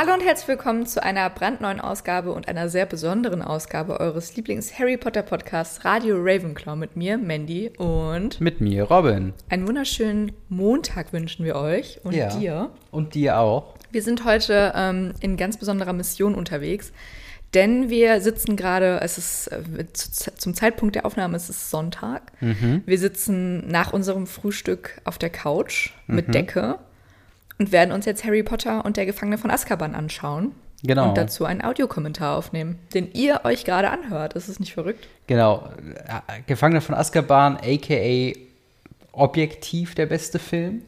Hallo und herzlich willkommen zu einer brandneuen Ausgabe und einer sehr besonderen Ausgabe eures Lieblings-Harry Potter Podcasts Radio Ravenclaw mit mir, Mandy und Mit mir, Robin. einen wunderschönen Montag wünschen wir euch und Ja. dir. Und dir auch. Wir sind heute ähm, in ganz besonderer Mission unterwegs, denn wir sitzen gerade, es ist äh, zu, zum Zeitpunkt der Aufnahme, es ist Sonntag. Mhm. Wir sitzen nach unserem Frühstück auf der Couch Mhm. mit Decke und werden uns jetzt Harry Potter und der Gefangene von Azkaban anschauen. Genau. Und dazu einen Audiokommentar aufnehmen, den ihr euch gerade anhört. Ist es nicht verrückt? Genau. Äh, Gefangener von Azkaban, a.k.a. objektiv der beste Film.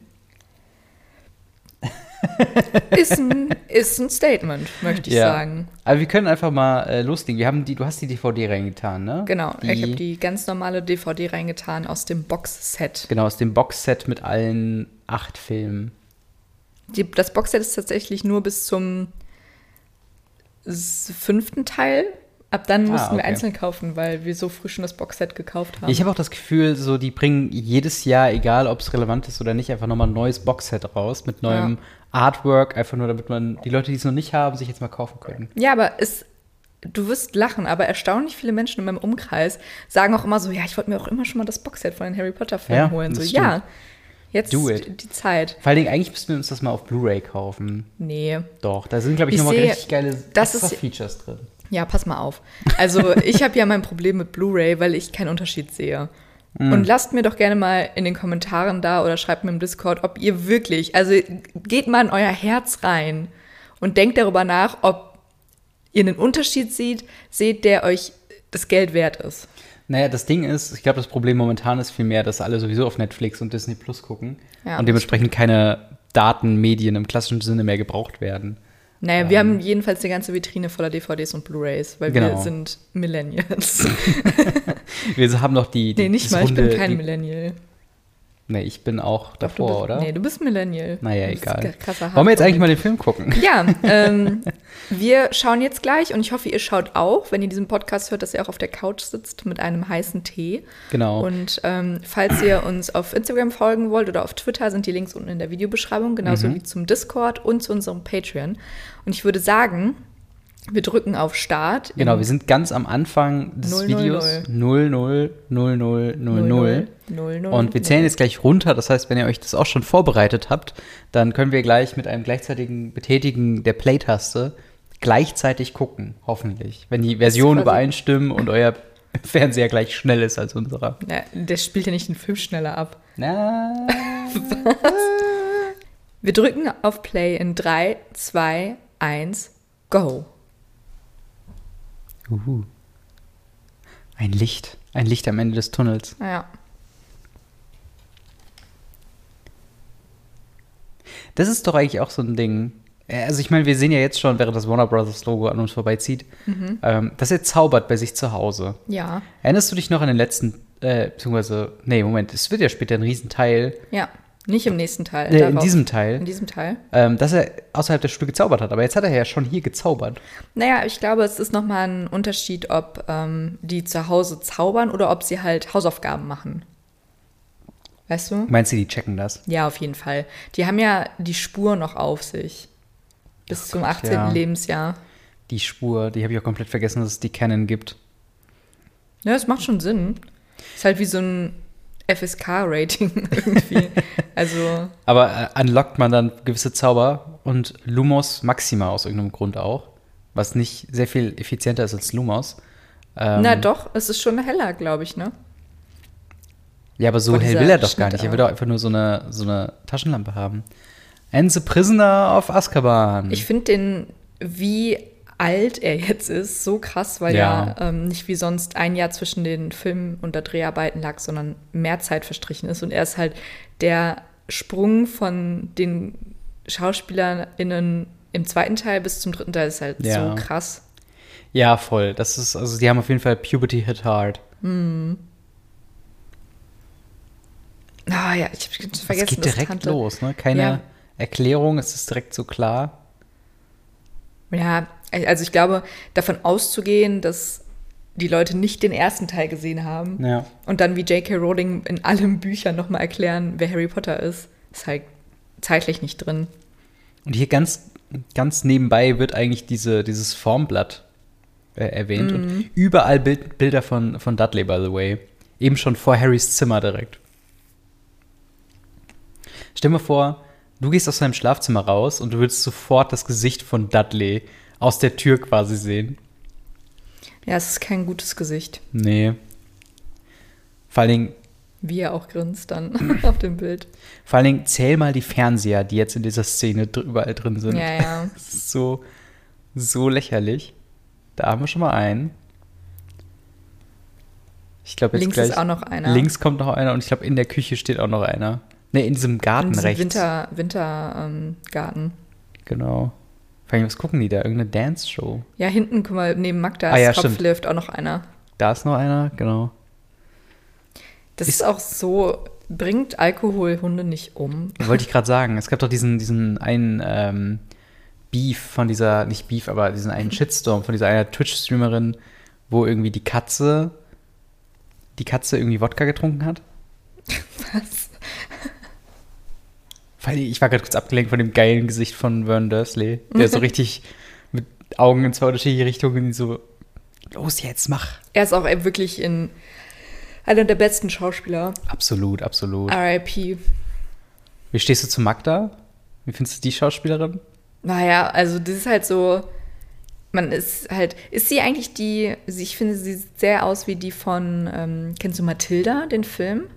Ist ein, ist ein Statement, möchte ich sagen. Aber wir können einfach mal äh, loslegen. Wir haben die, du hast die DVD reingetan, ne? Genau, ich habe die ganz normale DVD reingetan aus dem Boxset. Genau, aus dem Boxset mit allen acht Filmen. Die, das Boxset ist tatsächlich nur bis zum fünften Teil. Ab dann Ah, mussten wir okay. einzeln kaufen, weil wir so früh schon das Boxset gekauft haben. Ich habe auch das Gefühl, so die bringen jedes Jahr, egal ob es relevant ist oder nicht, einfach nochmal ein neues Boxset raus mit neuem Artwork, einfach nur damit man die Leute, die es noch nicht haben, sich jetzt mal kaufen können. ja, aber es, du wirst lachen, aber erstaunlich viele Menschen in meinem Umkreis sagen auch immer so, ja, ich wollte mir auch immer schon mal das Boxset von den Harry Potter Filmen Ja, holen. So, das ja, jetzt Do ist it. die Zeit. Vor allen Dingen, eigentlich müssten wir uns das mal auf Blu-ray kaufen. Nee. Doch, da sind, glaube ich, Ich nochmal richtig geile das ist- Features drin. Ja, pass mal auf. Also, ich habe ja mein Problem mit Blu-ray, weil ich keinen Unterschied sehe. Mm. Und lasst mir doch gerne mal in den Kommentaren da oder schreibt mir im Discord, ob ihr wirklich, also geht mal in euer Herz rein und denkt darüber nach, ob ihr einen Unterschied seht, seht, der euch das Geld wert ist. Naja, das Ding ist, ich glaube, das Problem momentan ist vielmehr, dass alle sowieso auf Netflix und Disney Plus gucken Ja, und dementsprechend keine Datenmedien im klassischen Sinne mehr gebraucht werden. Naja, wir haben jedenfalls eine ganze Vitrine voller DVDs und Blu-rays, weil wir Genau. sind Millennials. Wir haben noch die, die nee, nicht mal, ich bin runde- kein die, Millennial. Nee, ich bin auch Doch, davor, bist, oder? Nee, du bist Millennial. naja, Du egal. Wollen wir jetzt eigentlich mal den Film gucken? Ja, ähm, wir schauen jetzt gleich und ich hoffe, ihr schaut auch, wenn ihr diesen Podcast hört, dass ihr auch auf der Couch sitzt mit einem heißen Tee. Genau. Und ähm, falls ihr uns auf Instagram folgen wollt oder auf Twitter, sind die Links unten in der Videobeschreibung, genauso Mhm. wie zum Discord und zu unserem Patreon. Und ich würde sagen, wir drücken auf Start. Genau, wir sind ganz am Anfang des 000. Videos. 00, 00, 00. 00, Und wir zählen jetzt gleich runter. Das heißt, wenn ihr euch das auch schon vorbereitet habt, dann können wir gleich mit einem gleichzeitigen Betätigen der Play-Taste gleichzeitig gucken, hoffentlich. Wenn die Versionen übereinstimmen und euer Fernseher gleich schnell ist als unserer. Ja, der spielt ja nicht den Film schneller ab. Na, Wir drücken auf Play in 3, 2, 1, go. Uhu. Ein Licht. Ein Licht am Ende des Tunnels. Naja. Das ist doch eigentlich auch so ein Ding. Äh, Also ich meine, wir sehen ja jetzt schon, während das Warner Brothers Logo an uns vorbeizieht, ähm, dass er zaubert bei sich zu Hause. Ja. Erinnerst du dich noch an den letzten, äh, beziehungsweise, nee, Moment, es wird ja später ein Riesenteil, Ja. Nicht im nächsten Teil. äh, in diesem Teil, In diesem Teil. ähm, dass er außerhalb der Schule gezaubert hat. Aber jetzt hat er ja schon hier gezaubert. Naja, ich glaube, es ist nochmal ein Unterschied, ob ähm, die zu Hause zaubern oder ob sie halt Hausaufgaben machen. Weißt du? Meinst du, die checken das? Ja, auf jeden Fall. Die haben ja die Spur noch auf sich. Bis zum 18. ja. Lebensjahr. Die Spur, die habe ich auch komplett vergessen, dass es die Canon gibt. Ja, das macht schon Sinn. Ist halt wie so ein FSK-Rating irgendwie. also, Aber äh, unlockt man dann gewisse Zauber und Lumos Maxima aus irgendeinem Grund auch, was nicht sehr viel effizienter ist als Lumos. Ähm, na doch, es ist schon heller, glaube ich, ne? Ja, aber so hell will er doch Schnitt gar nicht. Er auch. will doch einfach nur so eine, so eine Taschenlampe haben. And the Prisoner of Azkaban. Ich finde den, wie alt er jetzt ist, so krass, weil ja, Ja. ähm, nicht wie sonst ein Jahr zwischen den Filmen und der Dreharbeiten lag, sondern mehr Zeit verstrichen ist. Und er ist halt der Sprung von den SchauspielerInnen im zweiten Teil bis zum dritten Teil ist halt Ja. so krass. ja, voll. Das ist, also die haben auf jeden Fall Puberty hit hard. Ah ja, ich habe vergessen, es geht direkt Tante, los, ne? Keine Ja. Erklärung, es ist direkt so klar. Ja, also ich glaube, davon auszugehen, dass die Leute nicht den ersten Teil gesehen haben Ja. und dann wie J.K. Rowling in allen Büchern nochmal erklären, wer Harry Potter ist, ist halt zeitlich nicht drin. Und hier ganz ganz nebenbei wird eigentlich diese, dieses Formblatt äh, erwähnt und überall Bild, Bilder von, von Dudley, by the way. Eben schon vor Harrys Zimmer direkt. Stell dir vor, du gehst aus deinem Schlafzimmer raus und du willst sofort das Gesicht von Dudley aus der Tür quasi sehen. Ja, es ist kein gutes Gesicht. Nee. Vor allen Dingen, Wie er auch grinst dann auf dem Bild. vor allen Dingen zähl mal die Fernseher, die jetzt in dieser Szene überall drin sind. Ja, ja. Das ist so, so lächerlich. Da haben wir schon mal einen. Ich glaube jetzt Links gleich. ist auch noch einer. Links kommt noch einer und ich glaube in der Küche steht auch noch einer. Ne, in diesem Garten In diesem rechts. Winter, Wintergarten. Garten. Genau. Vor allem, was gucken die da? Irgendeine Dance-Show. ja, hinten, guck mal, neben Magdas Ah, ja. Kopflift auch noch einer. Da ist noch einer, genau. Das Ist- ist auch so, bringt Alkohol Hunde nicht um. Wollte ich gerade sagen. Es gab doch diesen, diesen einen ähm, Beef von dieser, nicht Beef, aber diesen einen Shitstorm von dieser einer Twitch-Streamerin, wo irgendwie die Katze, die Katze irgendwie Wodka getrunken hat. Was? Weil ich war gerade kurz abgelenkt von dem geilen Gesicht von Vern Dursley, der so richtig mit Augen in zwei unterschiedliche Richtungen so, los jetzt, mach. Er ist auch wirklich in einer der besten Schauspieler. Absolut, absolut. RIP. Wie stehst du zu Magda? Wie findest du die Schauspielerin? Naja, also das ist halt so, man ist halt, ist sie eigentlich die, ich finde, sie sieht sehr aus wie die von, ähm, kennst du Matilda, den Film?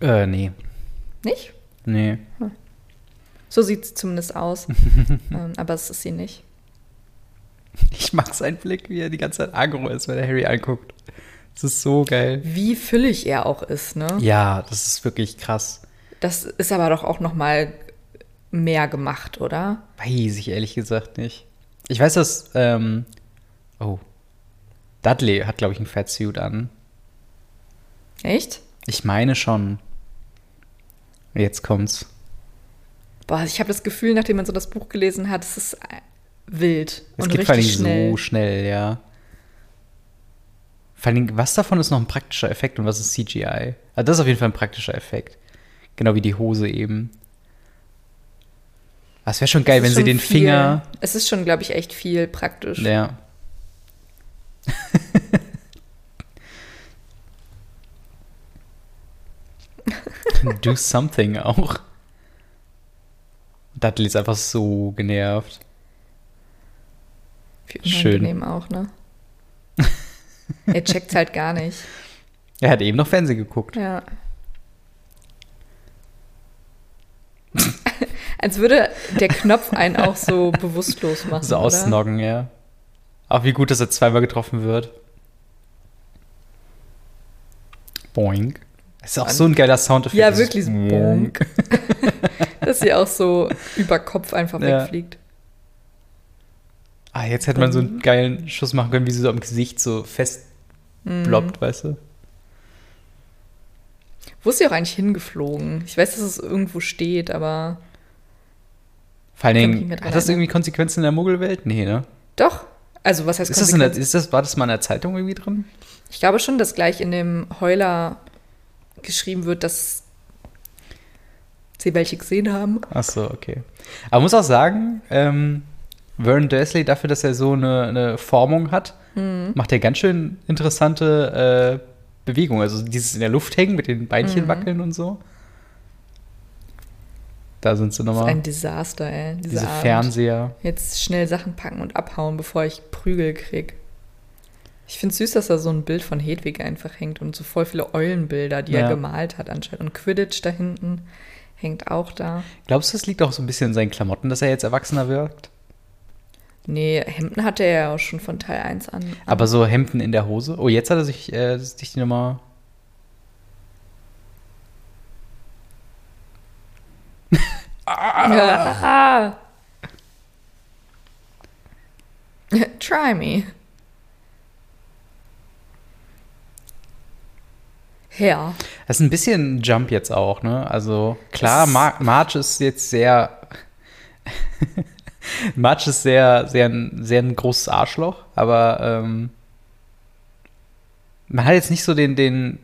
Äh, nee. Nicht? Nee. So sieht sie zumindest aus. ähm, aber es ist sie nicht. Ich mag seinen Blick, wie er die ganze Zeit agro ist, wenn er Harry anguckt. Das ist so geil. Wie füllig er auch ist, ne? Ja, das ist wirklich krass. Das ist aber doch auch noch mal mehr gemacht, oder? Weiß ich ehrlich gesagt nicht. Ich weiß, dass, ähm, oh, Dudley hat, glaube ich, einen Fatsuit an. Echt? Ich meine schon. Jetzt kommt's. Boah, ich habe das Gefühl, nachdem man so das Buch gelesen hat, es ist äh, wild Es und geht vor allem richtig schnell. so schnell, ja. Vor allem, was davon ist noch ein praktischer Effekt und was ist CGI? Also das ist auf jeden Fall ein praktischer Effekt. Genau wie die Hose eben. Aber Es wäre schon geil, wenn ist sie schon den viel, Finger. Es ist schon, glaube ich, echt viel praktisch. Ja. Do something auch. Dudley ist einfach so genervt. Wie Schön. auch, ne? er checkt's halt gar nicht. Er hat eben noch Fernsehen geguckt. Ja. Als würde der Knopf einen auch so bewusstlos machen. So oder? aussnoggen, ja. Auch wie gut, dass er zweimal getroffen wird. Boink. Das ist auch so ein geiler Soundeffekt. Ja, wirklich Boink. Dass sie auch so über Kopf einfach Ja. wegfliegt. Ah, jetzt hätte man so einen geilen Schuss machen können, wie sie so am Gesicht so fest Mhm. bloppt, weißt du? Wo ist sie auch eigentlich hingeflogen? Ich weiß, dass es irgendwo steht, aber Vor allen Dingen, mehr hat das irgendwie Konsequenzen in der Muggelwelt? Nee, ne? doch. Also, was heißt Ist das der, ist das, war das mal in der Zeitung irgendwie drin? Ich glaube schon, dass gleich in dem Heuler geschrieben wird, dass sie welche gesehen haben. Ach so, okay. Aber man muss auch sagen, ähm, Vern Dursley, dafür, dass er so eine, eine Formung hat, Mhm. macht er ganz schön interessante äh, Bewegungen. Also dieses in der Luft hängen, mit den Beinchen Mhm. wackeln und so. Da sind sie Das ist nochmal. ein Desaster, ey. Diese Abend. Fernseher. Jetzt schnell Sachen packen und abhauen, bevor ich Prügel krieg. Ich finde süß, dass da so ein Bild von Hedwig einfach hängt und so voll viele Eulenbilder, die Ja. er gemalt hat anscheinend. Und Quidditch da hinten hängt auch da. Glaubst du, es liegt auch so ein bisschen in seinen Klamotten, dass er jetzt erwachsener wirkt? Nee, Hemden hatte er ja auch schon von Teil 1 an. Aber so Hemden in der Hose. Oh, jetzt hat er sich, äh, sich die nochmal. Ah. Try me. Ja. Das ist ein bisschen ein Jump jetzt auch, ne? Also klar, Mar March ist jetzt sehr. March ist sehr, sehr, ein- sehr ein großes Arschloch, aber ähm, man hat jetzt nicht so den, den,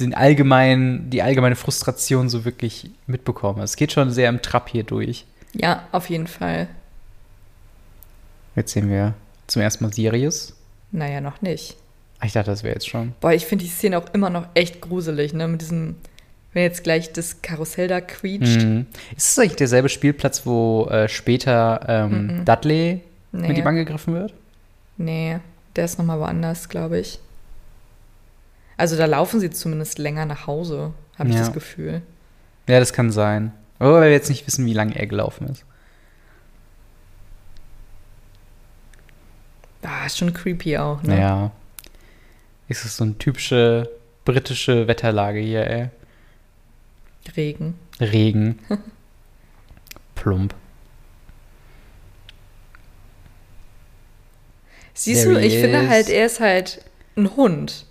den allgemeinen, die allgemeine Frustration so wirklich mitbekommen. Es geht schon sehr im Trab hier durch. Ja, auf jeden Fall. Jetzt sehen wir zum ersten Mal Sirius. Naja, noch nicht. Ich dachte, das wäre jetzt schon. Boah, ich finde die Szene auch immer noch echt gruselig, ne? Mit diesem, wenn jetzt gleich das Karussell da quietscht. Mhm. Ist es eigentlich derselbe Spielplatz, wo äh, später ähm, Dudley Nee. mit ihm angegriffen wird? Nee, der ist nochmal woanders, glaube ich. Also da laufen sie zumindest länger nach Hause, habe ich Ja. das Gefühl. Ja, das kann sein. Aber weil wir jetzt nicht wissen, wie lange er gelaufen ist. Ah, ist schon creepy auch, ne? Ja. Ist es so eine typische britische Wetterlage hier, ey. Regen. Regen. Plump. Siehst There du, ich finde is. halt, er ist halt ein Hund.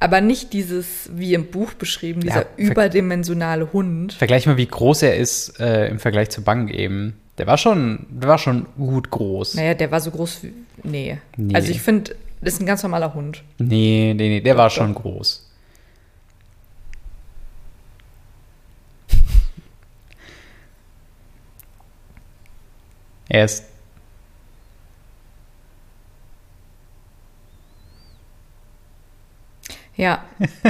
Aber nicht dieses, wie im Buch beschrieben, dieser Ja, überdimensionale Hund. Vergleich mal, wie groß er ist äh, im Vergleich zur Bank eben. Der war schon, der war schon gut groß. Naja, der war so groß wie. Nee. Nee. Also ich finde, das ist ein ganz normaler Hund. Nee, nee, nee, der war schon groß. er ist. Ja.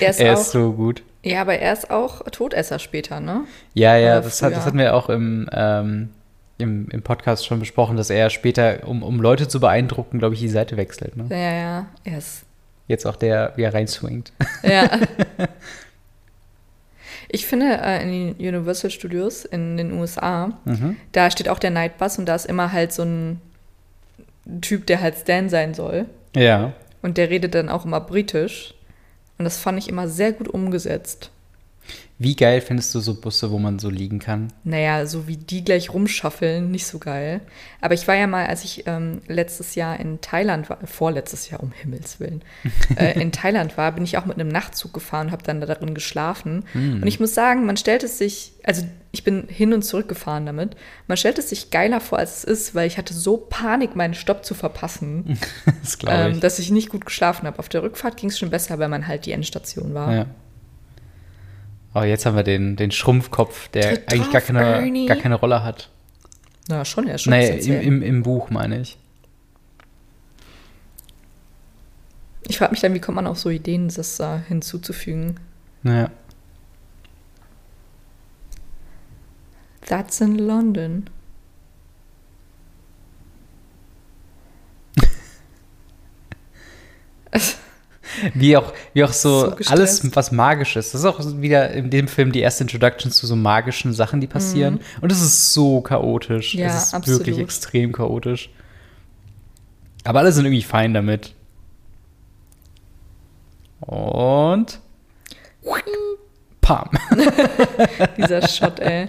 Er ist er auch. ist so gut. ja, aber er ist auch Todesser später, ne? Ja, ja, das, hat, das hatten wir auch im, ähm, im, im Podcast schon besprochen, dass er später, um, um Leute zu beeindrucken, glaube ich, die Seite wechselt. Ne? Ja, ja. Er ist. Jetzt auch der, wie er reinswingt. Ja. Ich finde, äh, in den Universal Studios in den USA, Mhm. da steht auch der Nightbus und da ist immer halt so ein Typ, der halt Stan sein soll. Ja. Und der redet dann auch immer britisch. Und das fand ich immer sehr gut umgesetzt. Wie geil findest du so Busse, wo man so liegen kann? Naja, so wie die gleich rumschaffeln, nicht so geil. Aber ich war ja mal, als ich ähm, letztes Jahr in Thailand war, vorletztes Jahr, um Himmels Willen, äh, in Thailand war, bin ich auch mit einem Nachtzug gefahren und habe dann da darin geschlafen. Und ich muss sagen, man stellt es sich, also ich bin hin und zurück gefahren damit, man stellt es sich geiler vor, als es ist, weil ich hatte so Panik, meinen Stopp zu verpassen, Das glaube ich. ähm, dass ich nicht gut geschlafen habe. Auf der Rückfahrt ging es schon besser, weil man halt die Endstation war. Ja. Oh, jetzt haben wir den, den Schrumpfkopf, der Tritt eigentlich gar drauf, keine, Ernie. gar keine Rolle hat. Na, schon, ja, schon. Ein im, im, im Buch meine ich. Ich frage mich dann, wie kommt man auf so Ideen, das da hinzuzufügen? Naja. That's in London. Wie auch, wie auch so, So alles, was magisch ist. Das ist auch wieder in dem Film die erste Introduction zu so magischen Sachen, die passieren. Und es ist so chaotisch. Mhm. Ja, es ist absolut. wirklich extrem chaotisch. Aber alle sind irgendwie fein damit. Und. Pam. Dieser Shot, ey.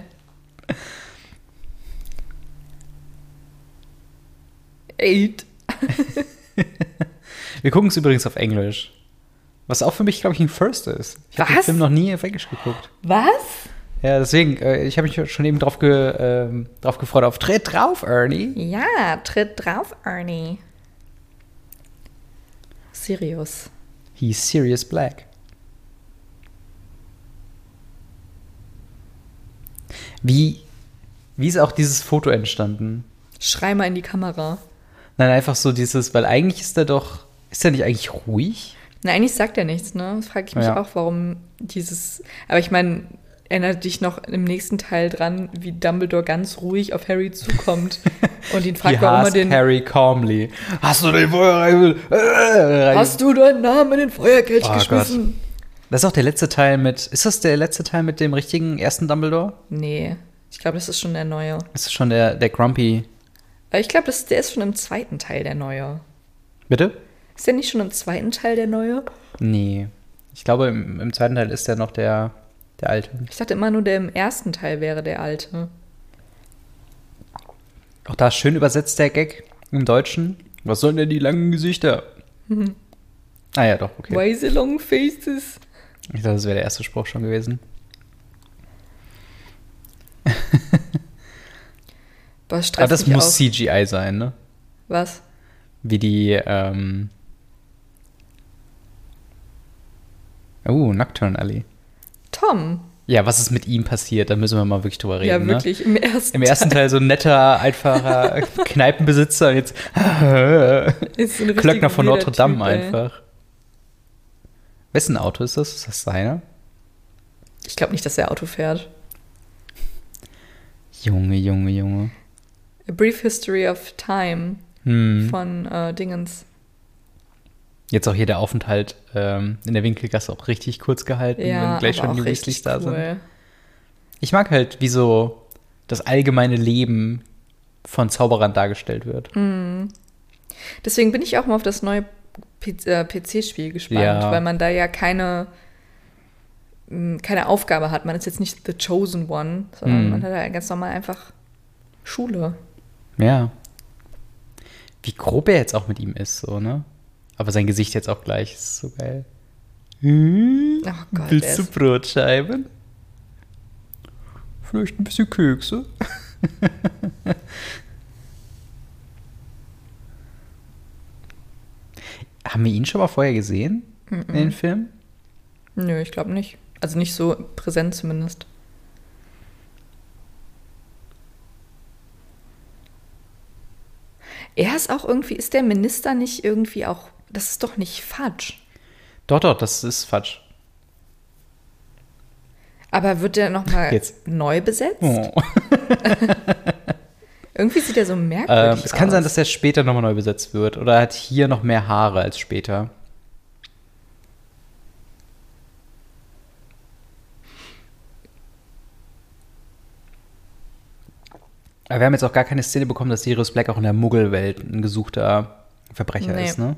Eight. Wir gucken es übrigens auf Englisch. Was auch für mich, glaube ich, ein First ist. Ich habe den? Film noch nie auf Englisch geguckt. Was? Ja, deswegen, äh, ich habe mich schon eben drauf, ge, ähm, drauf gefreut, auf Tritt drauf, Ernie. Ja, tritt drauf, Ernie. Sirius. He's Sirius Black. Wie, wie ist auch dieses Foto entstanden? Schrei mal in die Kamera. Nein, einfach so dieses, weil eigentlich ist er doch, ist er nicht eigentlich ruhig? Na, eigentlich sagt er nichts, ne? Das frage ich mich Ja. auch, warum dieses. Aber ich meine, erinnert dich noch im nächsten Teil dran, wie Dumbledore ganz ruhig auf Harry zukommt und ihn fragt, warum er den. Harry calmly. Hast du den Feuerreifel? Äh, Hast du deinen Namen in den Feuerkelch Oh geschmissen? Das ist auch der letzte Teil mit. Ist das der letzte Teil mit dem richtigen ersten Dumbledore? Nee, ich glaube, das ist schon der neue. Das ist schon der, der Grumpy. Aber ich glaube, das- der ist schon im zweiten Teil der neue. Bitte? Ist der nicht schon im zweiten Teil der neue? Nee. Ich glaube, im, im zweiten Teil ist der noch der, der alte. Ich dachte immer nur, der im ersten Teil wäre der alte. Auch da schön übersetzt der Gag im Deutschen. Was sollen denn die langen Gesichter? Ah ja, doch, okay. Why the long faces? Ich dachte, das wäre der erste Spruch schon gewesen. Boah, Aber das muss auch. CGI sein, ne? Was? Wie die, ähm. Oh, Nocturne Alley. Tom. Ja, was ist mit ihm passiert? Da müssen wir mal wirklich drüber reden. Ja, ne? wirklich, im ersten Im ersten Teil so ein netter, einfacher Kneipenbesitzer und jetzt ist ein Klöckner von Notre Dame Typ, ey. einfach. Wessen Auto ist das? Ist das seiner? Ich glaube nicht, dass er Auto fährt. Junge, Junge, Junge. A Brief History of Time Hm. von äh, Dingens. Jetzt auch hier der Aufenthalt ähm, in der Winkelgasse auch richtig kurz gehalten, Ja, wenn gleich schon die Weasleys da sind. cool. Ich mag halt, wie so das allgemeine Leben von Zauberern dargestellt wird. Hm. Deswegen bin ich auch mal auf das neue P- äh, PC-Spiel gespannt, Ja. weil man da ja keine, mh, keine Aufgabe hat. Man ist jetzt nicht the chosen one, sondern Hm. man hat ja ganz normal einfach Schule. Ja. Wie grob er jetzt auch mit ihm ist, so, ne? Aber sein Gesicht jetzt auch gleich ist so geil. Hm? Oh Gott, Willst du Brotscheiben? Vielleicht ein bisschen Kekse? Haben wir ihn schon mal vorher gesehen in den Film? Nö, ich glaube nicht. Also nicht so präsent zumindest. Er ist auch irgendwie, ist der Minister nicht irgendwie auch, das ist doch nicht Fudge. Doch, doch, das ist Fatsch. Aber wird der nochmal Jetzt. neu besetzt? Oh. Irgendwie sieht er so merkwürdig Ähm, es kann aus. sein, dass er später nochmal neu besetzt wird. Oder er hat hier noch mehr Haare als später. Aber wir haben jetzt auch gar keine Szene bekommen, dass Sirius Black auch in der Muggelwelt ein gesuchter Verbrecher Nee. ist, ne?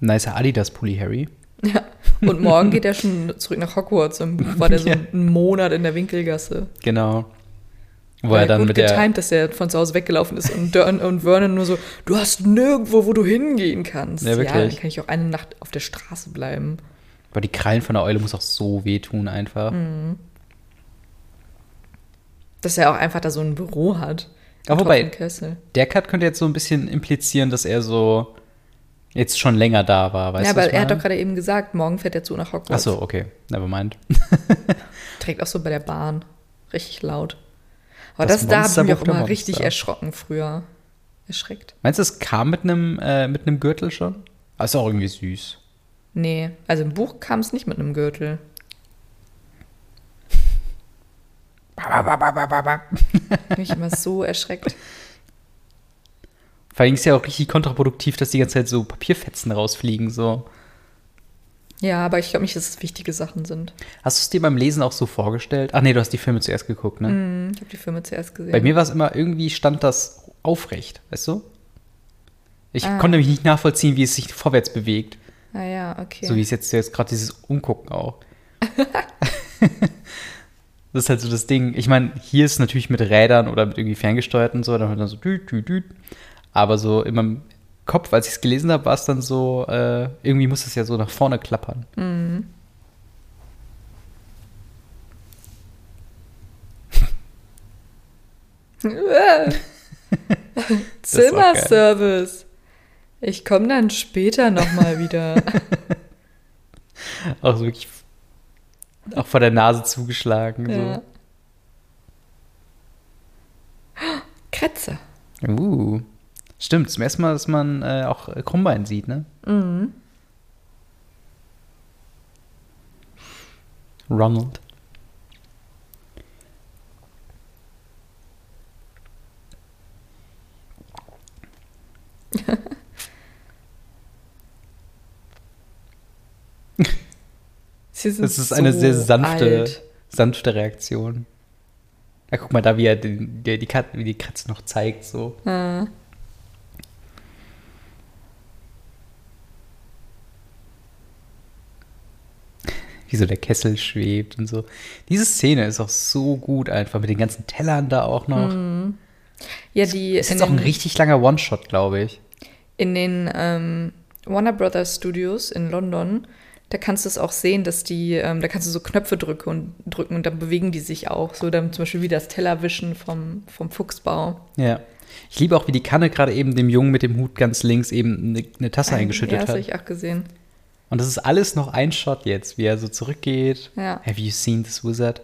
Nicer Adidas-Pulli, Harry. Ja. Und morgen geht er schon zurück nach Hogwarts. Buch war der so Ja. einen Monat in der Winkelgasse. Genau. Wo War er dann gut mit der. getimt, dass er von zu Hause weggelaufen ist und, Dern und Vernon nur so, du hast nirgendwo, wo du hingehen kannst. Ja, wirklich. dann kann ich auch eine Nacht auf der Straße bleiben. Boah, die Krallen von der Eule muss auch so wehtun, einfach. Mhm. Dass er auch einfach da so ein Büro hat. Ja, Im wobei-. Der Cut könnte jetzt so ein bisschen implizieren, dass er so jetzt schon länger da war, weißt Ja, du? was aber er hat doch gerade eben gesagt, morgen fährt er zu nach Hogwarts. Ach so, okay. Nevermind. Trägt auch so bei der Bahn. Richtig laut. Aber Das das, da habe ich mich auch immer Monster. richtig erschrocken früher. Erschreckt. Meinst du, es kam mit einem äh, mit einem Gürtel schon? Ah, ist auch irgendwie süß. Nee, also im Buch kam es nicht mit einem Gürtel. Bin ich immer so erschreckt. Vor allem ist ja auch richtig kontraproduktiv, dass die ganze Zeit so Papierfetzen rausfliegen. So. Ja, aber ich glaube nicht, dass es wichtige Sachen sind. Hast du es dir beim Lesen auch so vorgestellt? Ach nee, du hast die Filme zuerst geguckt, ne? Hm, Ich habe die Filme zuerst gesehen. Bei mir war es immer, irgendwie stand das aufrecht, weißt du? Ich Ah. konnte nämlich nicht nachvollziehen, wie es sich vorwärts bewegt. Ah ja, okay. So wie es jetzt, jetzt gerade dieses Umgucken auch. das ist halt so das Ding. Ich meine, hier ist natürlich mit Rädern oder mit irgendwie ferngesteuert und so, dann hört man so düt, düt, düt. Aber so in meinem Kopf, als ich es gelesen habe, war es dann so, äh, irgendwie muss es ja so nach vorne klappern. Mhm. Zimmerservice. Ich komme dann später nochmal wieder. Auch so wirklich auch vor der Nase zugeschlagen. ja. Kretze. So. Uh. Stimmt, zum ersten Mal, dass man äh, auch Krummbein sieht, ne? Mhm. Ronald. Sie sind Das ist eine so sehr sanfte, alt. sanfte Reaktion. Ja, guck mal da, wie er den, der, die, Katze, wie die Katze noch zeigt, so. Ja. Wie so der Kessel schwebt und so. Diese Szene ist auch so gut einfach, mit den ganzen Tellern da auch noch. Ja, die Ist in jetzt auch ein richtig langer One-Shot, glaube ich. in den ähm, Warner Brothers Studios in London, da kannst du es auch sehen, dass die, ähm, da kannst du so Knöpfe drücken und drücken und dann bewegen die sich auch. So dann zum Beispiel wie das Tellerwischen vom, vom Fuchsbau. Ja. Ich liebe auch, wie die Kanne gerade eben dem Jungen mit dem Hut ganz links eben eine, eine Tasse eingeschüttet ja, das habe hat. ich auch gesehen. Und das ist alles noch ein Shot jetzt, wie er so zurückgeht. Ja. Have you seen this wizard?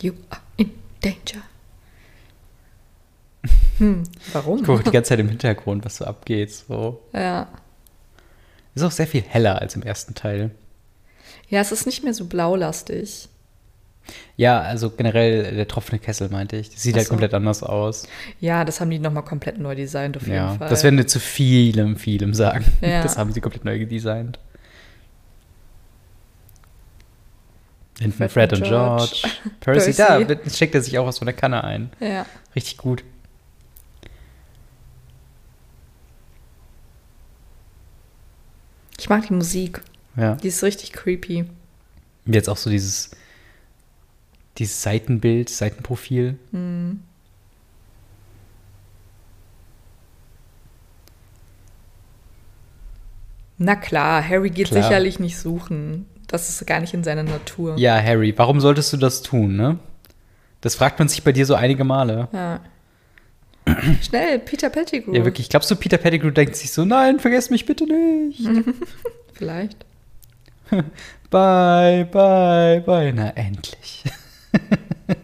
You are in danger. Hm, warum? Ich gucke die ganze Zeit im Hintergrund, was so abgeht. So. Ja. Ist auch sehr viel heller als im ersten Teil. Ja, es ist nicht mehr so blaulastig. Ja, also generell der tropfende Kessel, meinte ich. Das sieht halt so. komplett anders aus. Ja, das haben die nochmal komplett neu designt, auf jeden Ja, Fall. das werden wir zu vielem, vielem sagen. Ja. Das haben sie komplett neu gedesignt. Hinten Fred, Fred und George. George. Percy, Percy. da steckt er sich auch was von der Kanne ein. ja. Richtig gut. Ich mag die Musik. Ja. Die ist richtig creepy. Jetzt auch so dieses, dieses Seitenbild, Seitenprofil. Na klar, Harry geht Klar. sicherlich nicht suchen. Das ist gar nicht in seiner Natur. Ja, Harry, warum solltest du das tun, ne? Das fragt man sich bei dir so einige Male. Ja. Schnell, Peter Pettigrew. Ja, wirklich. Glaubst du, Peter Pettigrew denkt sich so, nein, vergesst mich bitte nicht. Vielleicht. Bye, bye, bye. Na, endlich.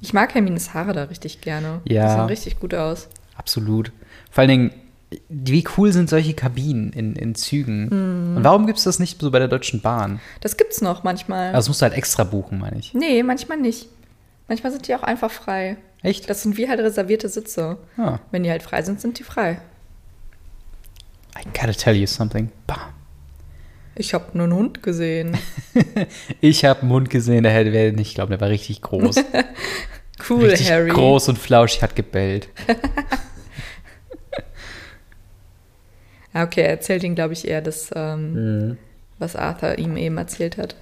Ich mag Hermines Haare da richtig gerne. Ja. Die sehen richtig gut aus. Absolut. Vor allen Dingen, wie cool sind solche Kabinen in, in Zügen? Und warum gibt es das nicht so bei der Deutschen Bahn? Das gibt's noch manchmal. Also das musst du halt extra buchen, meine ich. nee, manchmal nicht. Manchmal sind die auch einfach frei. Echt? Das sind wie halt reservierte Sitze. Ah, Wenn die halt frei sind, sind die frei. I gotta tell you something. Bam. Ich habe nur einen Hund gesehen. Ich habe einen Hund gesehen, der hätte, nicht glauben, der war richtig groß. Cool, richtig Harry. groß und flauschig, hat gebellt. Okay, er erzählt ihm, glaube ich, eher das, ähm, Mhm. was Arthur ihm eben erzählt hat.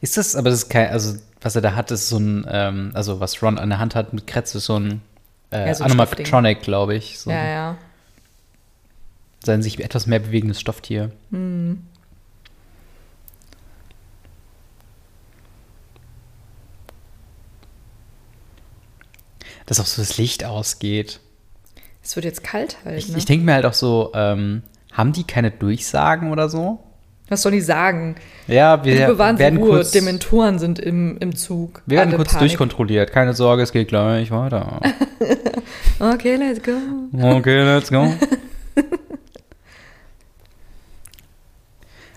Ist das, aber das ist kein, also was er da hat, ist so ein, ähm, also was Ron an der Hand hat mit Kretz, ist so ein äh, Ja, so ein Animatronic, glaube ich. So Ja, ja. sein sich etwas mehr bewegendes Stofftier. Hm. Dass auch so das Licht ausgeht. Es wird jetzt kalt halt. Ich, ne? ich denke mir halt auch so, ähm, haben die keine Durchsagen oder so? Was soll die sagen? Ja, wir Sie werden Ruhe. kurz, Dementoren sind im, im Zug. wir werden Alle kurz Panik. durchkontrolliert. Keine Sorge, es geht gleich weiter. Okay, let's go. Okay, let's go.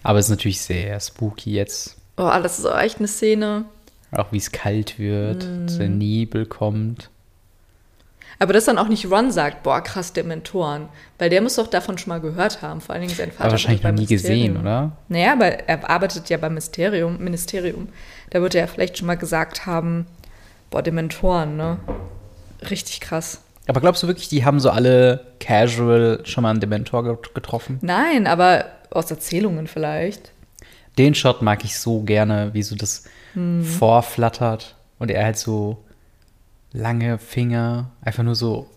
Aber es ist natürlich sehr spooky jetzt. Oh, das ist auch echt eine Szene. Auch wie es kalt wird, Mhm. der Nebel kommt. Aber dass dann auch nicht Ron sagt, boah, krass, Dementoren. Weil der muss doch davon schon mal gehört haben. Vor allen Dingen sein Vater. Aber wahrscheinlich noch nie gesehen, Ministerium. oder? Naja, aber er arbeitet ja beim Ministerium. Ministerium. Da wird er ja vielleicht schon mal gesagt haben, boah, Dementoren, ne? Richtig krass. Aber glaubst du wirklich, die haben so alle casual schon mal einen Dementor get- getroffen? Nein, aber aus Erzählungen vielleicht. Den Shot mag ich so gerne, wie so das Hm. vorflattert und er halt so lange Finger, einfach nur so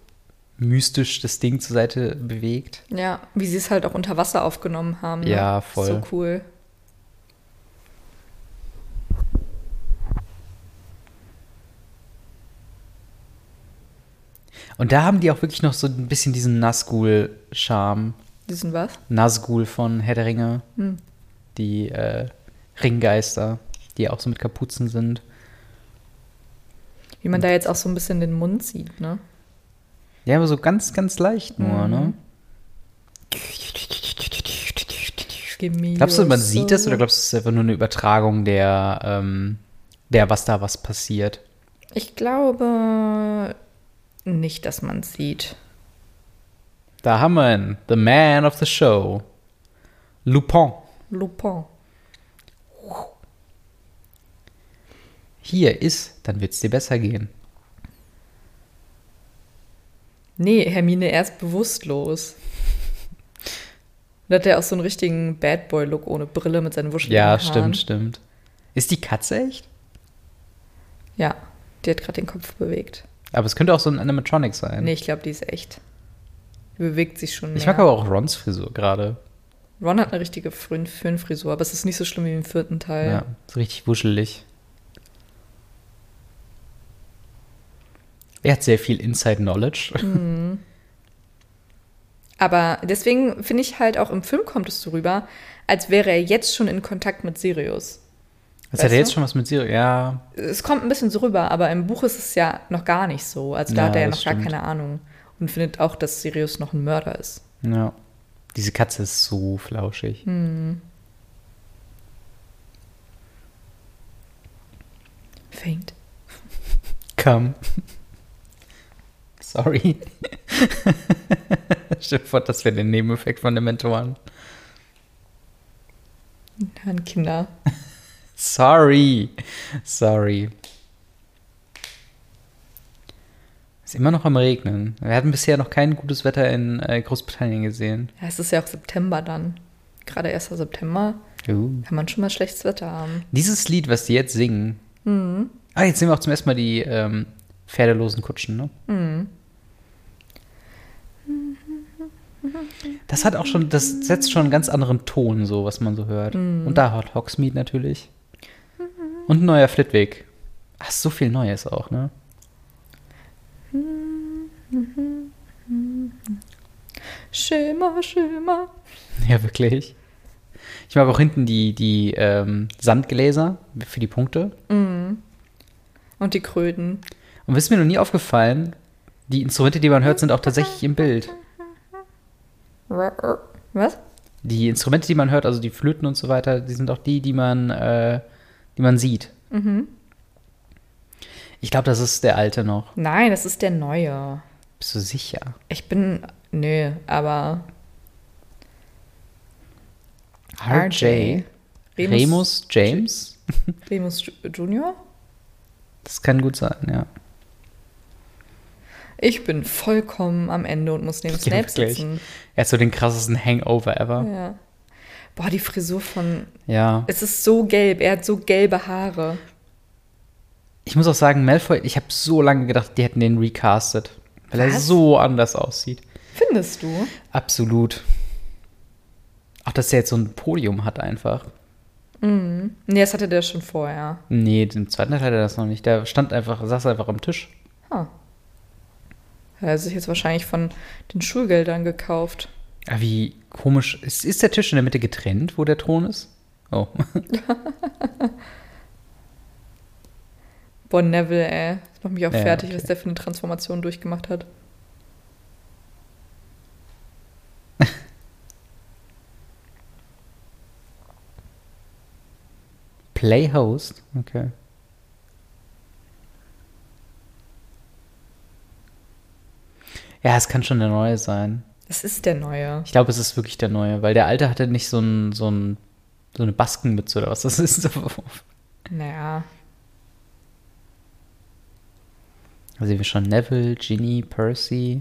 mystisch das Ding zur Seite bewegt. Ja, wie sie es halt auch unter Wasser aufgenommen haben. Ne? Ja, voll. So cool. Und da haben die auch wirklich noch so ein bisschen diesen Nazgul-Charme. Diesen was? Nazgul von Herr der Ringe. Hm. Die äh, Ringgeister, die auch so mit Kapuzen sind. Wie man da jetzt auch so ein bisschen den Mund sieht, ne? Ja, aber so ganz, ganz leicht nur, Mhm. ne? Glaubst du, man sieht das oder glaubst du, es ist einfach nur eine Übertragung der, ähm, der, was da was passiert? Ich glaube nicht, dass man es sieht. Da haben wir ihn, the man of the show. Lupin. Lupin. Hier ist, dann wird's dir besser gehen. Nee, Hermine erst bewusstlos. Da hat er auch so einen richtigen Bad Boy-Look ohne Brille mit seinen wuscheligen Ja, Haaren. stimmt, stimmt. Ist die Katze echt? Ja. Die hat gerade den Kopf bewegt. Aber es könnte auch so ein Animatronic sein. Nee, ich glaube, die ist echt. Die bewegt sich schon mehr. ich mag aber auch Rons Frisur gerade. Ron hat eine richtige Föhn- Föhnfrisur, aber es ist nicht so schlimm wie im vierten Teil. Ja, so richtig wuschelig. Er hat sehr viel Inside Knowledge. Mhm. Aber deswegen finde ich halt auch im Film kommt es so rüber, als wäre er jetzt schon in Kontakt mit Sirius. Weißt hat er jetzt schon was mit Siri. Ja, Es kommt ein bisschen so rüber, aber im Buch ist es ja noch gar nicht so. Also da Ja, hat er ja noch gar stimmt. keine Ahnung und findet auch, dass Sirius noch ein Mörder ist. ja. Diese Katze ist so flauschig. Faint. Komm. Sorry. Stell dir vor, das wäre der Nebeneffekt von den Mentoren. An Kinder. Sorry. Sorry. Ist immer noch am Regnen. Wir hatten bisher noch kein gutes Wetter in äh, Großbritannien gesehen. Ja, es ist ja auch September dann. Gerade 1. September Uh. kann man schon mal schlechtes Wetter haben. Dieses Lied, was die jetzt singen. Ah, jetzt sehen wir auch zum ersten Mal die ähm, pferdelosen Kutschen, ne? Das hat auch schon, das setzt schon einen ganz anderen Ton, so was man so hört. Und da hat Hogsmeade natürlich. Und ein neuer Flitwick. Ach, so viel Neues auch, ne? Schimmer, Schimmer. Ja, wirklich. Ich mag auch hinten die, die ähm, Sandgläser für die Punkte. Und die Kröten. Und ist mir noch nie aufgefallen, die Instrumente, die man hört, sind auch tatsächlich im Bild. Was? Die Instrumente, die man hört, also die Flöten und so weiter, die sind auch die, die man, äh, die man sieht. Ich glaube, das ist der alte noch. Nein, das ist der neue. Bist du sicher? Ich bin. Nö, aber. RJ. Remus James? Remus Ju- Junior? Das kann gut sein, ja. Ich bin vollkommen am Ende und muss neben Ja, Snape wirklich. sitzen. Er hat so den krassesten Hangover ever. Ja. Boah, die Frisur von. Ja. Es ist so gelb. Er hat so gelbe Haare. Ich muss auch sagen, Malfoy, ich habe so lange gedacht, die hätten den recastet. Weil er Was? so anders aussieht. Findest du? Absolut. Auch, dass er jetzt so ein Podium hat einfach. Nee, das hatte der schon vorher. Nee, den zweiten Teil hat er das noch nicht. Der stand einfach, saß einfach am Tisch. Er hat sich jetzt wahrscheinlich von den Schulgeldern gekauft. Ah, wie komisch. Ist, ist der Tisch in der Mitte getrennt, wo der Thron ist? Oh. Boah, Neville, ey. Das macht mich auch Ja, fertig, okay. was der für eine Transformation durchgemacht hat. Playhost? Okay. Ja, es kann schon der neue sein. Es ist der neue. Ich glaube, es ist wirklich der neue, weil der alte hatte nicht so, ein, so, ein, so eine Baskenmütze oder was das ist. Naja. Da sehen wir schon Neville, Ginny, Percy.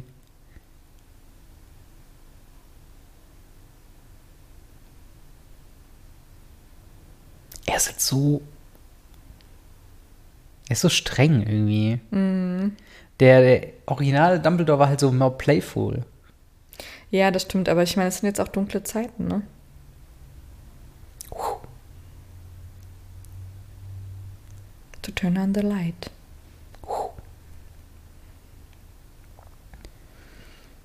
Er ist halt so. Er ist so streng irgendwie. Der, der originale Dumbledore war halt so more playful. Ja, das stimmt, aber ich meine, es sind jetzt auch dunkle Zeiten, ne? To turn on the light.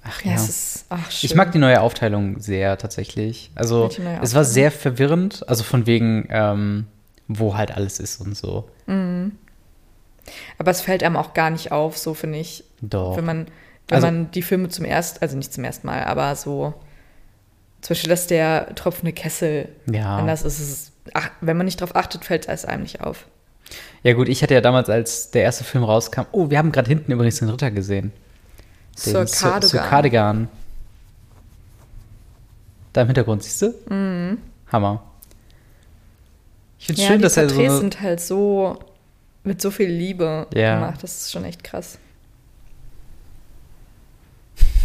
Ach Ja, ja. ist. Ach. Ich mag die neue Aufteilung sehr tatsächlich. Also es war sehr verwirrend, also von wegen, ähm, wo halt alles ist und so. Aber es fällt einem auch gar nicht auf, so finde ich. Doch. Wenn man, wenn Also- man die Filme zum ersten, also nicht zum ersten Mal, aber so. Zum Beispiel, dass der tropfende Kessel Ja. anders ist. Es ach, wenn man nicht drauf achtet, fällt es einem nicht auf. Ja gut, ich hatte ja damals, als der erste Film rauskam, oh, wir haben gerade hinten übrigens den Ritter gesehen. Den Sir- Cardigan. Sir Cardigan. Da im Hintergrund, siehst du? Mhm. Hammer. Ich finde es Ja, schön, die dass er so Porträts eine, sind halt so mit so viel Liebe Ja. gemacht. Das ist schon echt krass.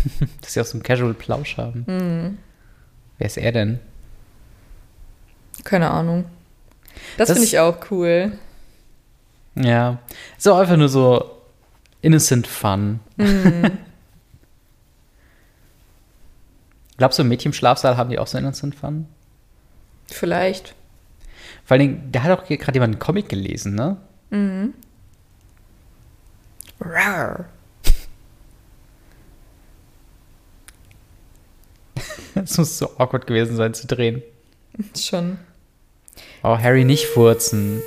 dass sie auch so einen Casual Plausch haben. Mhm. Wer ist er denn? Keine Ahnung. Das, Das- finde ich auch cool. Ja. Ist auch einfach nur so innocent fun. Glaubst du, im Mädchenschlafsaal haben die auch so innocent fun? Vielleicht. Vor allen Dingen, da hat auch gerade jemand einen Comic gelesen, ne? Rar. Das muss so awkward gewesen sein zu drehen. Schon. Oh, Harry, nicht furzen.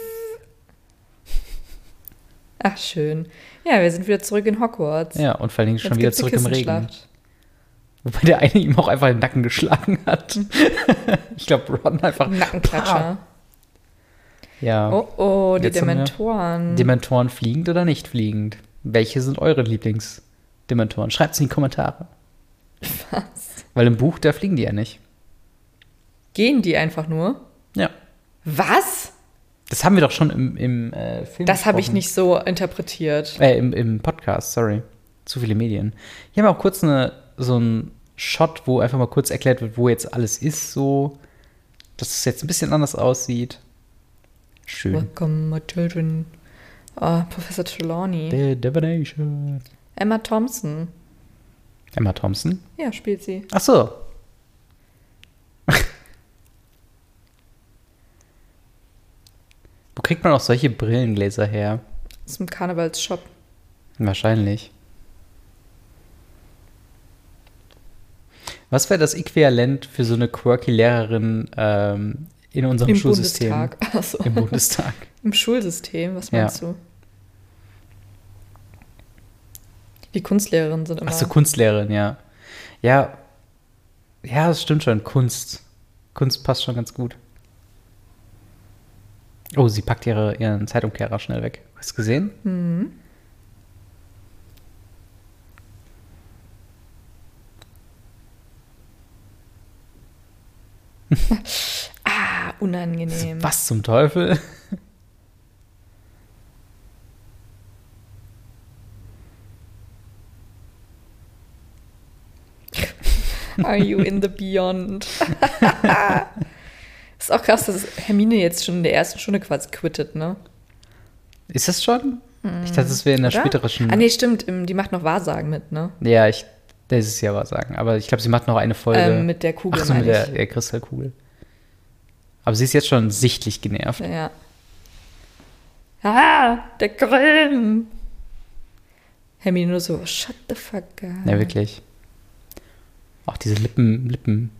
Ach, schön. Ja, wir sind wieder zurück in Hogwarts. Ja, und vor allen Dingen schon Jetzt wieder zurück im Regen. Wobei der eine ihm auch einfach den Nacken geschlagen hat. ich glaube, Ron einfach. Nackenklatscher. Ja. Oh, oh, die Jetzt Dementoren. Dementoren fliegend oder nicht fliegend? Welche sind eure Lieblingsdementoren? Schreibt es in die Kommentare. Was? Weil im Buch, da fliegen die ja nicht. Gehen die einfach nur? Ja. Was? Das haben wir doch schon im, im äh, Film Das habe ich nicht so interpretiert. Äh, im, im Podcast, sorry. Zu viele Medien. Hier haben wir auch kurz eine, so einen Shot, wo einfach mal kurz erklärt wird, wo jetzt alles ist, so. Dass es jetzt ein bisschen anders aussieht. Schön. Welcome, my children. Oh, Professor Trelawney. The Divination. Emma Thompson. Emma Thompson. Ja, spielt sie. Ach so. Wo kriegt man auch solche Brillengläser her? Das ist im Karnevalsshop. Wahrscheinlich. Was wäre das Äquivalent für so eine quirky Lehrerin ähm, in unserem Im Schulsystem? Bundestag. Achso. Im Bundestag. Im Schulsystem, was Ja. meinst du? Die Kunstlehrerinnen sind immer. Ach so, Kunstlehrerin, ja. Ja, ja, das stimmt schon. Kunst. Kunst passt schon ganz gut. Oh, sie packt ihre, ihren Zeitumkehrer schnell weg. Hast du gesehen? Mhm. unangenehm. Was zum Teufel? Are you in the beyond? ist auch krass, dass Hermine jetzt schon in der ersten Stunde quasi quittet, ne? Ist das schon? Ich dachte, es wäre in der Oder? späteren. Ah, nee, stimmt. ähm, Die macht noch Wahrsagen mit, ne? Ja, ich, das ist ja was sagen. Aber ich glaube, sie macht noch eine Folge. Ähm, mit der Kugel, Ach so, mit der, der Kristallkugel. Aber sie ist jetzt schon sichtlich genervt. Ja. Ah, der Grimm. Hermine nur so, shut the fuck up. Ja, wirklich. Auch diese Lippen, Lippen.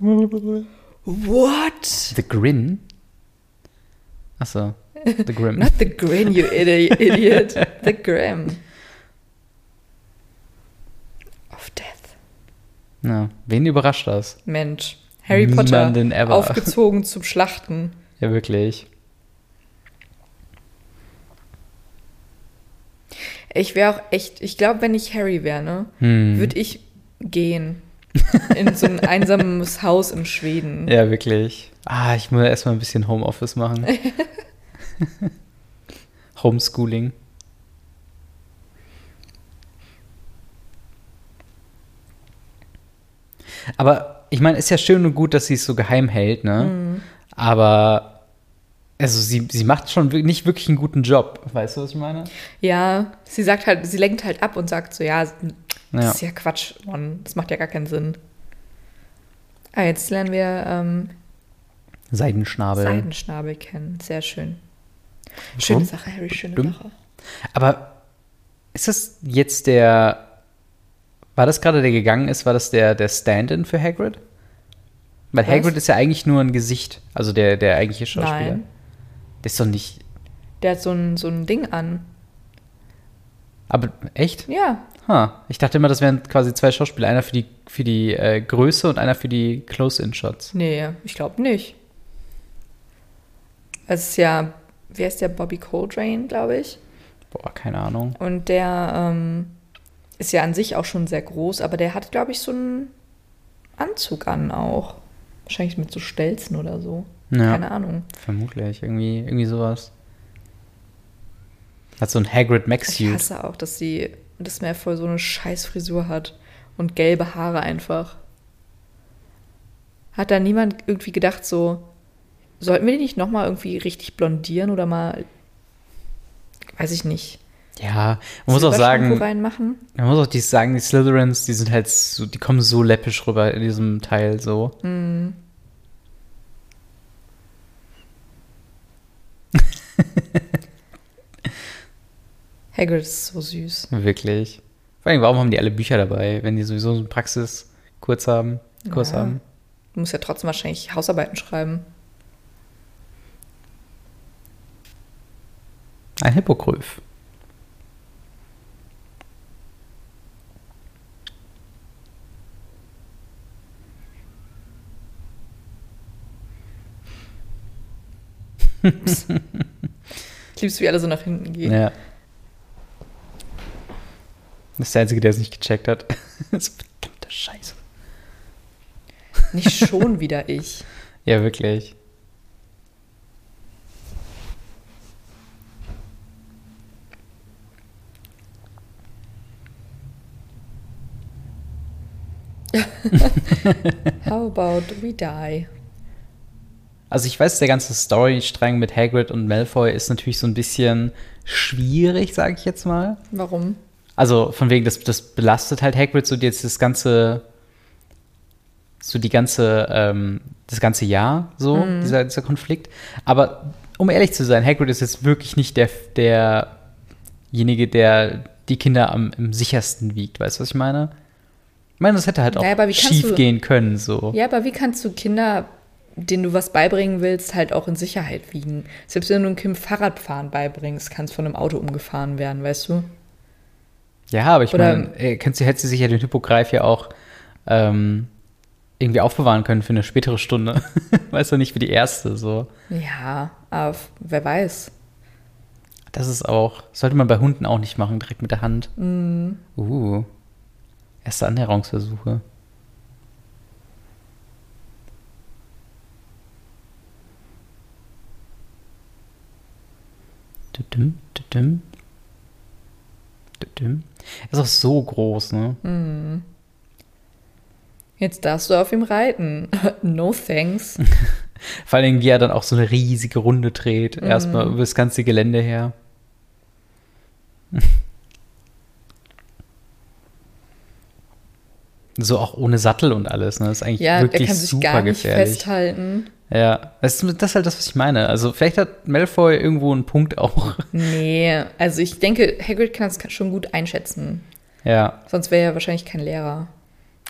What? The Grin? Achso. The Grim. Not the grin, you idi- idiot. The Grimm. Of Death. Ja. Wen überrascht das? Mensch. Harry Potter Niemanden ever. aufgezogen zum Schlachten. Ja, wirklich. Ich wäre auch echt, ich glaube, wenn ich Harry wäre, ne, Hm. würde ich gehen. In so ein einsames Haus in Schweden. Ja, wirklich. Ah, ich muss erstmal ein bisschen Homeoffice machen. Homeschooling. Aber ich meine, ist ja schön und gut, dass sie es so geheim hält, ne? Mhm. Aber also sie, sie macht schon nicht wirklich einen guten Job. Weißt du, was ich meine? Ja, sie sagt halt, sie lenkt halt ab und sagt so, ja, das Ja. ist ja Quatsch, Mann, das macht ja gar keinen Sinn. Ah, jetzt lernen wir ähm, Seidenschnabel. Seidenschnabel kennen. Sehr schön. Schöne? Sache, Harry, schöne. Sache. Aber ist das jetzt der. War das gerade, der gegangen ist, war das der, der Stand-in für Hagrid? Weil Was? Hagrid ist ja eigentlich nur ein Gesicht, also der, der eigentliche Schauspieler. Nein, Der ist doch nicht. der hat so ein, so ein Ding an. Aber echt? Ja, Ha. Ich dachte immer, das wären quasi zwei Schauspieler. Einer für die, für die äh, Größe und einer für die Close-In-Shots. nee, ich glaube nicht. Es ist ja, wer ist der Bobby Coltrane, glaube ich. Boah, keine Ahnung. Und der ähm, ist ja an sich auch schon sehr groß, aber der hat, glaube ich, so einen Anzug an auch. Wahrscheinlich mit so Stelzen oder so. Ja. Keine Ahnung. Vermutlich. Irgendwie, irgendwie sowas. Hat so ein Hagrid Ich Max-Suit. hasse auch, dass sie, dass Malfoy so eine scheiß Frisur hat und gelbe Haare einfach. Hat da niemand irgendwie gedacht so, Sollten wir die nicht nochmal irgendwie richtig blondieren oder mal, weiß ich nicht, Ja, man muss auch sagen, man muss auch die sagen, die Slytherins, die sind halt so, die kommen so läppisch rüber in diesem Teil so. Hagrid ist so süß. Wirklich. Vor allem, warum haben die alle Bücher dabei, wenn die sowieso so einen Praxiskurs haben, Kurs Ja. haben? Du musst ja trotzdem wahrscheinlich Hausarbeiten schreiben. Ein Hippogryph. Ich lieb's, wie alle so nach hinten gehen. Ja. Das ist der Einzige, der es nicht gecheckt hat. Das ist verdammte Scheiße. Nicht schon wieder ich. Ja, wirklich. How about we die? Also ich weiß, der ganze Storystrang mit Hagrid und Malfoy ist natürlich so ein bisschen schwierig, sage ich jetzt mal. Warum? Also von wegen, das, das belastet halt Hagrid so jetzt das ganze, so die ganze, ähm, das ganze Jahr, so, dieser, dieser Konflikt. Aber um ehrlich zu sein, Hagrid ist jetzt wirklich nicht der, derjenige, der die Kinder am, im sichersten wiegt. Weißt du, was ich meine? Ich meine, das hätte halt auch Naja, aber wie kannst schief du- gehen können, so. Ja, aber wie kannst du Kinder, denen du was beibringen willst, halt auch in Sicherheit wiegen? Selbst wenn du einem Kind Fahrradfahren beibringst, kann es von einem Auto umgefahren werden, weißt du? Ja, aber ich Oder- meine, äh, kennst du, hätte sie sich ja den Hippogreif ja auch ähm, irgendwie aufbewahren können für eine spätere Stunde. weißt du, nicht für die erste, so. Ja, aber wer weiß. Das ist auch, sollte man bei Hunden auch nicht machen, direkt mit der Hand. Mhm. Uh. Erste Annäherungsversuche. Ist auch so groß, ne? Jetzt darfst du auf ihm reiten. no thanks. Vor allem, wie er dann auch so eine riesige Runde dreht. Erstmal über das ganze Gelände her. so auch ohne Sattel und alles, ne? Das ist eigentlich Ja, er wirklich kann sich super gar nicht gefährlich. festhalten. Ja, das ist, das ist halt das, was ich meine. Also vielleicht hat Malfoy irgendwo einen Punkt auch. Nee, also ich denke, Hagrid kann es schon gut einschätzen. ja, Sonst wäre er wahrscheinlich kein Lehrer.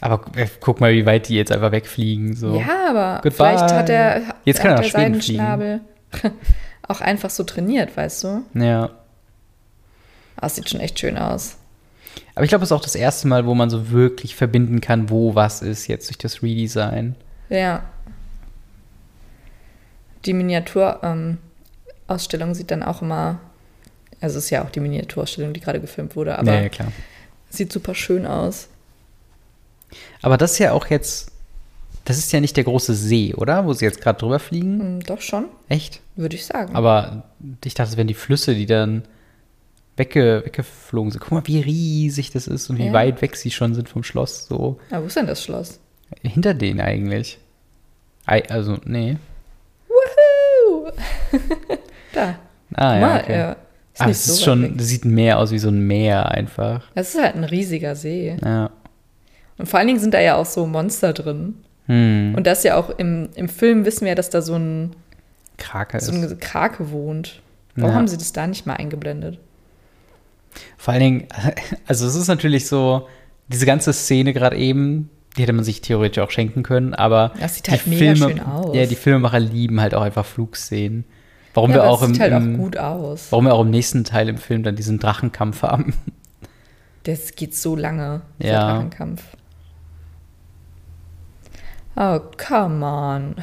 aber äh, guck mal, wie weit die jetzt einfach wegfliegen. So. Ja, aber Goodbye. vielleicht hat er, Jetzt kann er hat Schweden Seidenschnabel auch einfach so trainiert, weißt du? ja. Ah, es sieht schon echt schön aus. Aber ich glaube, es ist auch das erste Mal, wo man so wirklich verbinden kann, wo was ist, jetzt durch das Redesign. Ja. Die Miniaturausstellung ähm, sieht dann auch immer, also es ist ja auch die Miniaturausstellung, die gerade gefilmt wurde, aber ja, ja, klar. sieht super schön aus. Aber das ist ja auch jetzt, das ist ja nicht der große See, oder? Wo sie jetzt gerade drüber fliegen. Hm, doch schon, Echt? würde ich sagen. Aber ich dachte, es wären die Flüsse, die dann wegge weggeflogen sind. Guck mal, wie riesig das ist und wie Ja. weit weg sie schon sind vom Schloss. So ah, wo ist denn das Schloss? hinter denen eigentlich. Ei, also, nee. Da. Ah, ja. Mal, Okay. ja. Ist Aber es so ist schon, weg. sieht mehr aus wie so ein Meer einfach. Das ist halt ein riesiger See. Ja. Und vor allen Dingen sind da ja auch so Monster drin. Hm. Und das ja auch im, im Film wissen wir ja, dass da so ein, Krake ist. so eine Krake wohnt. Warum Ja. haben sie das da nicht mal eingeblendet? Vor allen Dingen, also es ist natürlich so, diese ganze Szene gerade eben, die hätte man sich theoretisch auch schenken können, aber Das sieht die halt mega Filme, schön aus. ja, die Filmemacher lieben halt auch einfach Flugszenen. Warum ja, wir auch im, sieht halt auch gut aus. warum wir auch im nächsten Teil im Film dann diesen Drachenkampf haben. Das geht so lange, dieser Ja. Drachenkampf. Oh, come on.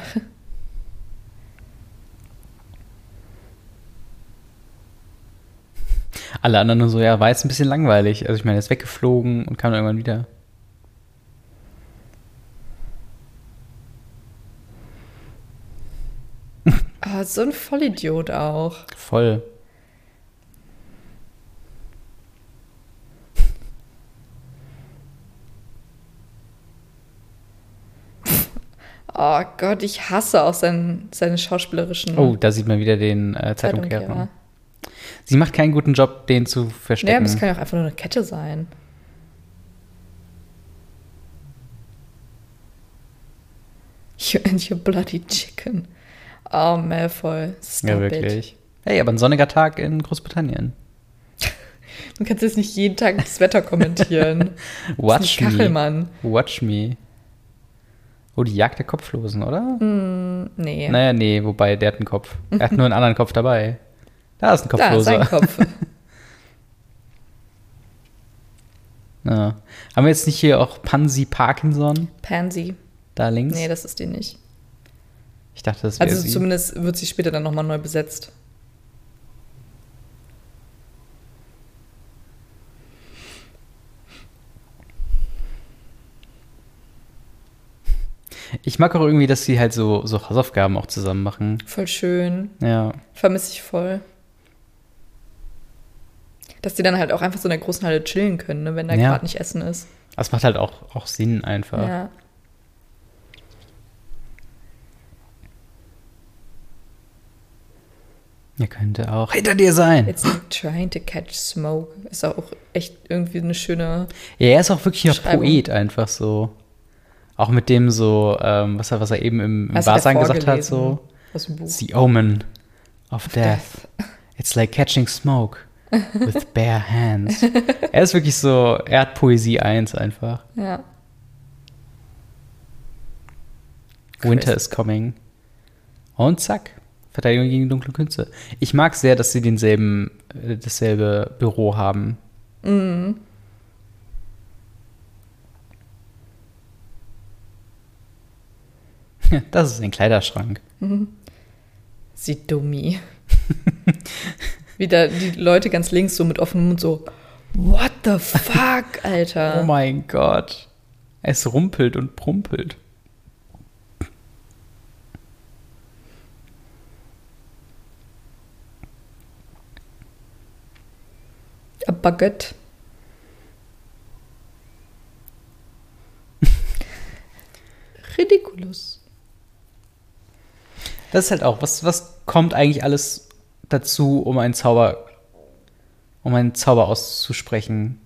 Alle anderen nur so, ja, war jetzt ein bisschen langweilig. Also ich meine, er ist weggeflogen und kam dann irgendwann wieder. Oh, so ein Vollidiot auch. Voll. Oh, Gott, ich hasse auch sein, seine schauspielerischen Oh, da sieht man wieder den äh, Zeitumkehrer. Zeitumkehrer. Sie macht keinen guten Job, den zu verstecken. aber es kann ja auch einfach nur eine Kette sein. You and your bloody chicken. Oh, Malfoy. Stop ja, It. wirklich. Hey, aber ein sonniger Tag in Großbritannien. Du kannst jetzt nicht jeden Tag das Wetter kommentieren. Watch das ist me. ein Kachelmann. Watch me. Oh, die Jagd der Kopflosen, oder? Nee. Naja, nee, wobei, der hat einen Kopf. Er hat nur einen anderen Kopf dabei. Da ist ein da, Kopfloser. sein Kopf. Ja. Haben wir jetzt nicht hier auch Pansy Parkinson Pansy. da links? Nee, das ist die nicht. Ich dachte, das wäre Also sie. zumindest wird sie später dann nochmal neu besetzt. Ich mag auch irgendwie, dass sie halt so, so Hausaufgaben auch zusammen machen. Voll schön. Ja. Vermisse ich voll. Dass die dann halt auch einfach so in der großen Halle chillen können, ne, wenn da Ja. gerade nicht Essen ist. Das macht halt auch, auch Sinn einfach. Ja. Er könnte auch hinter dir sein. It's like trying to catch smoke. Ist auch echt irgendwie eine schöne. Ja, er ist auch wirklich ein. Poet einfach so. Auch mit dem so, ähm, was, er, was er eben im, im davor gesagt hat, so. Aus dem Buch. The omen of death. It's like catching smoke with bare hands. er ist wirklich so, er hat Poesie 1 einfach. Ja. Winter Chris. is coming. Und zack. Verteidigung gegen dunkle Künste. Ich mag sehr, dass sie denselben, äh, dasselbe Büro haben. Mhm. Das ist ein Kleiderschrank. Sie dummi. Wieder die Leute ganz links so mit offenem Mund so. What the fuck, Alter? Oh mein Gott. Es rumpelt und prumpelt. A Baguette. Ridiculous. Das ist halt auch, was, was kommt eigentlich alles dazu, um einen Zauber, um einen Zauber auszusprechen?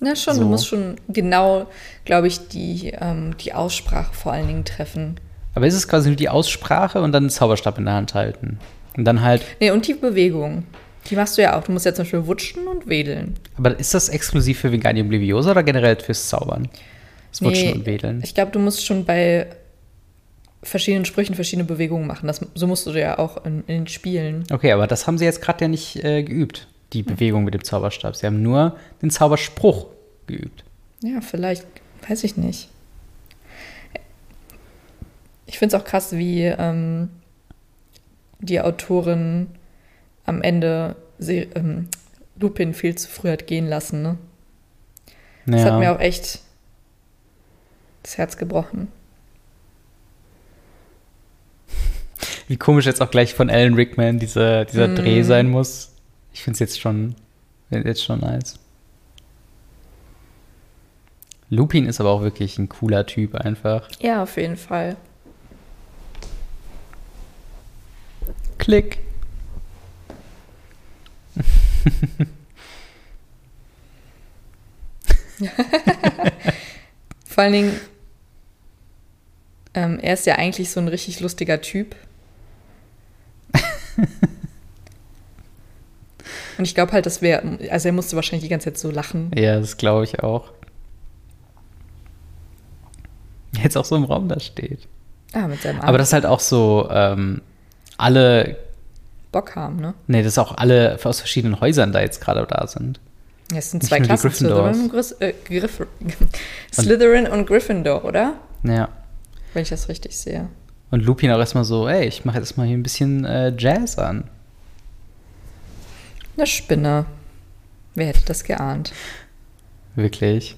Na schon, So. du musst schon genau, glaube ich, die, ähm, die Aussprache vor allen Dingen treffen. Aber ist es quasi nur die Aussprache und dann einen Zauberstab in der Hand halten? Und dann halt, Nee, und die Bewegung. Die machst du ja auch. Du musst ja zum Beispiel wutschen und wedeln. aber ist das exklusiv für Wingardium Leviosa oder generell fürs Zaubern? Das Wutschen Nee, und Wedeln. Ich glaube, du musst schon bei verschiedenen Sprüchen verschiedene Bewegungen machen. Das, so musst du ja auch in, in den Spielen. Okay, aber das haben sie jetzt gerade ja nicht äh, geübt, die Bewegung mit dem Zauberstab. Sie haben nur den Zauberspruch geübt. Ja, vielleicht, weiß ich nicht. Ich finde es auch krass, wie ähm, die Autorin am Ende sie, ähm, Lupin viel zu früh hat gehen lassen. Ne? Das hat mir auch echt das Herz gebrochen. Wie komisch jetzt auch gleich von Alan Rickman dieser, dieser Mm. Dreh sein muss. Ich finde es jetzt schon, jetzt schon nice. Lupin ist aber auch wirklich ein cooler Typ einfach. Ja, auf jeden Fall. Klick. Vor allen Dingen, ähm, er ist ja eigentlich so ein richtig lustiger Typ. Und ich glaube halt, das wäre, also er musste wahrscheinlich die ganze Zeit so lachen. Ja, das glaube ich auch. Jetzt auch so im Raum da steht. Ah, mit seinem Arm Aber das ist halt auch so, ähm, alle, Bock haben, ne? nee, dass auch alle aus verschiedenen Häusern da jetzt gerade da sind. Ja, es sind Nicht zwei Klassen, Slytherin und, Gris, äh, Griff, Slytherin und Gryffindor, oder? Ja. Wenn ich das richtig sehe. Und Lupin auch erstmal so, ey, ich mache jetzt mal hier ein bisschen äh, Jazz an. Eine Spinne. Wer hätte das geahnt? Wirklich.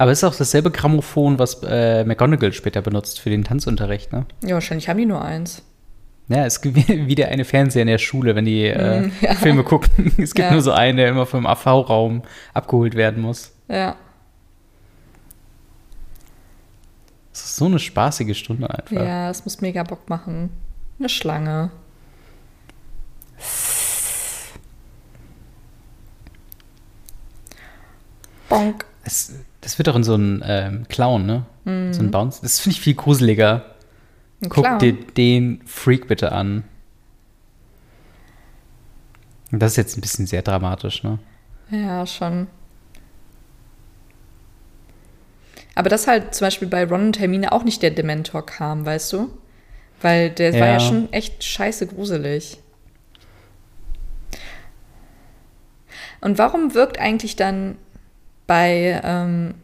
Aber es ist auch dasselbe Grammophon, was äh, McGonagall später benutzt für den Tanzunterricht, ne? Ja, wahrscheinlich haben die nur eins. Ja, es gibt wie wie der eine Fernseher in der Schule, wenn die äh, Mm, ja. Filme gucken. Es gibt Ja. nur so einen, der immer vom AV-Raum abgeholt werden muss. Ja. Das ist so eine spaßige Stunde einfach. Ja, es muss mega Bock machen. Eine Schlange. Bonk. Es, das wird doch in so einen ähm, Clown, ne? Mhm. So ein Bounce. Das finde ich viel gruseliger. Ein Guck Clown. dir den Freak bitte an. Das ist jetzt ein bisschen sehr dramatisch, ne? Ja, schon. Aber dass halt zum Beispiel bei Ron und Hermine auch nicht der Dementor kam, weißt du? Weil der war Ja. ja schon echt scheiße gruselig. Und warum wirkt eigentlich dann bei ähm,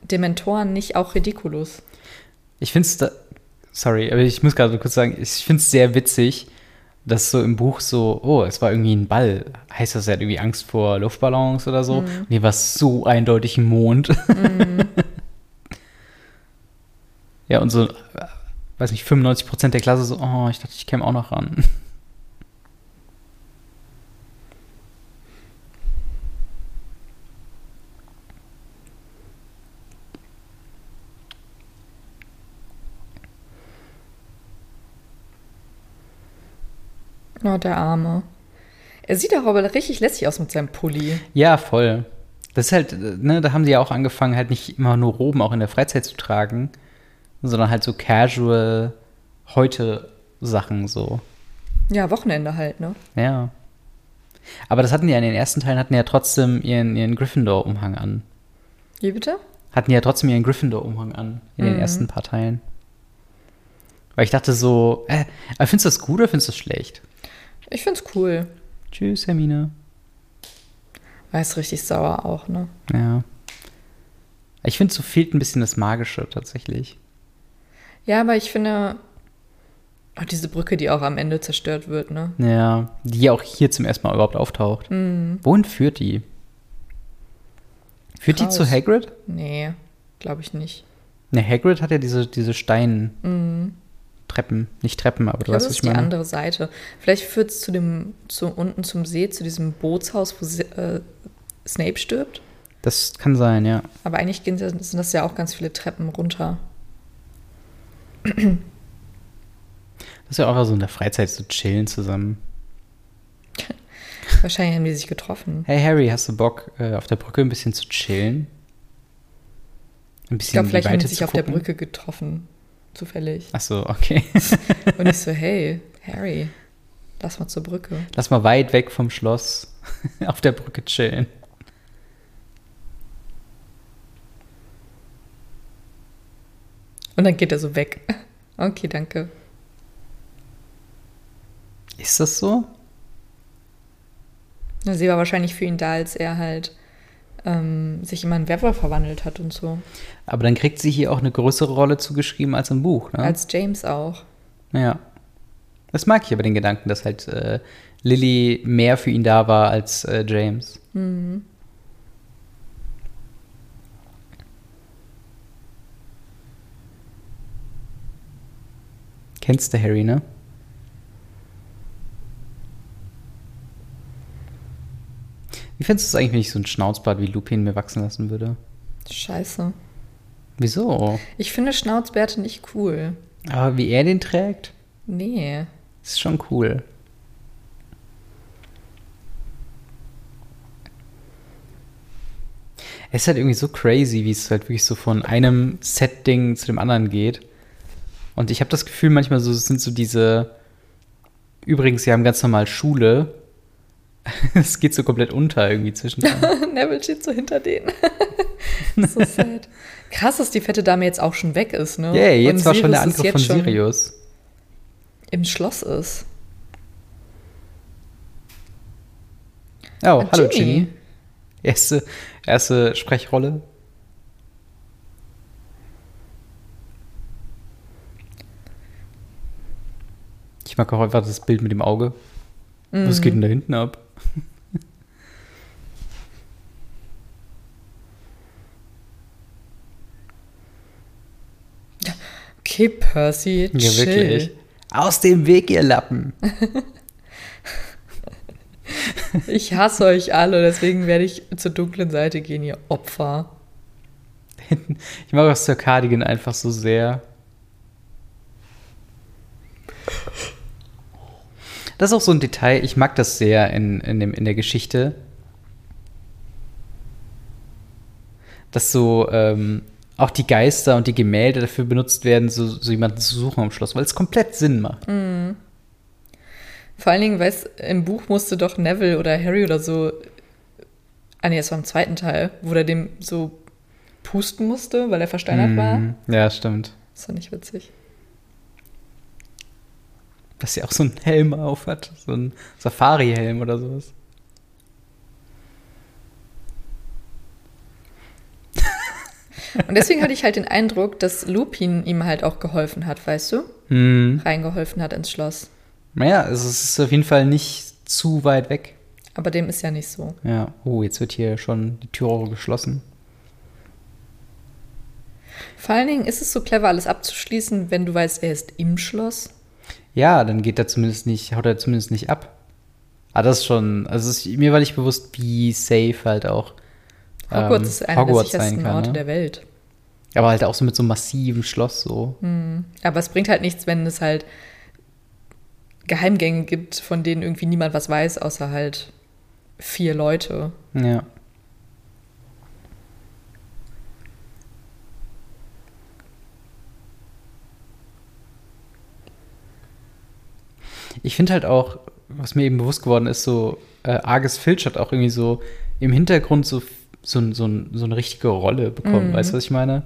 Dementoren nicht auch Ridiculus? Ich finde es. Sorry, aber ich muss gerade kurz sagen, ich finde es sehr witzig, dass so im Buch so, oh, es war irgendwie ein Ball. Heißt das, er hat irgendwie Angst vor Luftballons oder so? Und hier war es so eindeutig ein Mond. ja, und so, äh, weiß nicht, 95 Prozent der Klasse so, oh, ich dachte, ich käme auch noch ran. Oh, der Arme. Er sieht auch aber richtig lässig aus mit seinem Pulli. Ja, voll. Das ist halt, äh, ne, da haben sie ja auch angefangen, halt nicht immer nur Roben auch in der Freizeit zu tragen, sondern halt so casual heute Sachen so. Ja, Wochenende halt, ne? Ja. Aber das hatten die ja in den ersten Teilen, hatten ja trotzdem ihren, ihren Gryffindor-Umhang an. Wie bitte? Hatten ja trotzdem ihren Gryffindor-Umhang an in den Mhm. ersten paar Teilen. Weil ich dachte so, äh, findest du das gut oder findest du das schlecht? Ich find's cool. Tschüss, Hermine. War ist richtig sauer auch, ne? Ja. Ich finde, so fehlt ein bisschen das Magische tatsächlich. Ja, aber ich finde, auch diese Brücke, die auch am Ende zerstört wird, ne? Ja, die auch hier zum ersten Mal überhaupt auftaucht. Mhm. Wohin führt die? Führt die Raus. zu Hagrid? Nee, glaube ich nicht. Ne, Hagrid hat ja diese, diese Steintreppen. Mhm. Nicht Treppen, aber Ich du glaube, weißt, das was ist ich die meine. andere Seite. Vielleicht führt es zu dem, zu unten zum See, zu diesem Bootshaus, wo äh, Snape stirbt. Das kann sein, ja. Aber eigentlich gehen, das- sind das ja auch ganz viele Treppen runter. Das ist ja auch so in der Freizeit so chillen zusammen. Wahrscheinlich haben die sich getroffen. Hey Harry, hast du Bock, äh, auf der Brücke ein bisschen zu chillen? Ein Ich bisschen glaube, in vielleicht die haben die sich zu auf der? Brücke getroffen. Zufällig. Ach so, okay. Und ich so, hey, Harry, lass mal zur Brücke. Lass mal weit weg vom Schloss auf der Brücke chillen. Und dann geht er so weg. Okay, danke. Ist das so? Sie war wahrscheinlich für ihn da, als er halt ähm, sich in einen Werwolf verwandelt hat und so. Aber dann kriegt sie hier auch eine größere Rolle zugeschrieben als im Buch, ne? Als James auch. Ja. Das mag ich aber den Gedanken, dass halt äh, Lily mehr für ihn da war als äh, James. Kennst du Harry, ne? Wie findest du es eigentlich, wenn ich so ein Schnauzbart wie Lupin mir wachsen lassen würde? Scheiße. Wieso? Ich finde Schnauzbärte nicht cool. Aber wie er den trägt, Nee. ist schon cool. Es ist halt irgendwie so crazy, wie es halt wirklich so von einem Setting zu dem anderen geht. Und ich habe das Gefühl, manchmal so sind so diese. Übrigens, sie haben ganz normal Schule. Es geht so komplett unter irgendwie zwischen. Neville steht so hinter denen. so sad. Krass, dass die fette Dame jetzt auch schon weg ist, ne? Yeah, jetzt Und war schon der Angriff von Sirius. Im Schloss ist. Oh, Ah, hallo Ginny. Ginny. Erste, erste Sprechrolle. Ich mag auch einfach das Bild mit dem Auge. Was Mhm. geht denn da hinten ab? Okay, Percy, Ja, chill. wirklich. Aus dem Weg, ihr Lappen. Ich hasse euch alle, deswegen werde ich zur dunklen Seite gehen, ihr Opfer. ich mag auch Sir Cardigan einfach so sehr. Das ist auch so ein Detail, ich mag das sehr in, in, dem, in der Geschichte. Dass so ähm, auch die Geister und die Gemälde dafür benutzt werden, so, so jemanden zu suchen am Schloss, weil es komplett Sinn macht. Mhm. Vor allen Dingen, weißt im Buch musste doch Neville oder Harry oder so. Ah, nee, das war im zweiten Teil, wo er dem so pusten musste, weil er versteinert Mhm. war. Ja, stimmt. Das war nicht witzig. Dass sie auch so einen Helm auf hat. So einen Safari-Helm oder sowas. Und deswegen hatte ich halt den Eindruck, dass Lupin ihm halt auch geholfen hat, weißt du? Hm. Reingeholfen hat ins Schloss. Naja, es ist auf jeden Fall nicht zu weit weg. Aber dem ist ja nicht so. Ja. Oh, jetzt wird hier schon die Tür geschlossen. Vor allen Dingen ist es so clever, alles abzuschließen, wenn du weißt, er ist im Schloss. Ja, dann geht er zumindest nicht, haut er zumindest nicht ab. Ah, das ist schon, also ist, mir war nicht bewusst, wie safe halt auch Hogwarts ähm, ist einer Hogwarts der sichersten kann, Orte ne? der Welt. Aber halt auch so mit so einem massiven Schloss so. Aber es bringt halt nichts, wenn es halt Geheimgänge gibt, von denen irgendwie niemand was weiß, außer halt vier Leute. Ja. Ich finde halt auch, was mir eben bewusst geworden ist, so äh, Argus Filch hat auch irgendwie so im Hintergrund so, so, so, so eine richtige Rolle bekommen. Mhm. Weißt du, was ich meine?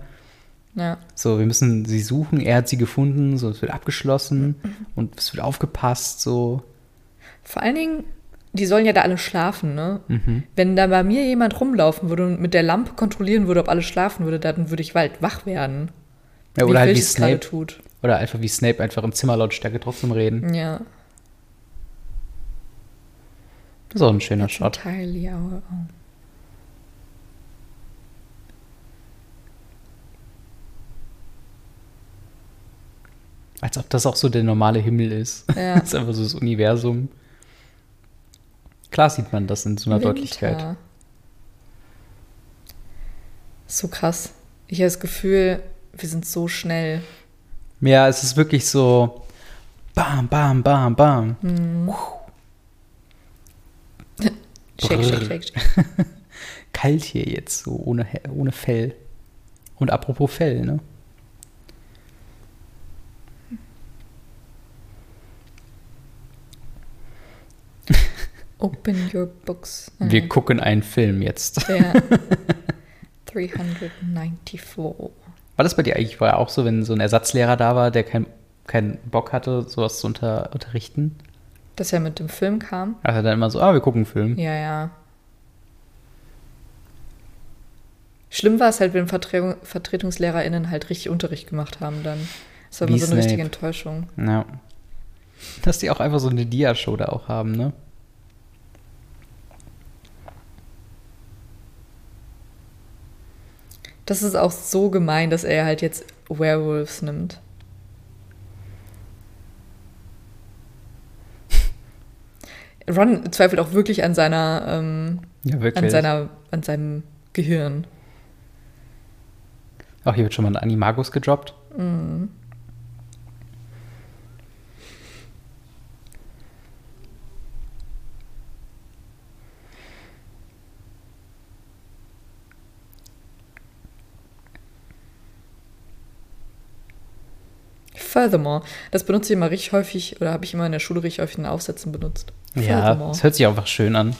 Ja. So, wir müssen sie suchen, er hat sie gefunden, so, es wird abgeschlossen und es wird aufgepasst, so. Vor allen Dingen, die sollen ja da alle schlafen, ne? Mhm. Wenn da bei mir jemand rumlaufen würde und mit der Lampe kontrollieren würde, ob alle schlafen würde, dann würde ich bald wach werden. Ja, oder halt wie Filch es gerade Snape. tut. Oder einfach wie Snape einfach im Zimmerlautstärke trotzdem reden. Ja. Das ist auch ein schöner Shot. Entirely our own. Als ob das auch so der normale Himmel ist. Ja. Das ist einfach so das Universum. Klar sieht man das in so einer Winter. Deutlichkeit. So krass. Ich habe das Gefühl, wir sind so schnell. Ja, es ist wirklich so bam, bam, bam, bam. Shake, shake, shake, shake. Kalt hier jetzt, so ohne, ohne Fell. Und apropos Fell, ne? Open your books. Wir gucken einen Film jetzt. Ja. 394. War das bei dir eigentlich vorher auch so, wenn so ein Ersatzlehrer da war, der keinen keinen Bock hatte, sowas zu unter, unterrichten? Dass er mit dem Film kam. Also dann immer so, ah, wir gucken einen Film. Ja, ja. Schlimm war es halt, wenn Vertre VertretungslehrerInnen halt richtig Unterricht gemacht haben dann. Das war Wie immer so eine richtige. Enttäuschung. Ja. Dass die auch einfach so eine Dia-Show da auch haben, ne? Das ist auch so gemein, dass er halt jetzt Werewolves nimmt. Ron zweifelt auch wirklich an seiner, ähm, Ja, wirklich. an seiner, an seinem Gehirn. Auch hier wird schon mal ein Animagus gedroppt. Furthermore, das benutze ich immer richtig häufig, oder habe ich immer in der Schule richtig häufig in Aufsätzen benutzt. Ja, es hört sich einfach schön an.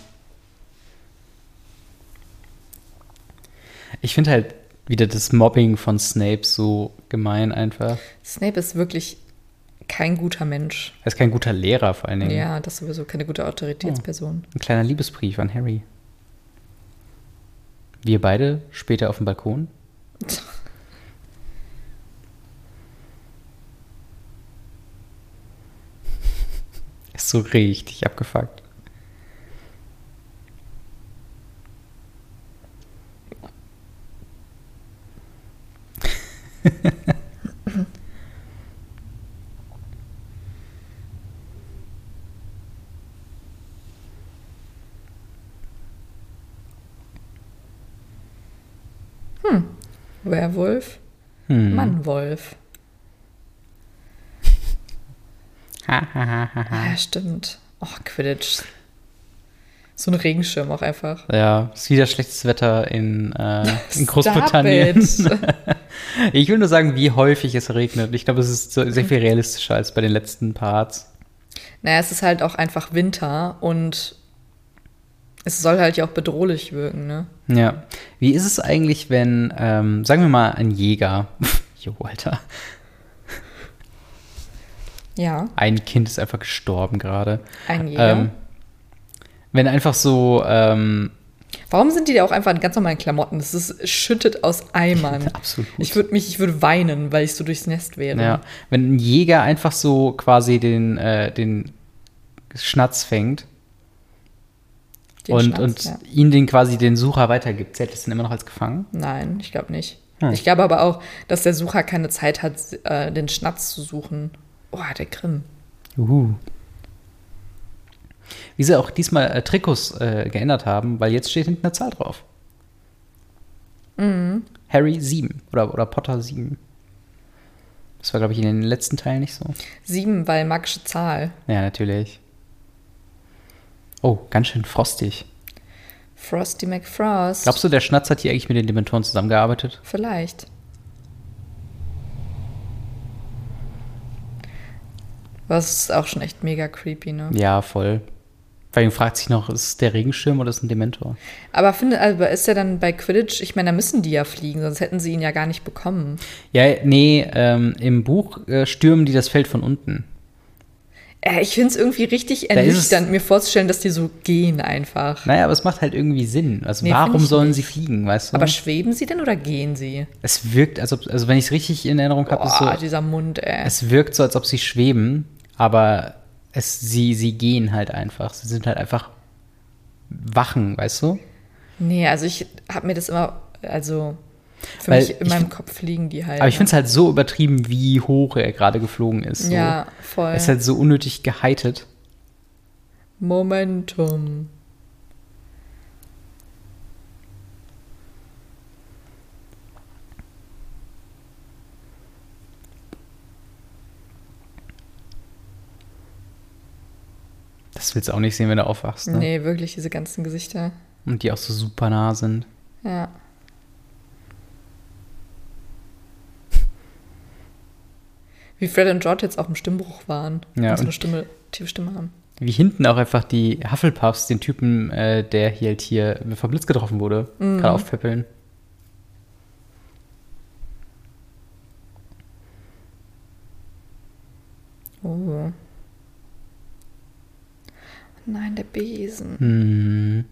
Ich finde halt wieder das Mobbing von Snape so gemein einfach. Snape ist wirklich kein guter Mensch. Er ist kein guter Lehrer vor allen Dingen. Ja, das ist sowieso keine gute Autoritätsperson. Ein kleiner Liebesbrief an Harry. Wir beide später auf dem Balkon. so richtig abgefuckt. hm. Werwolf, hm. Mannwolf. Ja, stimmt. Oh, Quidditch. So ein Regenschirm auch einfach. Ja, ist wieder schlechtes Wetter in, äh, in Großbritannien. Ich will nur sagen, wie häufig es regnet. Ich glaube, es ist so sehr viel realistischer als bei den letzten Parts. Naja, es ist halt auch einfach Winter und es soll halt ja auch bedrohlich wirken, ne? Ja. Wie ist es eigentlich, wenn, ähm, sagen wir mal, ein Jäger, jo, Alter, Ja, ein Kind ist einfach gestorben gerade. ein Jäger. Ähm, wenn einfach so, ähm, Warum sind die da auch einfach in ganz normalen Klamotten? Das ist schüttet aus Eimern. absolut. Ich würde mich, ich würde weinen, weil ich so durchs Nest wäre. Ja, wenn ein Jäger einfach so quasi den, äh, den Schnatz fängt Den und, Schnatz, und ja. ihn den quasi den Sucher weitergibt, zählt das dann immer noch als gefangen? Nein, ich glaube nicht. Hm. Ich glaube aber auch, dass der Sucher keine Zeit hat, äh, den Schnatz zu suchen. Oh, der Grimm. Uhu. Wie sie auch diesmal äh, Trikots äh, geändert haben, weil jetzt steht hinten eine Zahl drauf. Mhm. Harry 7 oder, oder Potter 7. Das war, glaube ich, in den letzten Teilen nicht so. Sieben, weil magische Zahl. Ja, natürlich. Oh, ganz schön frostig. Frosty McFrost. Glaubst du, der Schnatz hat hier eigentlich mit den Dementoren zusammengearbeitet? Vielleicht. Was ist auch schon echt mega creepy, ne? Ja, voll. Vor allem fragt sich noch, ist es der Regenschirm oder ist es ein Dementor? Aber finde, also ist er dann bei Quidditch, ich meine, da müssen die ja fliegen, sonst hätten sie ihn ja gar nicht bekommen. Ja, nee, ähm, im Buch äh, stürmen die das Feld von unten. Äh, ich finde es irgendwie richtig ernüchternd, mir vorzustellen, dass die so gehen einfach. Naja, aber es macht halt irgendwie Sinn. Also Nee, warum sollen nicht. sie fliegen, weißt du? Aber schweben sie denn oder gehen sie? es wirkt, als ob, also wenn ich es richtig in Erinnerung habe, ist so, dieser Mund, ey. es wirkt so, als ob sie schweben, aber es, sie, sie gehen halt einfach. Sie sind halt einfach Wachen, weißt du? Nee, also ich habe mir das immer, also für Weil mich in meinem Kopf fliegen die halt. Aber ich ne? finde es halt so übertrieben, wie hoch er gerade geflogen ist. So. Ja, voll. Er ist halt so unnötig geheitet. Momentum. Das willst du auch nicht sehen, wenn du aufwachst. Ne? Nee, wirklich, diese ganzen Gesichter. Und die auch so super nah sind. Ja. Wie Fred und George jetzt auch im Stimmbruch waren. Ja, Und so eine Stimme, tiefe Stimme haben. Wie hinten auch einfach die Hufflepuffs, den Typen, äh, der hier halt hier vom Blitz getroffen wurde, Mhm. gerade aufpäppeln. Oh. Nein, der Besen. Hm.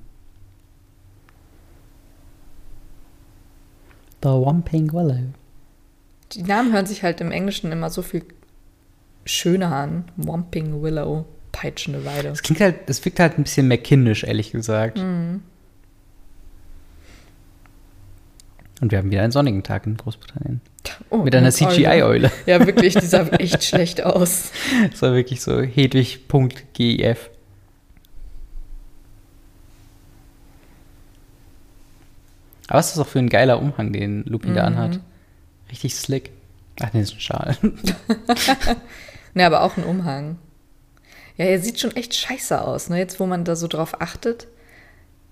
The Whomping Willow. Die Namen hören sich halt im Englischen immer so viel schöner an. Whomping Willow, peitschende Weide. Es klingt halt, es wirkt halt ein bisschen mehr kindisch, ehrlich gesagt. Mhm. Und wir haben wieder einen sonnigen Tag in Großbritannien. Oh, Mit einer eine Eule. CGI-Eule. Ja, wirklich, die sah echt schlecht aus. Das war wirklich so Hedwig.gif. Aber was ist das auch für ein geiler Umhang, den Lupin da Mhm. anhat? Richtig slick. Ach nee, das ist ein Schal. Ne, aber auch ein Umhang. Ja, er sieht schon echt scheiße aus, ne? Jetzt, wo man da so drauf achtet.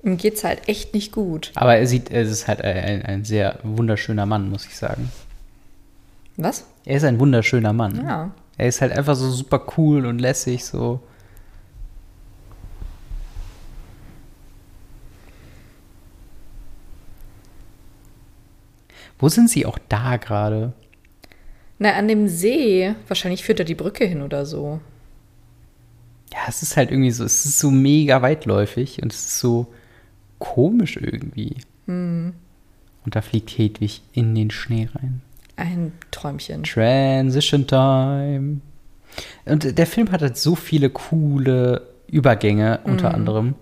Ihm geht's halt echt nicht gut. Aber er sieht, es ist halt ein, ein sehr wunderschöner Mann, muss ich sagen. Was? Er ist ein wunderschöner Mann. Ja. Er ist halt einfach so super cool und lässig, so. Wo sind sie auch da gerade? Na, an dem See. Wahrscheinlich führt er die Brücke hin oder so. Ja, es ist halt irgendwie so, es ist so mega weitläufig und es ist so komisch irgendwie. Hm. Und da fliegt Hedwig in den Schnee rein. Ein Träumchen. Transition Time. Und der Film hat halt so viele coole Übergänge, unter anderem.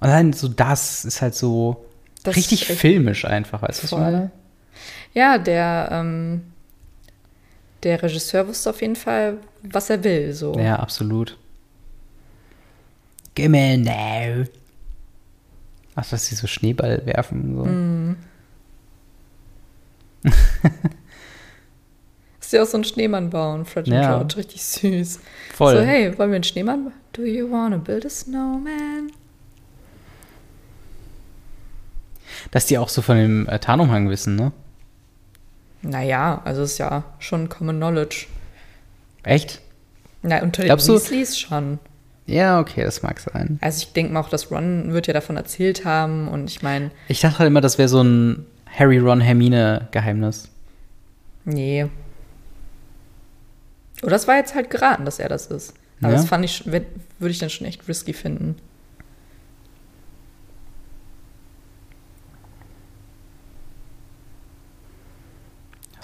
Und dann so das ist halt so Das richtig filmisch einfach, weißt du, was ich meine? Ja, der, ähm, der Regisseur wusste auf jeden Fall, was er will. So. Ja, absolut. Gimme now. Ach, dass sie so Schneeball werfen. So. Mhm. Ist ja auch so ein Schneemann bauen, Fred und Ja. George, richtig süß. Voll. So, hey, wollen wir einen Schneemann? ba- Do you wanna build a snowman? Dass die auch so von dem äh, Tarnumhang wissen, ne? Naja, also ist ja schon Common Knowledge. Echt? Na, unter den Glaubst du- Weasleys schon. Ja, okay, das mag sein. Also ich denke mal auch, dass Ron wird ja davon erzählt haben und ich meine, Ich dachte halt immer, das wäre so ein Harry, Ron, Hermine Geheimnis. nee. Oder das war jetzt halt geraten, dass er das ist. Aber Ja. das fand ich, würde ich dann schon echt risky finden.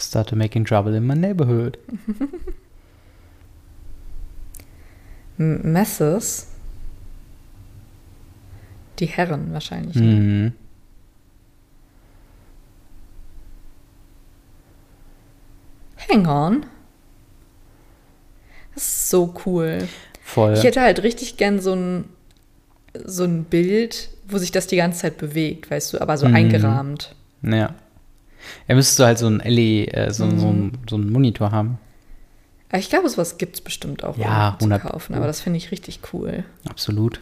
Started making trouble in my neighborhood. Messes. Die Herren wahrscheinlich. ne? Mhm. Hang on. Das ist so cool. Voll. Ich hätte halt richtig gern so ein, so ein Bild, wo sich das die ganze Zeit bewegt, weißt du, aber so Mhm. eingerahmt. Ja. Er müsste halt so ein LE, äh, so, so, Mhm. ein, so einen Monitor haben. Aber ich glaube, sowas gibt es bestimmt auch Ja, 100 zu kaufen, aber das finde ich richtig cool. Absolut.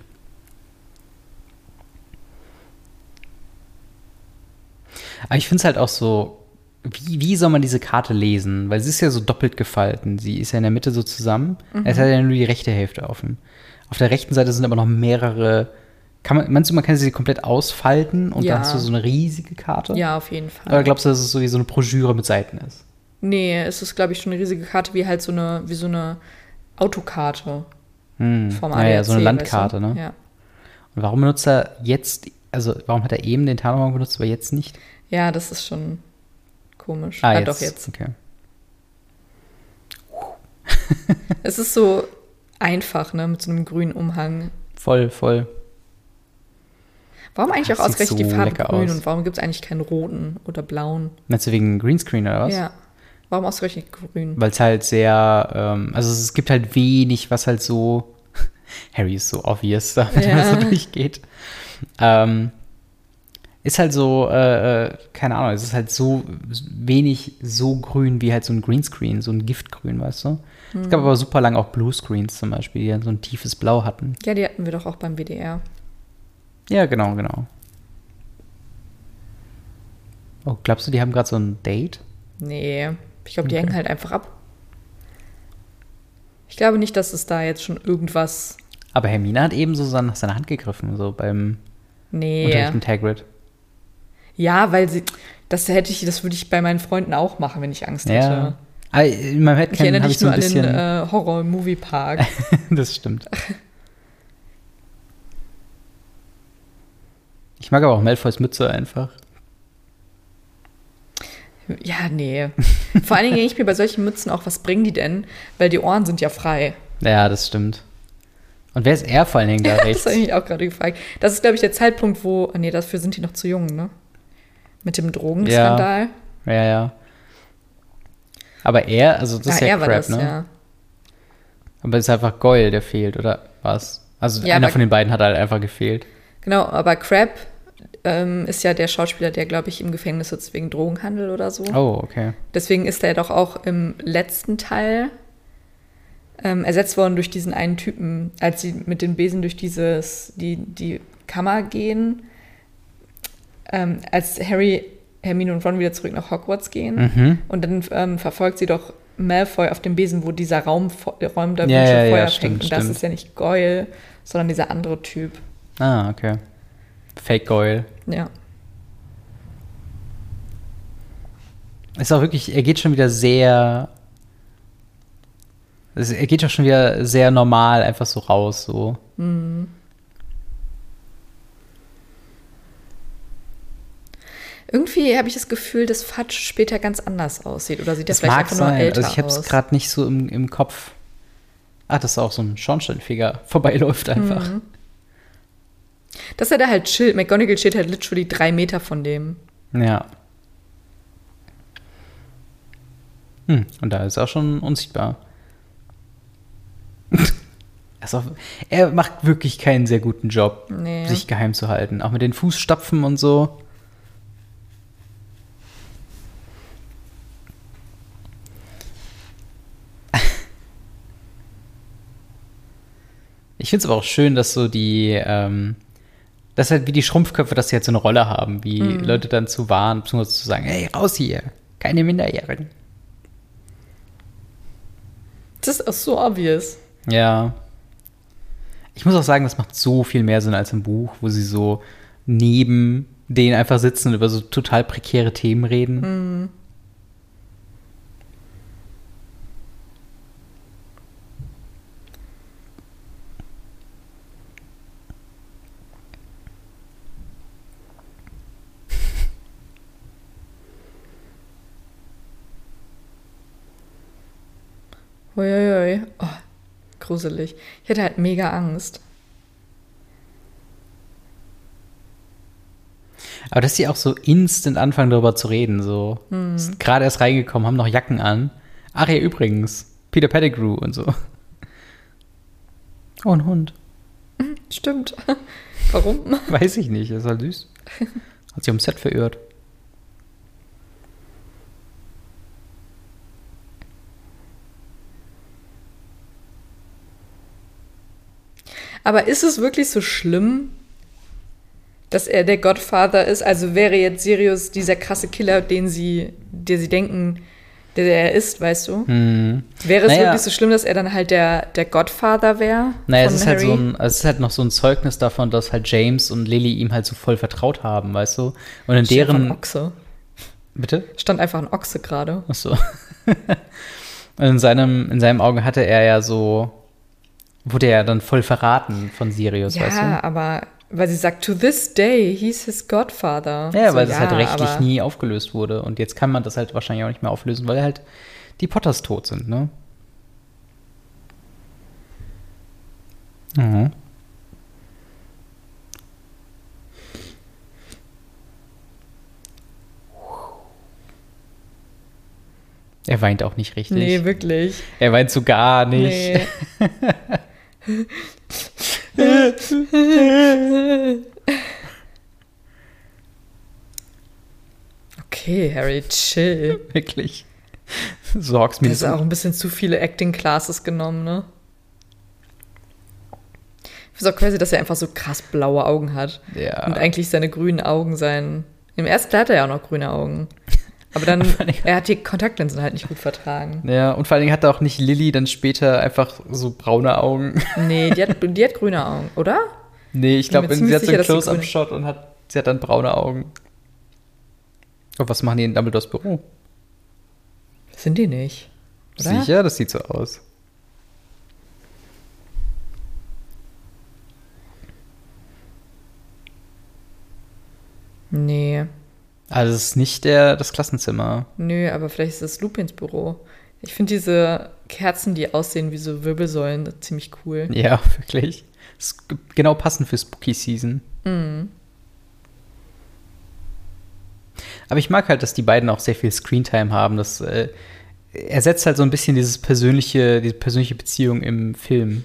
Aber ich finde es halt auch so, wie, wie soll man diese Karte lesen? Weil sie ist ja so doppelt gefalten. Sie ist ja in der Mitte so zusammen. Es hat ja nur die rechte Hälfte offen. Auf der rechten Seite sind aber noch mehrere. Kann man, meinst du, man kann sie komplett ausfalten und Ja. dann hast du so eine riesige Karte? Ja, auf jeden Fall. Oder glaubst du, dass es so wie so eine Broschüre mit Seiten ist? nee, es ist, glaube ich, schon eine riesige Karte, wie halt so eine, wie so eine Autokarte Hm. vom ja, ja, so eine ADAC, Landkarte, weißt du? ne? Ja. Und warum benutzt er jetzt, also warum hat er eben den Tarnumhang benutzt, aber jetzt nicht? ja, das ist schon komisch. Ah, Ah, jetzt. doch jetzt. Okay. Es ist so einfach, ne, mit so einem grünen Umhang. Voll, voll. Warum eigentlich Das auch ausgerechnet die so Farbe lecker grün aus. und warum gibt es eigentlich keinen roten oder blauen? Meinst du wegen Greenscreen oder was? Ja. Warum ausgerechnet grün? Weil es halt sehr, ähm, also es gibt halt wenig, was halt so, Harry ist so obvious, da, wenn Ja. das so durchgeht. Ähm, ist halt so, äh, äh, keine Ahnung, es ist halt so wenig so grün wie halt so ein Greenscreen, so ein Giftgrün, weißt du? Es Hm. gab aber super lang auch Bluescreens zum Beispiel, die dann so ein tiefes Blau hatten. Ja, die hatten wir doch auch beim WDR. Ja, genau, genau. Oh, glaubst du, die haben gerade so ein Date? Nee, ich glaube, die Okay. hängen halt einfach ab. Ich glaube nicht, dass es da jetzt schon irgendwas. Aber Hermine hat eben so nach seiner Hand gegriffen, so beim Nee. Unterricht mit Hagrid. Ja, weil sie. Das hätte ich, das würde ich bei meinen Freunden auch machen, wenn ich Angst hätte. Ja. Aber in meinem Ich Headcanon erinnere dich ich so nur ein an den äh, Horror-Movie-Park. das stimmt. Ich mag aber auch Malfoys Mütze einfach. ja, nee. Vor allen Dingen denke ich mir bei solchen Mützen auch, was bringen die denn? Weil die Ohren sind ja frei. Ja, das stimmt. Und wer ist er vor allen Dingen da Das rechts? habe ich auch gerade gefragt. Das ist, glaube ich, der Zeitpunkt, wo. ah, Nee, dafür sind die noch zu jung, ne? Mit dem Drogenskandal. ja, ja. Aber er, also das ist Ah, ja er war Crap, das, ne? ja. Aber es ist einfach Goyle, der fehlt, oder was? Also Ja, einer von den beiden hat halt einfach gefehlt. Genau, aber Crab ähm, ist ja der Schauspieler, der, glaube ich, im Gefängnis sitzt wegen Drogenhandel oder so. Oh, okay. Deswegen ist er doch auch im letzten Teil ähm, ersetzt worden durch diesen einen Typen, als sie mit den Besen durch dieses, die, die Kammer gehen. Ähm, als Harry, Hermine und Ron wieder zurück nach Hogwarts gehen. Mhm. Und dann ähm, verfolgt sie doch Malfoy auf dem Besen, wo dieser Raum, Raum der Ja, ja, ja, Feuer stimmt, fängt. Und das stimmt. ist ja nicht Goyle, sondern dieser andere Typ. Ah, okay. Fake Goyle. Ja. Ist auch wirklich, er geht schon wieder sehr. Er geht doch schon wieder sehr normal einfach so raus, so. Irgendwie habe ich das Gefühl, dass Fudge später ganz anders aussieht. Oder sieht Das vielleicht mag einfach nur sein. älter Also ich habe es gerade nicht so im, im Kopf. Ah, dass auch so ein Schornsteinfeger vorbeiläuft einfach. Mhm. Dass er da halt chillt. McGonagall steht halt literally drei Meter von dem. Ja. Hm, und da ist er auch schon unsichtbar. also, er macht wirklich keinen sehr guten Job, nee. sich geheim zu halten. Auch mit den Fußstapfen und so. Ich finde es aber auch schön, dass so die, ähm, dass halt wie die Schrumpfköpfe, dass sie halt so eine Rolle haben, wie Mhm. Leute dann zu warnen, beziehungsweise zu sagen, hey, raus hier, keine Minderjährigen. Das ist auch so obvious. Ja. Ich muss auch sagen, das macht so viel mehr Sinn als im Buch, wo sie so neben denen einfach sitzen und über so total prekäre Themen reden. Uiuiui. Oh, gruselig. Ich hätte halt mega Angst. Aber dass sie auch so instant anfangen, darüber zu reden, so. Sind gerade erst reingekommen, haben noch Jacken an. Ach ja, übrigens, Peter Pettigrew und so. Oh, ein Hund. Stimmt. Warum? Weiß ich nicht, ist halt süß. Hat sich am Set verirrt. Aber ist es wirklich so schlimm, dass er der Godfather ist? Also wäre jetzt Sirius dieser krasse Killer, den sie, der sie denken, der er ist, weißt du? Hm. Wäre es Naja. wirklich so schlimm, dass er dann halt der, der Godfather wäre? Naja, es ist halt so ein, es ist halt noch so ein Zeugnis davon, dass halt James und Lily ihm halt so voll vertraut haben, weißt du? Und in ein deren. Ochse. Bitte? Stand einfach ein Ochse gerade. Ach so. Und in seinem, in seinem Auge hatte er ja so, wurde er ja dann voll verraten von Sirius, Ja, weißt du? aber weil sie sagt, to this day, he's his Godfather. Ja, So, weil das halt rechtlich nie aufgelöst wurde. Und jetzt kann man das halt wahrscheinlich auch nicht mehr auflösen, weil halt die Potters tot sind, ne? Mhm. Er weint auch nicht richtig. Nee, wirklich. Er weint so gar nicht. Nee. okay, Harry, chill. Wirklich. Sorgst mir Das ist so. auch ein bisschen zu viele Acting Classes genommen, ne? Ich finde es auch crazy, dass er einfach so krass blaue Augen hat. Ja. Und eigentlich seine grünen Augen sein. Im ersten Teil hat er ja auch noch grüne Augen. Aber dann, er hat die Kontaktlinsen halt nicht gut vertragen. Ja, und vor allen Dingen hat auch nicht Lilly dann später einfach so braune Augen. Nee, die hat, die hat grüne Augen, oder? nee, ich glaube, sie hat so einen Close-Up-Shot und hat, sie hat dann braune Augen. Und was machen die in Dumbledores Büro? Sind die nicht? Oder? Sicher, das sieht so aus. Nee. Also es ist nicht der, das Klassenzimmer. Nö, aber vielleicht ist es Lupins Büro. Ich finde diese Kerzen, die aussehen wie so Wirbelsäulen, ziemlich cool. Ja, wirklich. Das ist genau passend für Spooky Season. Mhm. Aber ich mag halt, dass die beiden auch sehr viel Screentime haben. Das äh, ersetzt halt so ein bisschen dieses persönliche, diese persönliche Beziehung im Film.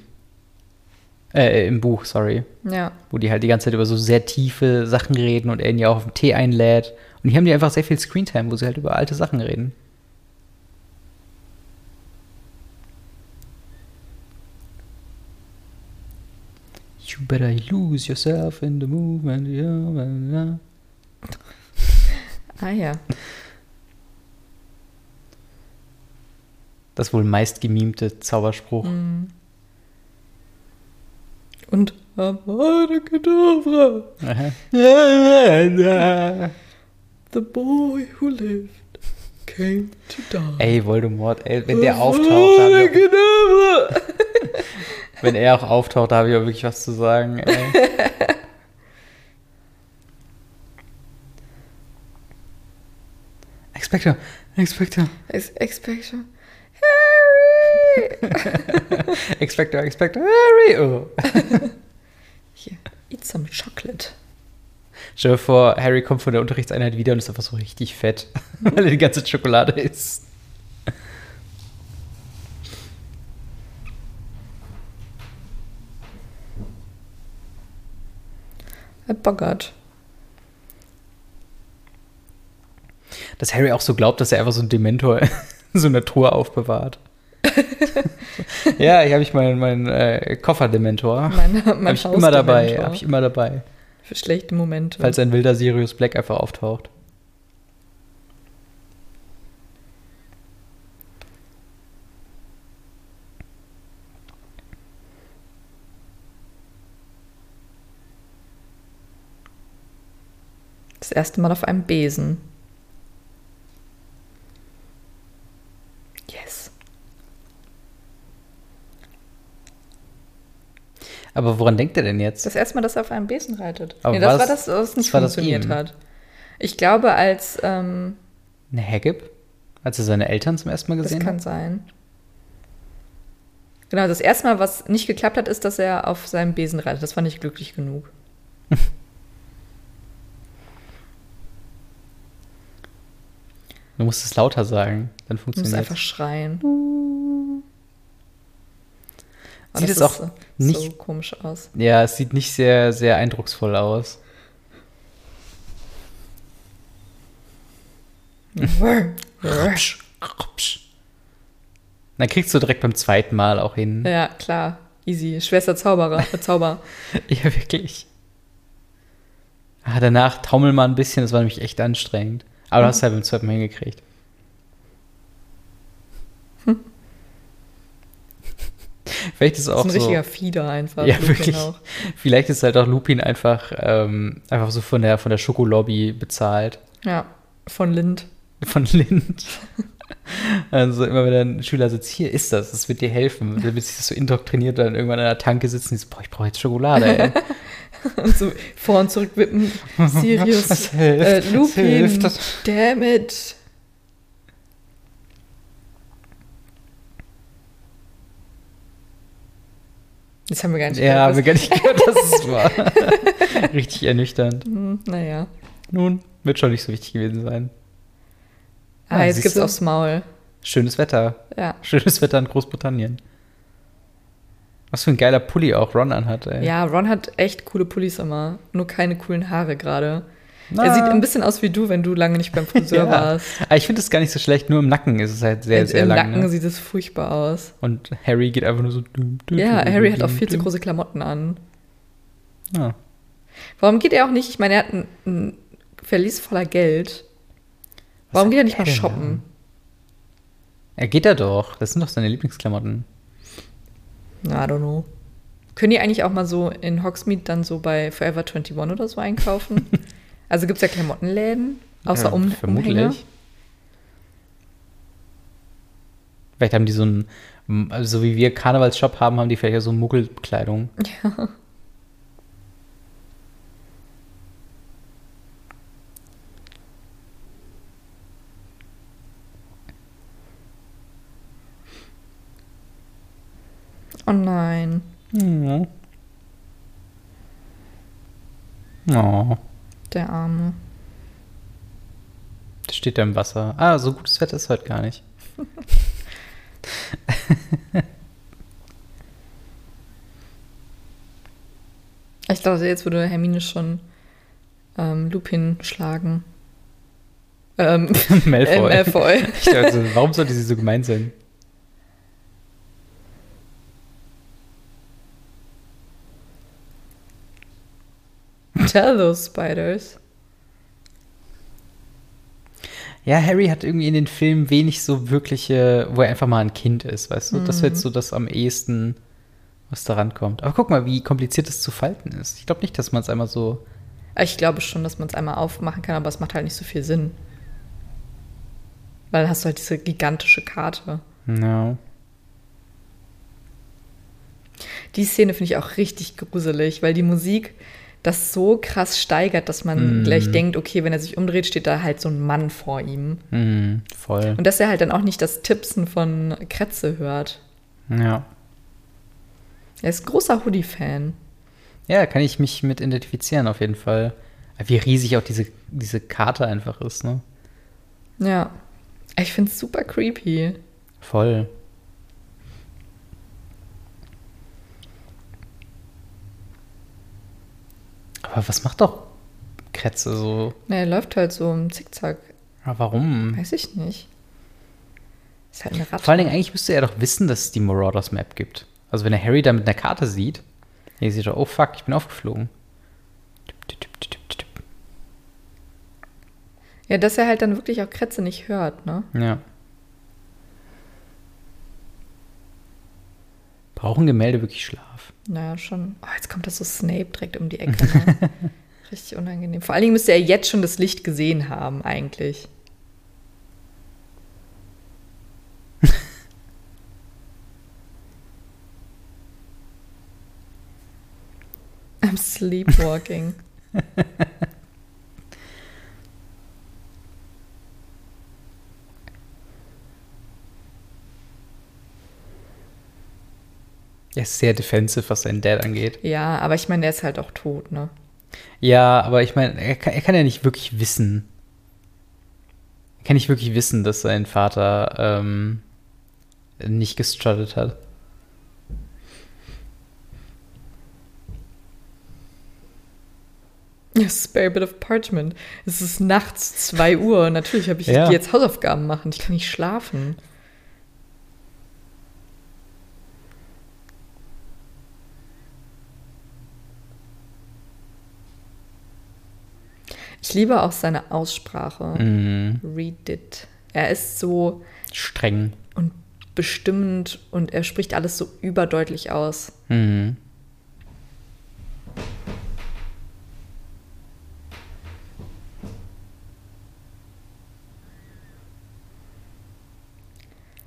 Äh, im Buch, sorry. Ja. Wo die halt die ganze Zeit über so sehr tiefe Sachen reden und er ihn ja auch auf den Tee einlädt. Und hier haben die einfach sehr viel Screentime, wo sie halt über alte Sachen reden. You better lose yourself in the movement. yeah, Ah ja. Das wohl meist gemimte Zauberspruch. Mhm. Und Avada Kedavra. the boy who lived came to die. Ey, Voldemort, ey, wenn der auftaucht, da hab ich auch, wenn er auch auftaucht, da habe ich auch wirklich was zu sagen. Ey. Expector, Expector, Ex Expecto. Expector, Expector, Harry. Oh. Hier, eat some chocolate. Stell dir vor, Harry kommt von der Unterrichtseinheit wieder und ist einfach so richtig fett, weil er die ganze Schokolade isst. Boggart. Dass Harry auch so glaubt, dass er einfach so ein Dementor in so einer Truhe aufbewahrt. ja, ich habe ich meinen mein, äh, Kofferdementor. Mein, mein Habe ich immer dabei. Habe ich immer dabei. Für schlechte Momente. Falls ein wilder Sirius Black einfach auftaucht. Das erste Mal auf einem Besen. Yes. Aber woran denkt er denn jetzt? Das erste Mal, dass er auf einem Besen reitet. Aber nee, das war das- das, was nicht das das funktioniert hat. Ich glaube, als ähm, Eine Haggib? Als er seine Eltern zum ersten Mal das gesehen kann hat? sein. Genau, das erste Mal, was nicht geklappt hat, ist, dass er auf seinem Besen reitet. Das war nicht glücklich genug. Du musst es lauter sagen, dann Du musst funktioniert einfach schreien. Aber Sieht das es auch so, nicht- so komisch aus. Ja, es sieht nicht sehr, sehr eindrucksvoll aus. Dann kriegst du direkt beim zweiten Mal auch hin. ja, klar. Easy. Schwester Zauberer. äh, Zauber. Ja, wirklich. Ah, danach taumel mal ein bisschen, das war nämlich echt anstrengend. Aber du hast es halt beim zweiten Mal hingekriegt. Vielleicht ist Das auch ist ein so. richtiger Fieder einfach. Ja, Lupin wirklich. auch. Vielleicht ist halt auch Lupin einfach, ähm, einfach so von der, von der Schokolobby bezahlt. Ja, von Lind. Von Lind. Also immer wenn ein Schüler sitzt, hier ist das, das wird dir helfen. Dann wird sich das so indoktriniert, dann irgendwann an der Tanke sitzen und so, boah, ich brauche jetzt Schokolade, ey. Und so vor und zurück wippen. Sirius. Das hilft, äh, das Lupin. hilft, das- Damn it. Das haben wir gar nicht Ja, gehört, haben wir gar nicht gehört, dass es war. Richtig ernüchternd. Hm, naja. Nun, wird schon nicht so wichtig gewesen sein. Ah, Ah, jetzt gibt's du? aufs Maul. Schönes Wetter. Ja. Schönes Wetter in Großbritannien. Was für ein geiler Pulli auch Ron anhat, ey. Ja, Ron hat echt coole Pullis immer. Nur keine coolen Haare gerade. Na. Er sieht ein bisschen aus wie du, wenn du lange nicht beim Friseur Ja. warst. Aber ich finde es gar nicht so schlecht, nur im Nacken ist es halt sehr, Im- sehr Im lang. Nacken ne? sieht es furchtbar aus. Und Harry geht einfach nur so. Ja, Harry hat auch viel zu große Klamotten an. Ja. Warum geht er auch nicht? Ich meine, er hat ein, ein Verlies voller Geld. Warum geht er nicht mal shoppen? Er geht da doch. Das sind doch seine Lieblingsklamotten. I don't know. Können die eigentlich auch mal so in Hogsmeade dann so bei Forever 21 oder so einkaufen? also gibt es ja Klamottenläden, außer Ja, um, Umhänge? Vermutlich. Vielleicht haben die so ein, also so wie wir Karnevalsshop haben, haben die vielleicht ja so Muggelkleidung. Ja. Oh nein. Mhm. Oh, Der Arme. steht da im Wasser. Ah, so gutes Wetter ist heute gar nicht. Ich dachte, jetzt würde Hermine schon ähm, Lupin schlagen. Ähm, Malfoy. äh, Malfoy. Dachte, warum sollte sie so gemein sein? Tell those spiders. Ja, Harry hat irgendwie in den Filmen wenig so wirkliche, wo er einfach mal ein Kind ist, weißt du? Das wäre jetzt so das am ehesten, was da rankommt. Aber guck mal, wie kompliziert es zu falten ist. Ich glaube nicht, dass man es einmal so. Ich glaube schon, dass man es einmal aufmachen kann, aber es macht halt nicht so viel Sinn. Weil dann hast du halt diese gigantische Karte. No. Die Szene finde ich auch richtig gruselig, weil die Musik das so krass steigert, dass man gleich denkt, okay, wenn er sich umdreht, steht da halt so ein Mann vor ihm. Hm, voll. Und dass er halt dann auch nicht das Tipsen von Kretze hört. Ja. Er ist großer Hoodie-Fan. Ja, kann ich mich mit identifizieren, auf jeden Fall. Wie riesig auch diese, diese Karte einfach ist, ne? Ja. Ich finde es super creepy. Voll. Aber was macht doch Kretze so? Na, er läuft halt so im Zickzack. Ja, warum? Weiß ich nicht. Ist halt eine Ratte. Vor allen Dingen, eigentlich müsste er doch wissen, dass es die Marauders Map gibt. Also wenn er Harry da mit einer Karte sieht, er sieht doch, oh fuck, ich bin aufgeflogen. Ja, dass er halt dann wirklich auch Kretze nicht hört, ne? Ja. Brauchen Gemälde wirklich Schlaf? Naja, schon. Oh, jetzt kommt das so Snape direkt um die Ecke. Ne? Richtig unangenehm. Vor allen Dingen müsste er jetzt schon das Licht gesehen haben, eigentlich. I'm sleepwalking. Er ist sehr defensive, was seinen Dad angeht. ja, aber ich meine, der ist halt auch tot, ne? Ja, aber ich meine, er kann, er kann ja nicht wirklich wissen. Er kann nicht wirklich wissen, dass sein Vater ähm, nicht gestruttet hat. A spare bit of parchment. Es ist nachts 2 Uhr. Natürlich habe ich Ja. die jetzt Hausaufgaben machen. Ich kann nicht schlafen. Ich liebe auch seine Aussprache. Mhm. Read it. Er ist so Streng. und bestimmend und er spricht alles so überdeutlich aus. Mhm.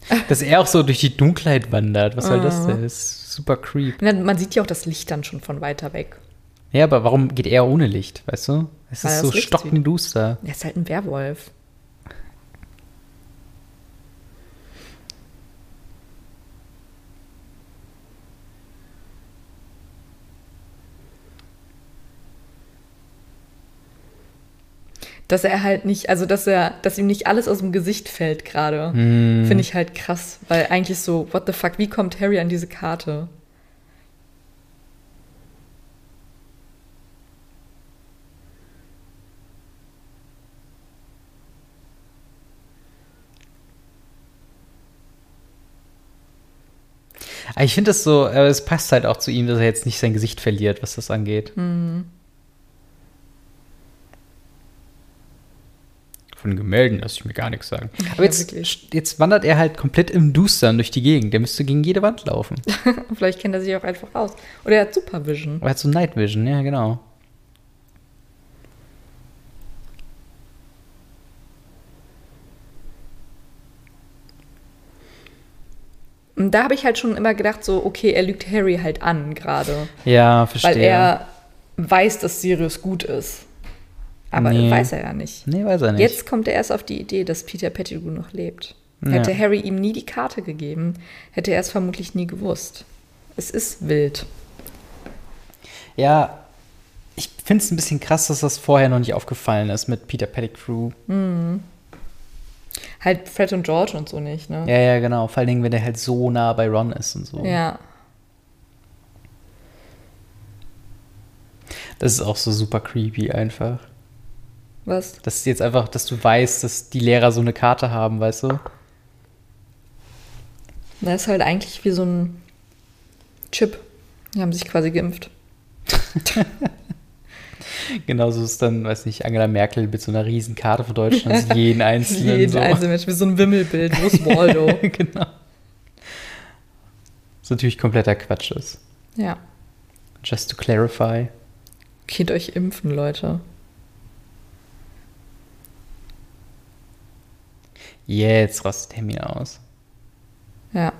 Dass er auch so durch die Dunkelheit wandert. Was soll das denn? Das ist super creep. Man sieht ja auch das Licht dann schon von weiter weg. Ja, aber warum geht er ohne Licht, weißt du? Es Weil ist so Licht stockenduster. Er ist halt ein Werwolf. Dass er halt nicht, also dass er, dass ihm nicht alles aus dem Gesicht fällt gerade. Hm. Finde ich halt krass, weil eigentlich so, what the fuck, wie kommt Harry an diese Karte? Ich finde das so, äh, es passt halt auch zu ihm, dass er jetzt nicht sein Gesicht verliert, was das angeht. Hm. Von Gemälden lasse ich mir gar nichts sagen. Aber Ja, jetzt, wirklich. jetzt wandert er halt komplett im Dustern durch die Gegend. Der müsste gegen jede Wand laufen. Vielleicht kennt er sich auch einfach aus. Oder er hat Supervision. Aber er hat so Night Vision, ja, genau. Und da habe ich halt schon immer gedacht, so, okay, er lügt Harry halt an gerade. Ja, verstehe. Weil er weiß, dass Sirius gut ist. Aber Nee. weiß er ja nicht. Nee, weiß er nicht. Jetzt kommt er erst auf die Idee, dass Peter Pettigrew noch lebt. Ja. Hätte Harry ihm nie die Karte gegeben, hätte er es vermutlich nie gewusst. Es ist wild. Ja, ich finde es ein bisschen krass, dass das vorher noch nicht aufgefallen ist mit Peter Pettigrew. Halt Fred und George und so nicht, ne? Ja, ja, genau. Vor allen Dingen, wenn der halt so nah bei Ron ist und so. Ja. Das ist auch so super creepy einfach. Was? Das ist jetzt einfach, dass du weißt, dass die Lehrer so eine Karte haben, weißt du? Das ist halt eigentlich wie so ein Chip. Die haben sich quasi geimpft. Genauso ist dann, weiß nicht, Angela Merkel mit so einer riesen Karte für Deutschland, jeden einzelnen. Jeden so. einzelnen Mensch, wie so ein Wimmelbild. Wo ist Waldo? genau. Was natürlich kompletter Quatsch ist. ja. Just to clarify. Geht euch impfen, Leute. Jetzt rastet Hermine aus. Ja.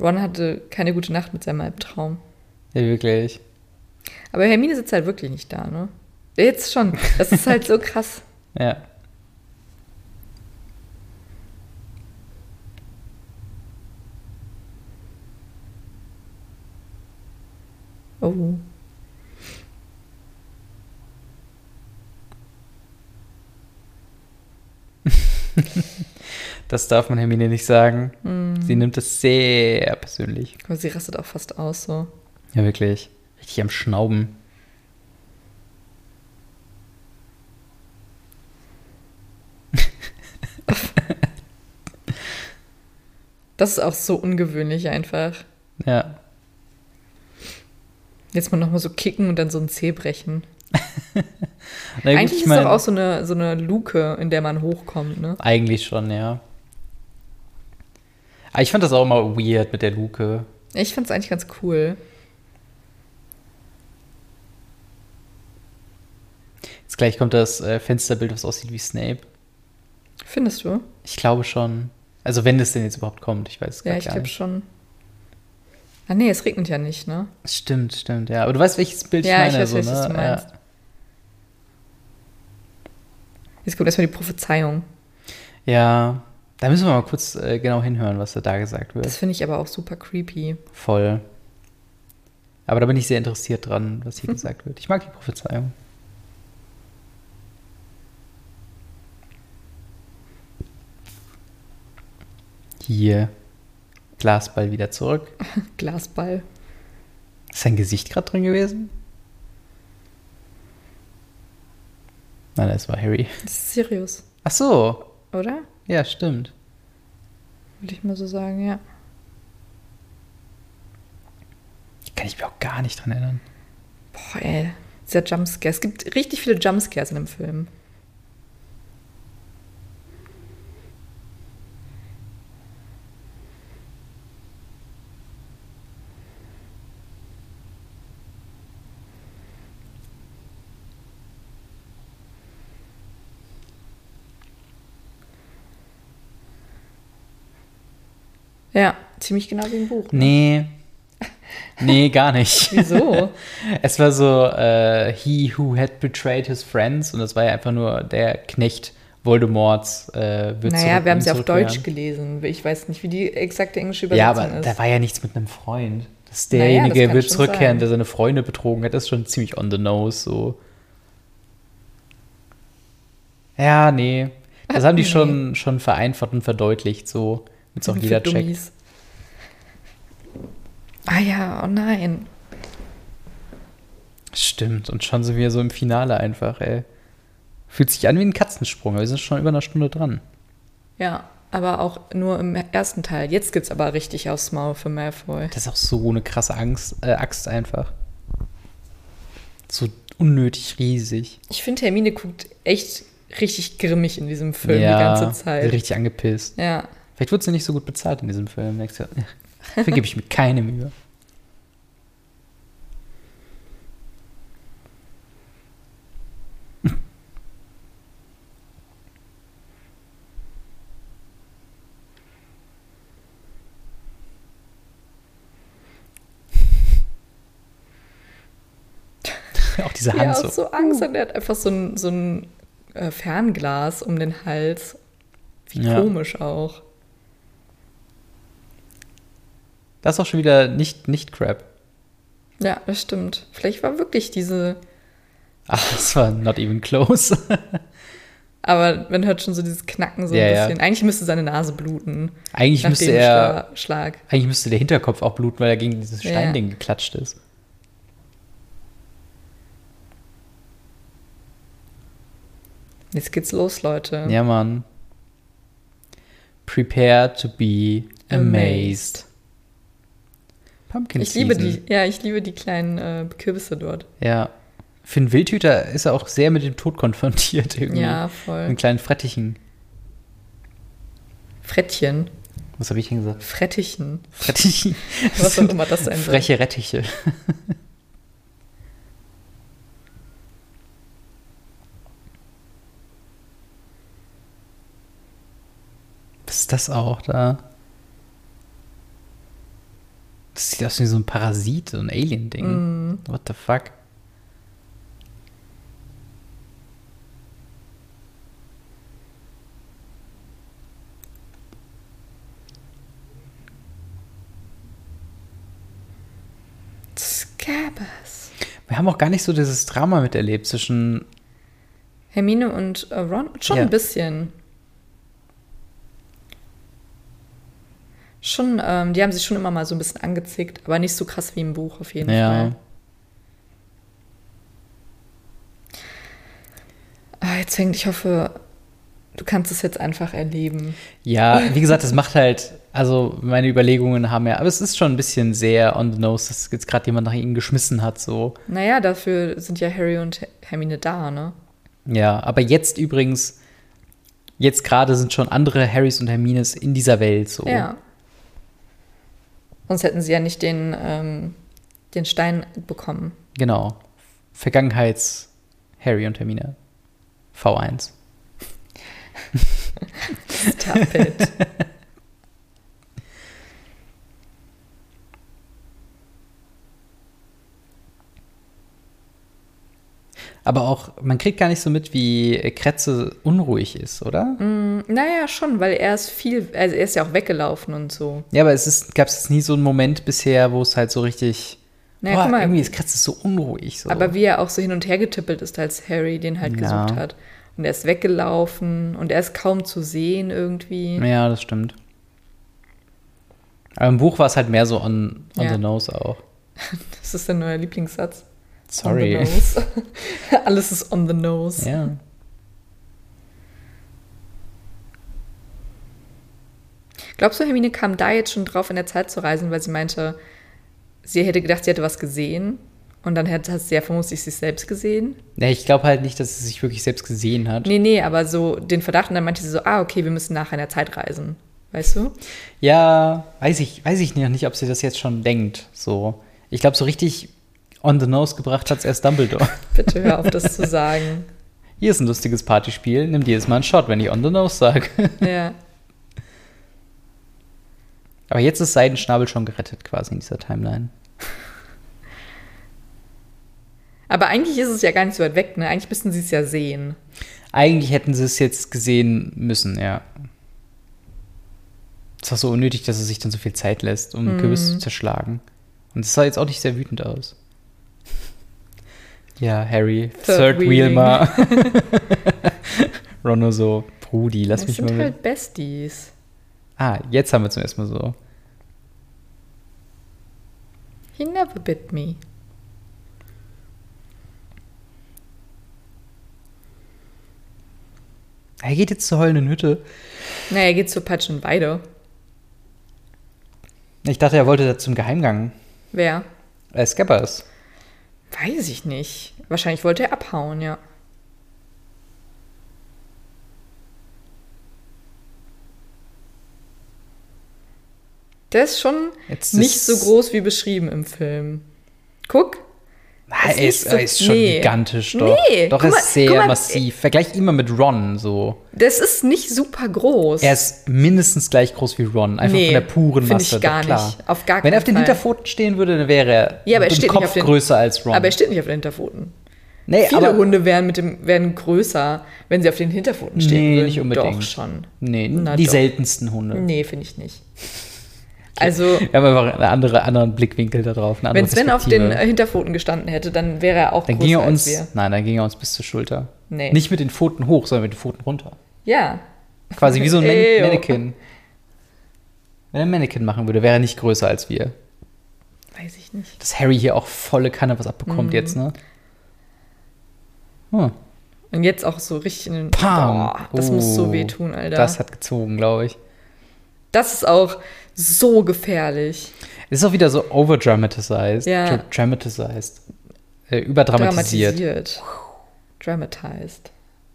Ron hatte keine gute Nacht mit seinem Albtraum. Ja, wirklich. Aber Hermine sitzt halt wirklich nicht da, ne? Jetzt schon. Das ist halt so krass. Ja. Oh. Das darf man Hermine nicht sagen. Mhm. Sie nimmt es sehr persönlich. Aber sie rastet auch fast aus so. Ja, wirklich. Richtig am Schnauben. Das ist auch so ungewöhnlich einfach. Ja. Jetzt mal nochmal so kicken und dann so ein Zeh brechen. Na, Eigentlich ist es doch auch so eine, so eine Luke, in der man hochkommt, ne? Eigentlich schon, ja. Aber ich fand das auch immer weird mit der Luke. Ich fand's eigentlich ganz cool. Jetzt gleich kommt das äh, Fensterbild, was aussieht wie Snape. Findest du? Ich glaube schon. Also wenn es denn jetzt überhaupt kommt, ich weiß es Ja, grad ich gar glaube nicht. schon. Ah nee, es regnet ja nicht, ne? Stimmt, stimmt, ja. Aber du weißt, welches Bild Ja, ich ich meine, weiß, so, welches ne? du meinst. Jetzt kommt erstmal die Prophezeiung. Ja. Da müssen wir mal kurz äh, genau hinhören, was da gesagt wird. Das finde ich aber auch super creepy. Voll. Aber da bin ich sehr interessiert dran, was hier gesagt wird. Ich mag die Prophezeiung. Hier. Glasball wieder zurück. Glasball. Ist sein Gesicht gerade drin gewesen? Nein, das war Harry. Das ist Sirius, Ach so. oder? Ja, stimmt. Würde ich mal so sagen, ja. Kann ich mich auch gar nicht dran erinnern. Boah, ey. Dieser Jumpscare. Es gibt richtig viele Jumpscares in dem Film. Ja, ziemlich genau wie im Buch. ne? Nee. Nee, gar nicht. Wieso? Es war so, äh, he who had betrayed his friends und das war ja einfach nur der Knecht Voldemorts. Äh, wird Naja, wir haben sie auf. Deutsch gelesen. Ich weiß nicht, wie die exakte englische Ja, Übersetzung aber ist. da war ja nichts mit einem Freund. Dass Naja, derjenige das kann wird zurückkehren, sein. der seine Freunde betrogen hat, das ist schon ziemlich on the nose, so. Ja, nee. Das haben die Nee. schon, schon vereinfacht und verdeutlicht, so. Damit es auch jeder checkt. Ah ja, oh nein. Stimmt, und schon sind wir so im Finale einfach, ey. Fühlt sich an wie ein Katzensprung, aber wir sind schon über eine Stunde dran. Ja, aber auch nur im ersten Teil. Jetzt gibt's aber richtig aufs Maul für Malfoy. Das ist auch so eine krasse Angst, äh, Axt einfach. So unnötig riesig. Ich finde, Hermine guckt echt richtig grimmig in diesem Film die ganze Zeit. Richtig angepisst. Ja. Vielleicht wurde sie nicht so gut bezahlt in diesem Film. Dafür gebe ich mir keine Mühe. Auch diese Ja, Hand auch so. so Angst und er hat einfach so ein, so ein äh, Fernglas um den Hals. Wie Ja. komisch auch. Das ist auch schon wieder nicht, nicht Crap. Ja, das stimmt. Vielleicht war wirklich diese. Ach, das war not even close. Aber man hört schon so dieses Knacken so Ja, ein ja. bisschen. Eigentlich müsste seine Nase bluten. Eigentlich müsste er, Schla Schlag. eigentlich müsste der Hinterkopf auch bluten, weil er gegen dieses Ja. Steinding geklatscht ist. Jetzt geht's los, Leute. Ja, Mann. Prepare to be amazed. Pumpkin Ich liebe die, ja, ich liebe die kleinen äh, Kürbisse dort. Ja. Für einen Wildhüter ist er auch sehr mit dem Tod konfrontiert irgendwie. Ja, voll. Mit kleinen Frettichen. Frettchen. Was habe ich denn gesagt? Frettichen. Frettichen. Was auch immer das sein soll. Freche Rettiche. Was ist das auch da? Das sieht aus wie so ein Parasit, so ein Alien-Ding. Mm. What the fuck? Scabbers. Wir haben auch gar nicht so dieses Drama miterlebt zwischen. Hermine und äh, Ron? Schon Ja. ein bisschen. Schon, ähm, die haben sich schon immer mal so ein bisschen angezickt, aber nicht so krass wie im Buch auf jeden Ja. Fall. Ah, jetzt hängt, ich hoffe, du kannst es jetzt einfach erleben. Ja, wie gesagt, das macht halt, also meine Überlegungen haben ja, aber es ist schon ein bisschen sehr on the nose, dass jetzt gerade jemand nach ihnen geschmissen hat, so. Naja, dafür sind ja Harry und Hermine da, ne? Ja, aber jetzt übrigens, jetzt gerade sind schon andere Harrys und Hermines in dieser Welt, so. Ja. Sonst hätten sie ja nicht den, ähm, den Stein bekommen. Genau. Vergangenheits Harry und Hermine. V1. Stop it. Aber auch, man kriegt gar nicht so mit, wie Kretze unruhig ist, oder? Mm, naja, schon, weil er ist viel, also er ist ja auch weggelaufen und so. Ja, aber es ist, gab es jetzt nie so einen Moment bisher, wo es halt so richtig, Naja, boah, guck mal, irgendwie ist Kretze so unruhig. So. aber wie er auch so hin und her getippelt ist, als Harry den halt Ja. gesucht hat. Und er ist weggelaufen und er ist kaum zu sehen irgendwie. ja, das stimmt. Aber im Buch war es halt mehr so on, on Ja. the nose auch. Das ist dein neuer Lieblingssatz. Sorry. On the nose. Alles ist on the nose. Ja. Glaubst du, Hermine kam da jetzt schon drauf, in der Zeit zu reisen, weil sie meinte, sie hätte gedacht, sie hätte was gesehen? Und dann hat, hat sie ja vermutlich sich selbst gesehen. ja ich glaube halt nicht, dass sie sich wirklich selbst gesehen hat. Nee, nee, aber so den Verdacht und dann meinte sie so, ah, okay, wir müssen nachher in der Zeit reisen. Weißt du? Ja, weiß ich, weiß ich noch nicht, ob sie das jetzt schon denkt. So. Ich glaube, so richtig on the nose gebracht hat es erst Dumbledore. Bitte hör auf, das zu sagen. Hier ist ein lustiges Partyspiel. Nimm dir jetzt mal einen Shot, wenn ich on the nose sage. Ja. Aber jetzt ist Seidenschnabel schon gerettet quasi in dieser Timeline. Aber eigentlich ist es ja gar nicht so weit weg, ne? Eigentlich müssten sie es ja sehen. Eigentlich hätten sie es jetzt gesehen müssen, ja. Es war so unnötig, dass er sich dann so viel Zeit lässt, um Mhm. Kürbis zu zerschlagen. Und es sah jetzt auch nicht sehr wütend aus. Ja, Harry, Third Third, Wheel Wheeling. mal. Ron nur so, Brudi, lass Das mich sind mal mit. halt Besties. Ah, jetzt haben wir zum ersten Mal so. He never bit me. Er geht jetzt zur heulenden Hütte. Naja, er geht zur Peitschenweide. Ich dachte, er wollte da zum Geheimgang. Wer? Äh, Scabbers. Weiß ich nicht. Wahrscheinlich wollte er abhauen, ja. Der ist schon Jetzt nicht ist- so groß wie beschrieben im Film. Guck. Ah, Ist er, ist, so- er ist schon nee. gigantisch, doch. Nee, doch, er ist sehr mal, massiv. Vergleich ihn mal mit Ron so. Das ist nicht super groß. Er ist mindestens gleich groß wie Ron. Einfach Nee, von der puren Masse. ich gar doch, klar. nicht. Auf gar Wenn er auf den Fall. Hinterpfoten stehen würde, dann wäre er Ja, aber er steht nicht Kopf auf den- größer als Ron. aber er steht nicht auf den Hinterpfoten. nee, Viele aber, Hunde wären, mit dem, wären größer, wenn sie auf den Hinterpfoten stehen Nee, würden. nicht unbedingt. Doch schon. Nee, Na die doch. seltensten Hunde. Nee, finde ich nicht. Also, Wir haben einfach einen andere, anderen Blickwinkel da drauf. Wenn Sven auf den Hinterpfoten gestanden hätte, dann wäre er auch Dann größer ging er als uns, wir. nein, dann ging er uns bis zur Schulter. Nee. Nicht mit den Pfoten hoch, sondern mit den Pfoten runter. Ja. Quasi wie so ein Man. Mannequin. Wenn er ein Mannequin machen würde, wäre er nicht größer als wir. Weiß ich nicht. Dass Harry hier auch volle Kanne was abbekommt Mhm. jetzt, ne? Hm. Und jetzt auch so richtig in den. Pam. Boah, das muss so Oh, wehtun, Alter. Das hat gezogen, glaube ich. Das ist auch so gefährlich. Es ist auch wieder so overdramatized. Ja. Dra- Dramatized. Äh, überdramatisiert. Dramatisiert. Dramatized.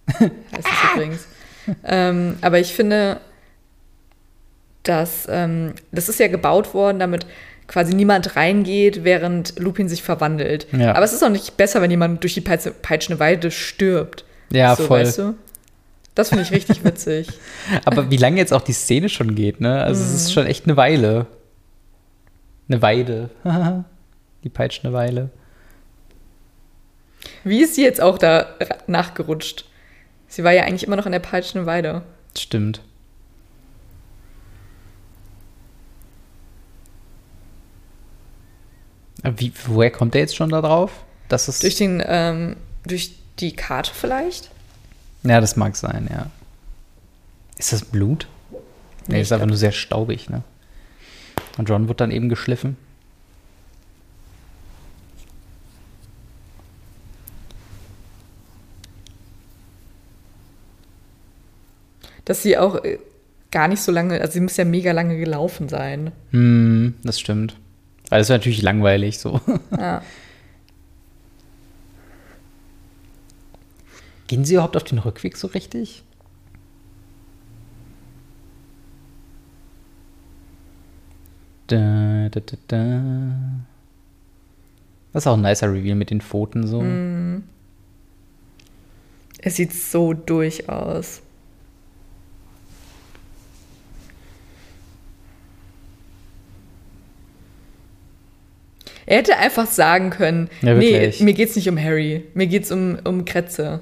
Heißt es übrigens. ähm, aber ich finde, dass ähm, das ist ja gebaut worden, damit quasi niemand reingeht, während Lupin sich verwandelt. Ja. Aber es ist auch nicht besser, wenn jemand durch die Peitsche, peitschende Weide stirbt. Ja, so, voll. Weißt du? Das finde ich richtig witzig. Aber wie lange jetzt auch die Szene schon geht, ne? Also es Mhm. ist schon echt eine Weile. Eine Weide. die peitschende Weile. Wie ist sie jetzt auch da nachgerutscht? Sie war ja eigentlich immer noch an der peitschenden Weide. Stimmt. Wie, woher kommt der jetzt schon da drauf? Das ist. Durch den, ähm, durch die Karte vielleicht? Ja, das mag sein, ja. Ist das Blut? Nee, Nee, ist einfach nur sehr staubig, ne? Und Ron wird dann eben geschliffen. dass sie auch äh, gar nicht so lange, also sie muss ja mega lange gelaufen sein. Hm, das stimmt. Weil das wäre natürlich langweilig so. Ja. Gehen sie überhaupt auf den Rückweg so richtig? Da, da, da, da. Das ist auch ein nicer Reveal mit den Pfoten so. Es sieht so durch aus. Er hätte einfach sagen können, Ja, nee, mir geht's nicht um Harry, mir geht's um, um Kretze.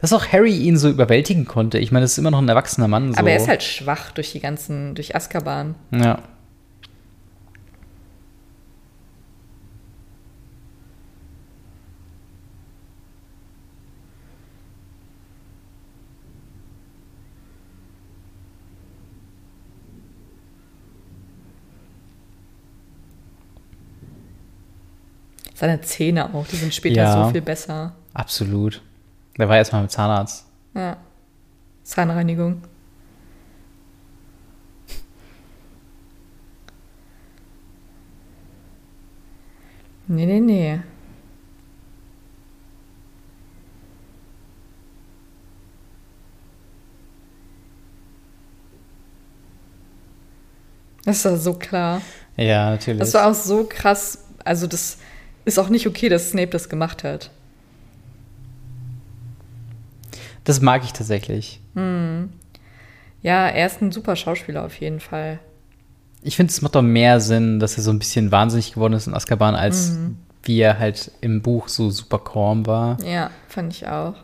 Dass auch Harry ihn so überwältigen konnte. Ich meine, das ist immer noch ein erwachsener Mann. So. Aber er ist halt schwach durch die ganzen, durch Azkaban. Ja. Seine Zähne auch, die sind später Ja. so viel besser. Absolut. Der war erstmal mit Zahnarzt. Ja. Zahnreinigung. Nee, nee, nee. Das doch so klar. Ja, natürlich. Das war auch so krass. Also, das ist auch nicht okay, dass Snape das gemacht hat. Das mag ich tatsächlich. Ja, er ist ein super Schauspieler auf jeden Fall. Ich finde, es macht doch mehr Sinn, dass er so ein bisschen wahnsinnig geworden ist in Azkaban, als Mhm. wie er halt im Buch so super calm war. Ja, fand ich auch.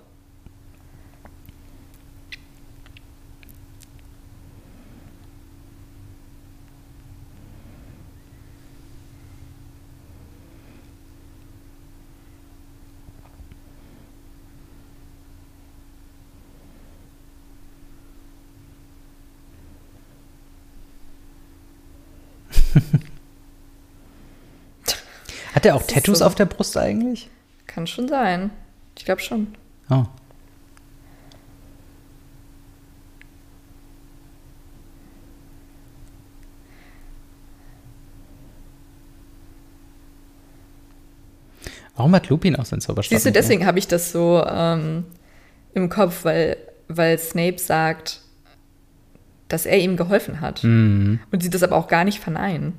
Hat er auch Das Tattoos so- auf der Brust eigentlich? Kann schon sein. Ich glaube schon. Oh. Warum hat Lupin auch seinen Zauberstab? Siehst du, deswegen habe ich das so ähm, im Kopf, weil, weil Snape sagt, dass er ihm geholfen hat. Mhm. Und sie das aber auch gar nicht verneinen.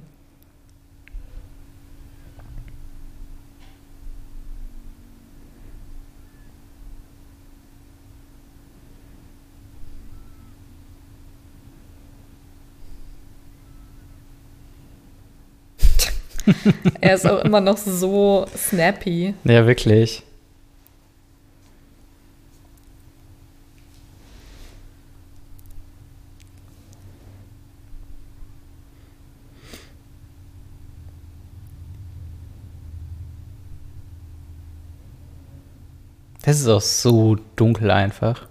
er ist auch immer noch so snappy. Ja, wirklich. Das ist auch so dunkel einfach.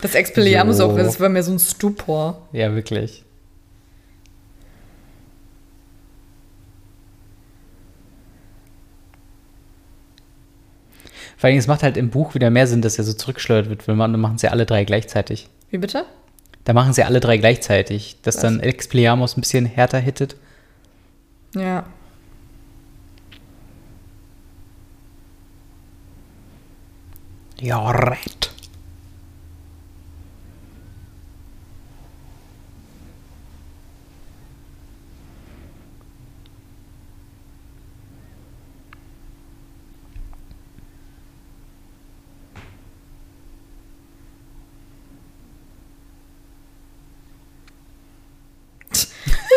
Das Expelliarmus So. auch, das war mir so ein Stupor. Ja, wirklich. Vor allem, es macht halt im Buch wieder mehr Sinn, dass er so zurückgeschleudert wird, weil man, dann machen sie alle drei gleichzeitig. Wie bitte? Da machen sie alle drei gleichzeitig, dass Was? dann Expelliarmus ein bisschen härter hittet. Ja. Ja, right.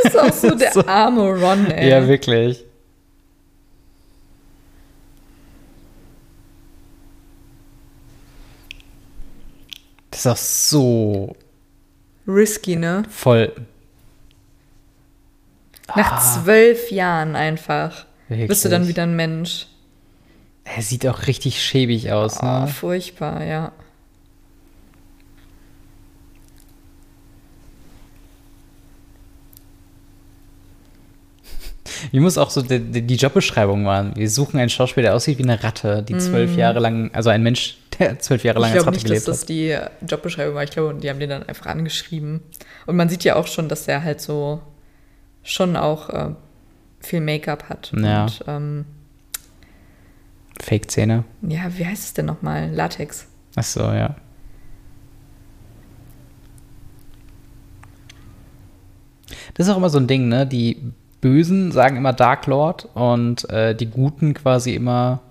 Ist auch so der So. arme Ron, ey. Ja, wirklich. Das ist auch so Risky, ne? voll. Nach Ah. zwölf Jahren einfach. Bist du dann Wirklich. wieder ein Mensch. Er sieht auch richtig schäbig aus, Oh, ne? furchtbar, ja. Wie muss auch so die, die Jobbeschreibung machen? Wir suchen einen Schauspieler, der aussieht wie eine Ratte, die zwölf Jahre lang, also ein Mensch, der zwölf Jahre lang. Ich als glaube Ratte nicht, dass gelebt das die Jobbeschreibung war. Ich glaube, die haben den dann einfach angeschrieben. Und man sieht ja auch schon, dass der halt so schon auch äh, viel Make-up hat. Ja. Und ähm, hat. Fake-Zähne. ja, wie heißt es denn nochmal? Latex. Ach so, ja. Das ist auch immer so ein Ding, ne? Die Bösen sagen immer Dark Lord und äh, die Guten quasi immer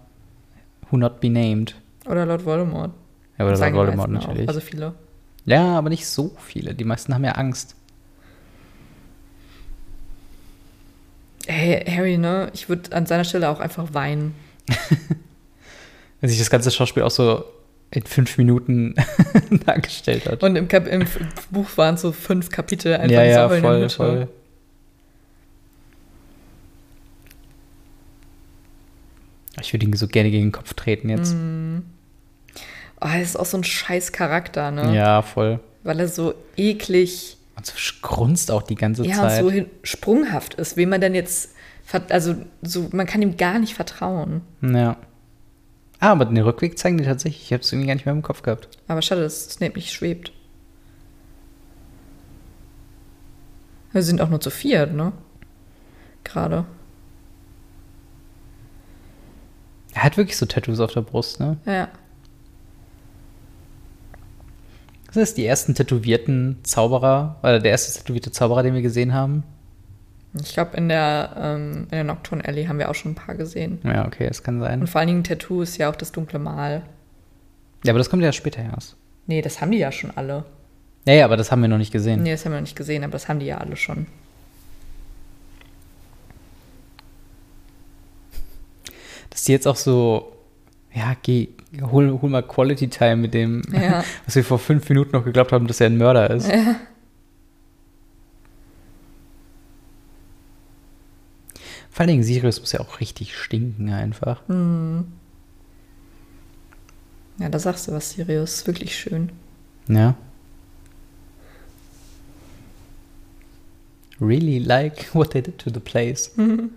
Who not be named. Oder Lord Voldemort. Ja, oder Lord Voldemort meisten auch. natürlich. Also viele. ja, aber nicht so viele. Die meisten haben ja Angst. Hey, Harry, ne? Ich würde an seiner Stelle auch einfach weinen. Wenn sich das ganze Schauspiel auch so in fünf Minuten dargestellt hat. Und im, Kap im Buch waren so fünf Kapitel einfach ja, ja, voll, Mutter. voll. Ich würde ihn so gerne gegen den Kopf treten jetzt. Oh, er ist auch so ein scheiß Charakter, ne? Ja, voll. Weil er so eklig, Und so grunzt auch die ganze ja, und Zeit. so hin, sprunghaft ist. Wem man denn jetzt, also so, man kann ihm gar nicht vertrauen. Ja. Ah, aber den Rückweg zeigen die tatsächlich. Ich habe es irgendwie gar nicht mehr im Kopf gehabt. Aber schade, dass Snape nicht schwebt. Wir sind auch nur zu viert, ne? Gerade. Er hat wirklich so Tattoos auf der Brust, ne? Ja. Das ist die ersten tätowierten Zauberer, oder der erste tätowierte Zauberer, den wir gesehen haben. Ich glaube, in der, ähm, in der Nocturne Alley haben wir auch schon ein paar gesehen. Ja, okay, das kann Und sein. vor allen Dingen Tattoo ist ja auch das dunkle Mal. Ja, aber das kommt ja später erst. Nee, das haben die ja schon alle. Ja, ja, aber das haben wir noch nicht gesehen. Nee, das haben wir noch nicht gesehen, aber das haben die ja alle schon. Dass die jetzt auch so, ja, geh, hol, hol mal Quality Time mit dem, Ja. was wir vor fünf Minuten noch geglaubt haben, dass er ein Mörder ist. Vor allen Dingen, Sirius muss ja auch richtig stinken einfach. Ja, da sagst du was, Sirius. Wirklich schön. Ja. Really like what they did to the place. Oh,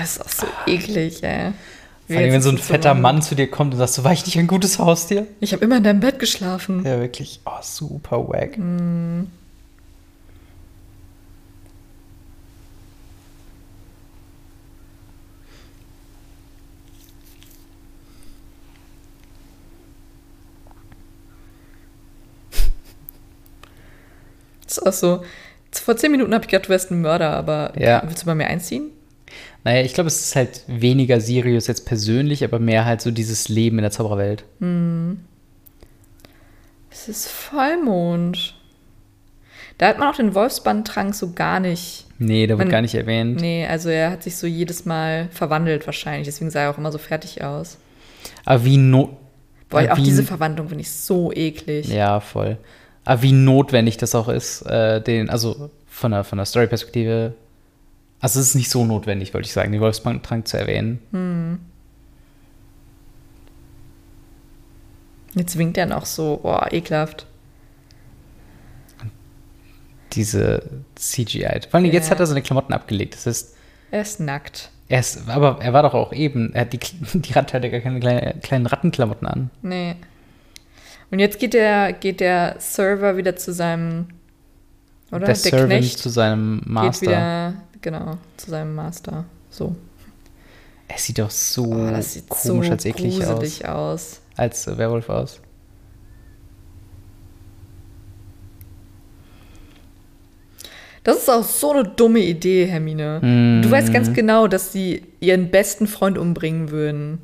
das ist auch so eklig, ey. Vor allem, wenn so ein fetter warm. Mann zu dir kommt und sagst, so war ich nicht ein gutes Haustier? Ich habe immer in deinem Bett geschlafen. Ja, wirklich. Oh, super wack. Das ist auch so. Vor zehn Minuten habe ich gedacht, du wärst ein Mörder, aber Ja. willst du bei mir einziehen? Naja, ich glaube, es ist halt weniger Sirius jetzt persönlich, aber mehr halt so dieses Leben in der Zaubererwelt. Es ist Vollmond. Da hat man auch den Wolfsbandtrank so gar nicht. Nee, da wird Man- gar nicht erwähnt. Nee, also er hat sich so jedes Mal verwandelt wahrscheinlich. Deswegen sah er auch immer so fertig aus. Aber wie no Boah, aber auch diese Verwandlung finde ich so eklig. Ja, voll. Aber wie notwendig das auch ist, äh, den, also von der, von der Story-Perspektive. Also es ist nicht so notwendig, wollte ich sagen, den Wolfsbandtrank zu erwähnen. Jetzt winkt er noch so, boah, ekelhaft. Diese CGI. Vor allem jetzt Ja. hat er seine Klamotten abgelegt. Das heißt, Er ist nackt. er ist, aber er war doch auch eben, er hat die, die Ratte hat ja gar keine kleine, kleinen Rattenklamotten an. Nee. Und jetzt geht der, geht der Server wieder zu seinem, oder? der Servant zu seinem geht Master. wieder, genau, zu seinem Master. So. Er sieht doch so Oh, das sieht komisch so als eklig aus. aus. Als äh, Werwolf aus. Das ist auch so eine dumme Idee, Hermine. Mm. Du weißt ganz genau, dass sie ihren besten Freund umbringen würden.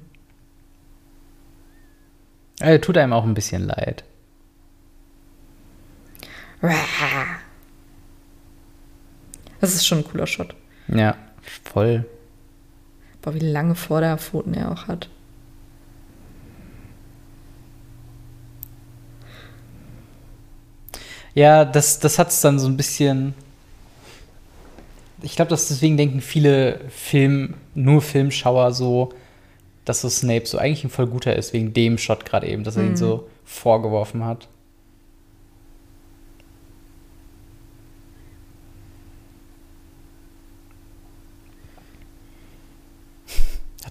Er tut einem auch ein bisschen leid. Das ist schon ein cooler Shot. Ja, voll. Boah, wie lange Vorderpfoten er auch hat. Ja, das, das hat es dann so ein bisschen. Ich glaube, dass deswegen denken viele Film, nur Filmschauer so, dass so Snape so eigentlich ein voll guter ist, wegen dem Shot gerade eben, dass er ihn so vorgeworfen hat.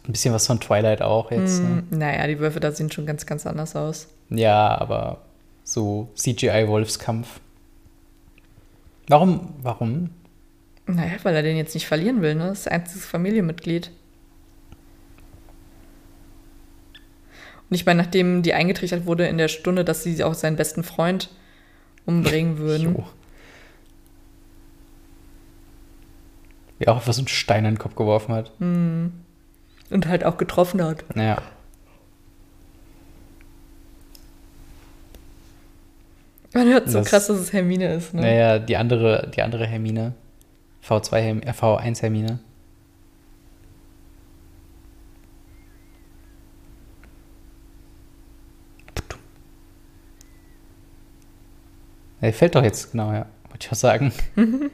Hat ein bisschen was von Twilight auch jetzt. Ne? Hm, naja, die Wölfe da sehen schon ganz, ganz anders aus. Ja, aber so CGI-Wolfskampf. Warum? Warum? Naja, weil er den jetzt nicht verlieren will, ne? Das ist einziges Familienmitglied. Und ich meine, nachdem die eingetrichtert wurde in der Stunde, dass sie auch seinen besten Freund umbringen würden. Jo. Ja, auch was so einen Stein in den Kopf geworfen hat. Und halt auch getroffen hat. Naja. Man hört so Das- krass, dass es Hermine ist, ne? Naja, die andere, die andere Hermine. V2 Herm äh, V1 Hermine. Er fällt doch jetzt, genau, ja. Wollte ich auch sagen.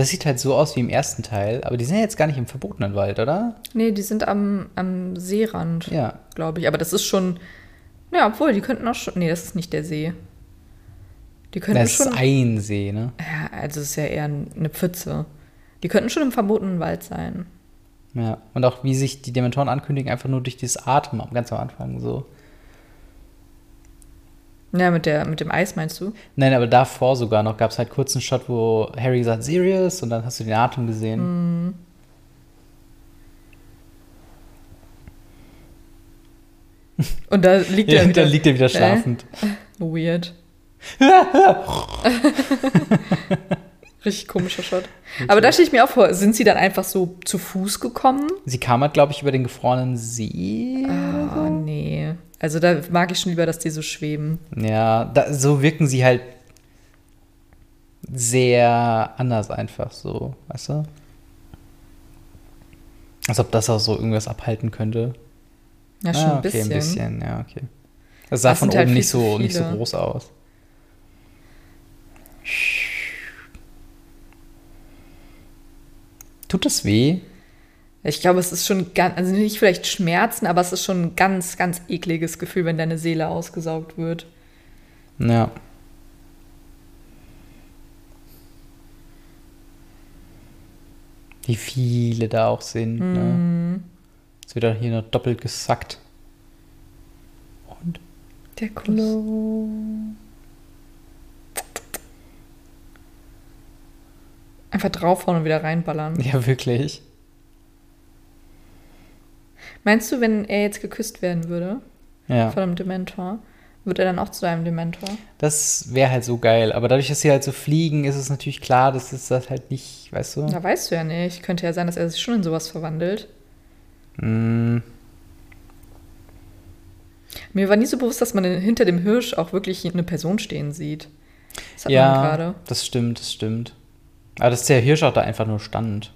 Das sieht halt so aus wie im ersten Teil, aber die sind ja jetzt gar nicht im verbotenen Wald, oder? Nee, die sind am, am Seerand, Ja. glaube ich. Aber das ist schon. Ja, obwohl, die könnten auch schon. Nee, das ist nicht der See. Die könnten Das ist schon. ein See, ne? Ja, also es ist ja eher eine Pfütze. Die könnten schon im verbotenen Wald sein. Ja. Und auch wie sich die Dementoren ankündigen, einfach nur durch dieses Atmen ganz am Anfang so. Ja, mit, der, mit dem Eis meinst du? Nein, aber davor sogar noch gab es halt kurz einen Shot, wo Harry gesagt Sirius und dann hast du den Atem gesehen. Und da liegt Ja, er wieder. dann liegt er wieder Äh? schlafend. Weird. Richtig komischer Shot. Aber da stelle ich mir auch vor, sind sie dann einfach so zu Fuß gekommen? Sie kam halt, glaube ich, über den gefrorenen See. Ah, nee. Also da mag ich schon lieber, dass die so schweben. Ja, da, so wirken sie halt sehr anders einfach so, weißt du? Als ob das auch so irgendwas abhalten könnte. Ja, schon Ah, ein okay, bisschen. ein bisschen, ja, okay. Das sah Das von halt oben viel nicht so, nicht so groß aus. Tut das weh? Ich glaube, es ist schon ganz, also nicht vielleicht Schmerzen, aber es ist schon ein ganz, ganz ekliges Gefühl, wenn deine Seele ausgesaugt wird. Ja. Wie viele da auch sind. Ne? Mhm. Jetzt wird er hier noch doppelt gesackt. Und Der Kuss. Einfach draufhauen und wieder reinballern. ja, wirklich. Meinst du, wenn er jetzt geküsst werden würde Ja. von einem Dementor, wird er dann auch zu einem Dementor? Das wäre halt so geil. Aber dadurch, dass sie halt so fliegen, ist es natürlich klar, dass es das halt nicht, weißt du? Da weißt du ja nicht. Könnte ja sein, dass er sich schon in sowas verwandelt. Mm, Mir war nie so bewusst, dass man hinter dem Hirsch auch wirklich eine Person stehen sieht. Das hat man ja, gerade. das stimmt, das stimmt. Aber dass der Hirsch auch da einfach nur stand.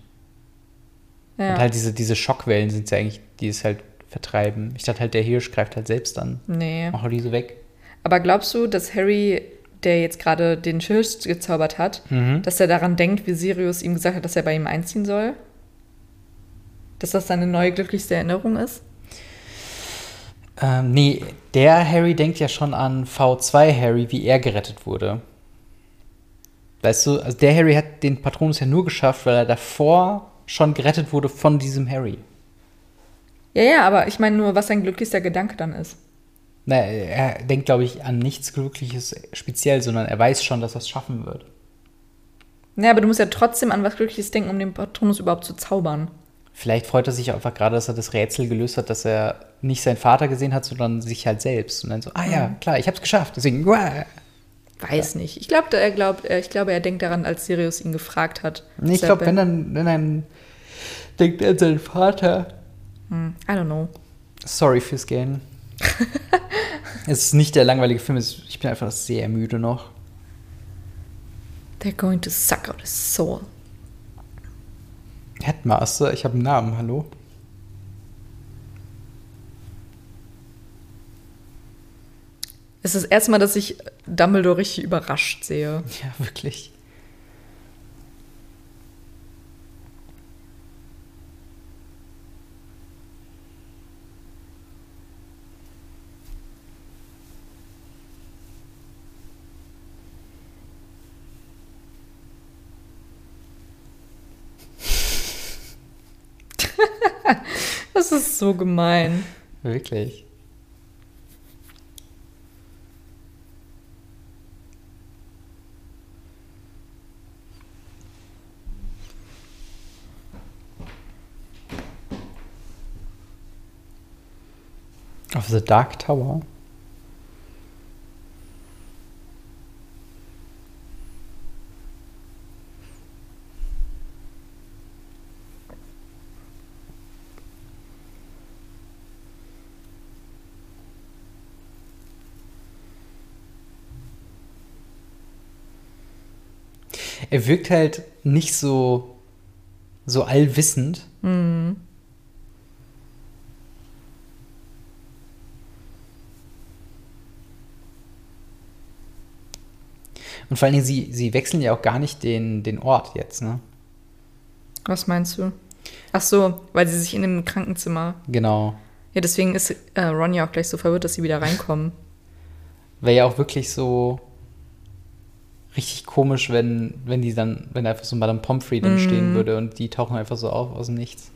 Ja. Und halt diese, diese Schockwellen sind ja eigentlich, die es halt vertreiben. Ich dachte halt, der Hirsch greift halt selbst an. nee. Mach doch die so weg. Aber glaubst du, dass Harry, der jetzt gerade den Hirsch gezaubert hat, Mhm. dass er daran denkt, wie Sirius ihm gesagt hat, dass er bei ihm einziehen soll? Dass das seine neue glücklichste Erinnerung ist? Ähm, nee, der Harry denkt ja schon an V2 Harry, wie er gerettet wurde. Weißt du, also der Harry hat den Patronus ja nur geschafft, weil er davor schon gerettet wurde von diesem Harry. Ja, ja, aber ich meine nur, was sein glücklichster Gedanke dann ist. Na, er denkt, glaube ich, an nichts Glückliches speziell, sondern er weiß schon, dass er es schaffen wird. Naja, aber du musst ja trotzdem an was Glückliches denken, um den Patronus überhaupt zu zaubern. Vielleicht freut er sich einfach gerade, dass er das Rätsel gelöst hat, dass er nicht seinen Vater gesehen hat, sondern sich halt selbst. Und dann so, ah ja, klar, ich hab's geschafft. Deswegen, uah. Weiß nicht. Ich glaube, er glaubt, ich glaube, er denkt daran, als Sirius ihn gefragt hat. Nee, ich glaube, wenn dann, wenn dann denkt er an seinen Vater. Hm, I don't know. Sorry fürs Gähnen. es ist nicht der langweilige Film, ich bin einfach sehr müde noch. They're going to suck out his soul. Headmaster, ich habe einen Namen, hallo? Es ist das erste Mal, dass ich Dumbledore richtig überrascht sehe. Ja, wirklich. Das ist so gemein. Wirklich. Auf The Dark Tower. Er wirkt halt nicht so, so allwissend. Und vor allen Dingen, sie, sie wechseln ja auch gar nicht den, den Ort jetzt, ne? Was meinst du? Ach so, weil sie sich in dem Krankenzimmer. Genau. Ja, deswegen ist äh, Ron ja auch gleich so verwirrt, dass sie wieder reinkommen. Wäre ja auch wirklich so richtig komisch, wenn, wenn die dann, wenn einfach so Madame Pomfrey dann stehen würde und die tauchen einfach so auf aus dem Nichts.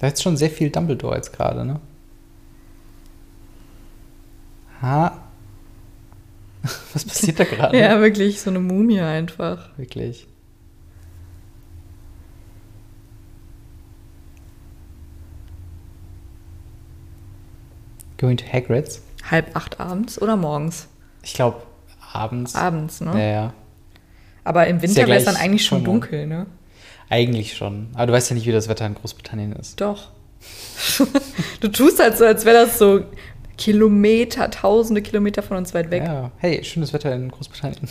Da ist schon sehr viel Dumbledore jetzt gerade, ne? Ha. Was passiert da gerade? Ja, wirklich, so eine Mumie einfach. Wirklich. Going to Hagrid's? Halb acht abends oder morgens? Ich glaube abends. Abends, ne? Ja, ja. Aber im Ist ja Winter wäre es dann eigentlich schon dunkel, ne? Eigentlich schon. Aber du weißt ja nicht, wie das Wetter in Großbritannien ist. Doch. du tust halt so, als wäre das so Kilometer, tausende Kilometer von uns weit weg. Ja, hey, schönes Wetter in Großbritannien.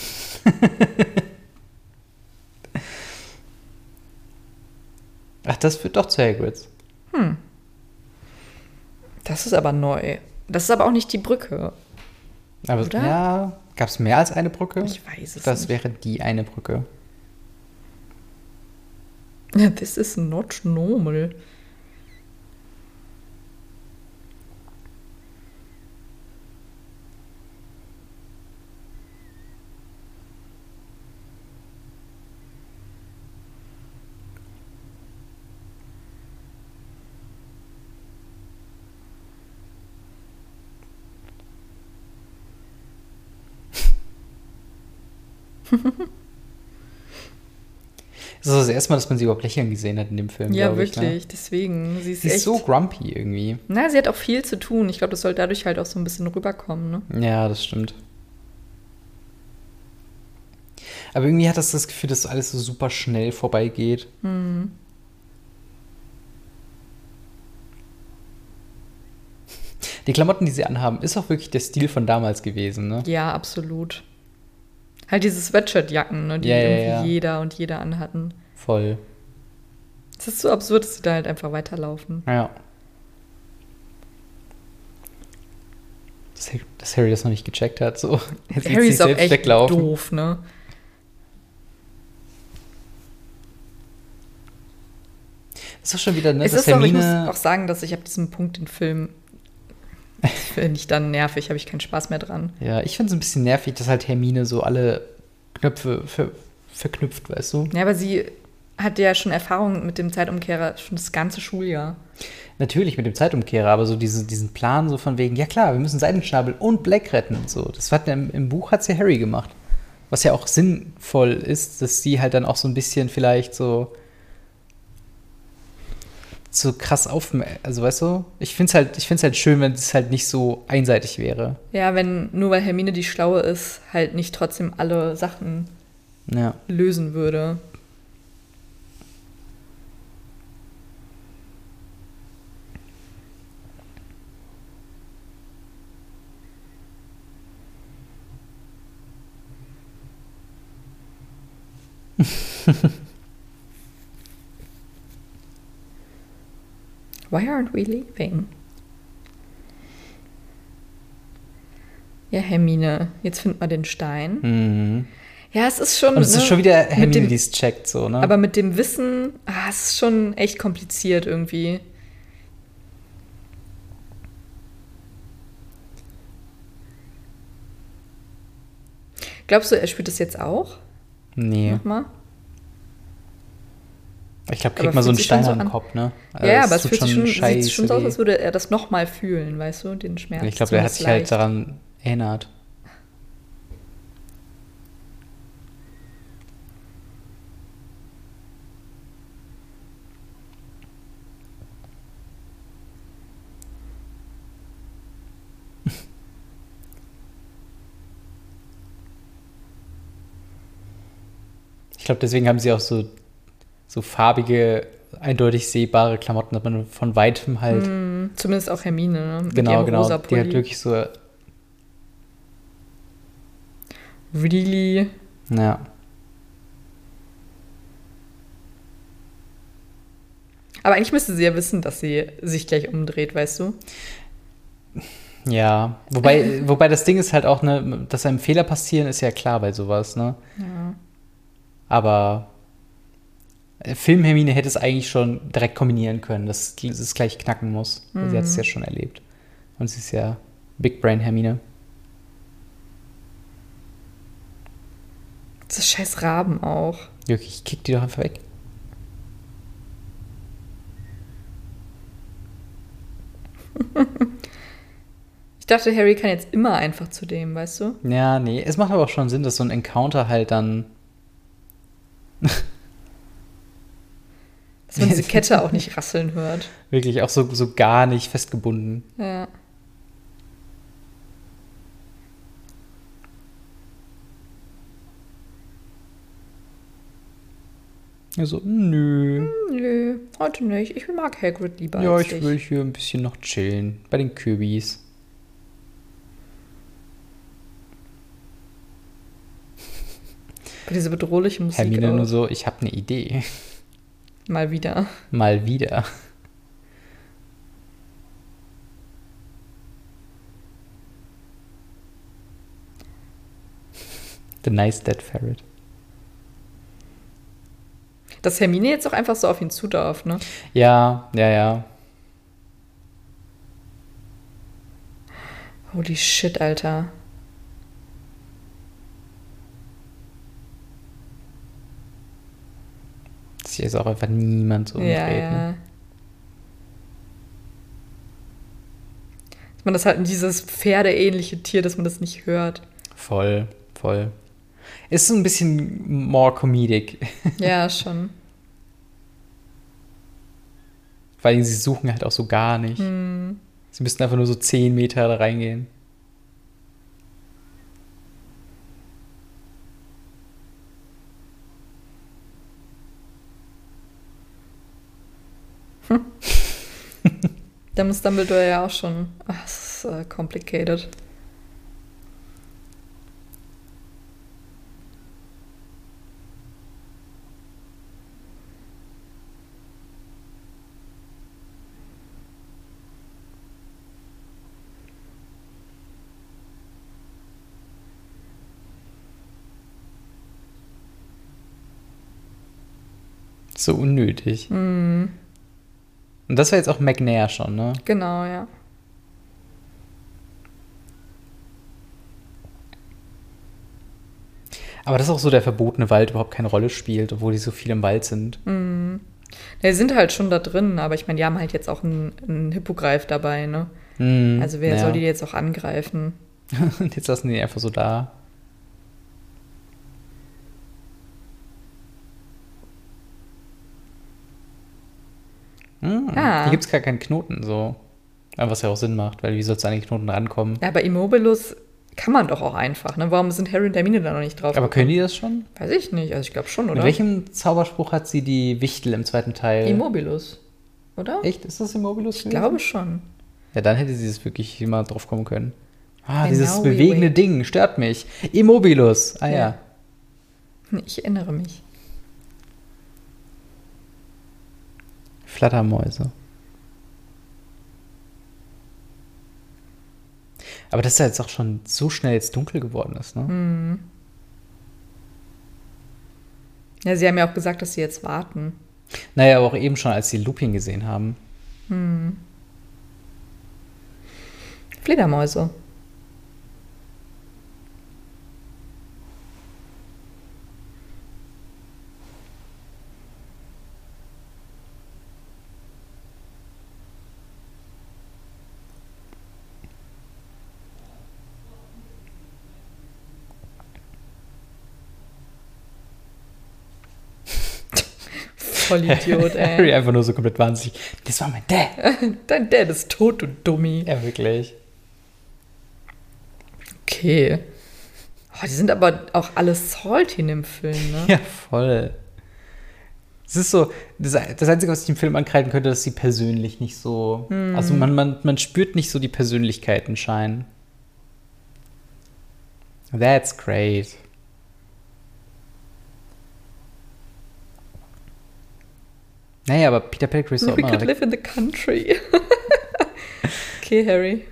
Ach, das führt doch zu Hagrid's. Das ist aber neu. Das ist aber auch nicht die Brücke. Aber Oder? ja, gab es mehr als eine Brücke? Ich weiß es Das nicht. wäre die eine Brücke. This is not normal. Das ist das erste Mal, dass man sie überhaupt lächeln gesehen hat in dem Film. Ja, glaub ich, wirklich. Ne? Deswegen. Sie ist, Sie ist echt. so grumpy irgendwie. Na, sie hat auch viel zu tun. Ich glaube, das soll dadurch halt auch so ein bisschen rüberkommen, ne? Ja, das stimmt. Aber irgendwie hat das das Gefühl, dass alles so super schnell vorbeigeht. Die Klamotten, die sie anhaben, ist auch wirklich der Stil von damals gewesen, ne? Ja, absolut. Halt diese Sweatshirt-Jacken, ne, die Ja, ja, irgendwie ja. jeder und jeder anhatten. Voll. Es ist so absurd, dass sie da halt einfach weiterlaufen. Ja. Dass Harry, dass Harry das noch nicht gecheckt hat, so. Jetzt Harry ist auch echt weglaufen. doof, ne? Das ist doch schon wieder, ne? es ist auch, ich muss Hermine, auch sagen, dass ich ab diesem Punkt den Film finde ich dann nervig, habe ich keinen Spaß mehr dran. ja, ich finde es ein bisschen nervig, dass halt Hermine so alle Knöpfe ver, verknüpft, weißt du? Ja, aber sie hat ja schon Erfahrung mit dem Zeitumkehrer schon das ganze Schuljahr. Natürlich mit dem Zeitumkehrer, aber so diese, diesen Plan so von wegen, ja klar, wir müssen Seidenschnabel und Black retten und so. Das hat im, im Buch hat ja Harry gemacht. Was ja auch sinnvoll ist, dass sie halt dann auch so ein bisschen vielleicht so so krass auf, also weißt du, ich finde es halt, ich find's halt schön, wenn es halt nicht so einseitig wäre. Ja, wenn nur weil Hermine die Schlaue ist, halt nicht trotzdem alle Sachen Ja. lösen würde. Why aren't we leaving? Ja, Hermine. Jetzt findet man den Stein. Mhm. Ja, es ist schon. Und es ist ne, schon wieder Hermine, die es checkt, so, ne? Aber mit dem Wissen, ah, es ist schon echt kompliziert irgendwie. Glaubst du, er spürt das jetzt auch? nee. Nochmal? Ich glaube, kriegt man so einen Stein so an den. Kopf, ne? ja, aber es fühlt sich schon, sieht schon so aus, als würde er das nochmal fühlen, weißt du, den Schmerz. Ich glaube, der hat sich halt leicht. daran erinnert. Ich glaube, deswegen haben sie auch so, so farbige, eindeutig sehbare Klamotten, dass man von weitem halt Hm, Zumindest auch Hermine, ne? Genau, genau. Die Pulli. wirklich so, Really? ja. Aber eigentlich müsste sie ja wissen, dass sie sich gleich umdreht, weißt du? Ja, wobei, wobei das Ding ist halt auch, ne, dass einem Fehler passieren, ist ja klar bei sowas, ne? Ja. Aber Film-Hermine hätte es eigentlich schon direkt kombinieren können, dass es gleich knacken muss. weil Sie hat es ja schon erlebt. Und sie ist ja Big Brain Hermine. Das ist scheiß Raben auch. Wirklich, ich kick die doch einfach weg. Ich dachte, Harry kann jetzt immer einfach zu dem, weißt du? Ja, nee, es macht aber auch schon Sinn, dass so ein Encounter halt dann. Dass man diese Kette auch nicht rasseln hört. Wirklich auch so, so gar nicht festgebunden. Ja. Also, nö. Nö, heute nicht. Ich mag Hagrid lieber Ja, ich dich. will hier ein bisschen noch chillen. Bei den Kürbis. Bei dieser bedrohliche Musik Hermine auch. nur so, ich habe eine Idee. Mal wieder. Mal wieder. The nice dead ferret. Dass Hermine jetzt auch einfach so auf ihn zu darf, ne? Ja, ja, ja. Holy shit, Alter. Sich jetzt auch einfach niemand so ja, umdreht. ja. Ne? Dass man das halt in dieses pferdeähnliche Tier, dass man das nicht hört. Voll, voll. Ist so ein bisschen more comedic. Ja, schon. Allem, sie suchen halt auch so gar nicht. Hm. Sie müssten einfach nur so 10 Meter da reingehen. Da muss Dumbledore ja auch schon. Ach, das ist äh, complicated. So unnötig. Hm. Und das war jetzt auch McNair schon, ne? Genau, ja. Aber dass auch so der verbotene Wald überhaupt keine Rolle spielt, obwohl die so viel im Wald sind. Hm. Die sind halt schon da drin, aber ich meine, die haben halt jetzt auch einen, einen Hippogreif dabei, ne? Hm, Also wer ja. soll die jetzt auch angreifen? Und jetzt lassen die einfach so da. Hm, Ah. Hier gibt es gar keinen Knoten, so. Aber Was ja auch Sinn macht, weil wie sollst du an den Knoten rankommen? Ja, bei Immobilus kann man doch auch einfach, ne? Warum sind Harry und Hermine da noch nicht drauf? Aber können die das schon? Weiß ich nicht. Also ich glaube schon, oder? Mit welchem Zauberspruch hat sie die Wichtel im zweiten Teil? Immobilus, oder? Echt? Ist das Immobilus? Ich glaube schon. Ja, dann hätte sie es wirklich mal drauf kommen können. Ah, Genau, dieses we bewegende. Ding stört mich. Immobilus. Ah ja. Ja. Ich erinnere mich. Flattermäuse. Aber dass er jetzt auch schon so schnell jetzt dunkel geworden ist, ne? Ja, sie haben ja auch gesagt, dass sie jetzt warten. Naja, aber auch eben schon, als sie Lupin gesehen haben. Fledermäuse. Voll Idiot, Harry ey. einfach nur so komplett wahnsinnig. Das war mein Dad. Dein Dad ist tot, du Dummi. Ja, wirklich. Okay. Oh, die sind aber auch alle salty in dem Film, ne? Ja, voll. Es ist so, das, das Einzige, was ich dem Film ankreiden könnte, dass sie persönlich nicht so. Also man, man, man spürt nicht so die Persönlichkeiten scheinen. That's great. Naja, aber Peter Pettigrew ist doch We immer could noch live in the country. okay, Harry.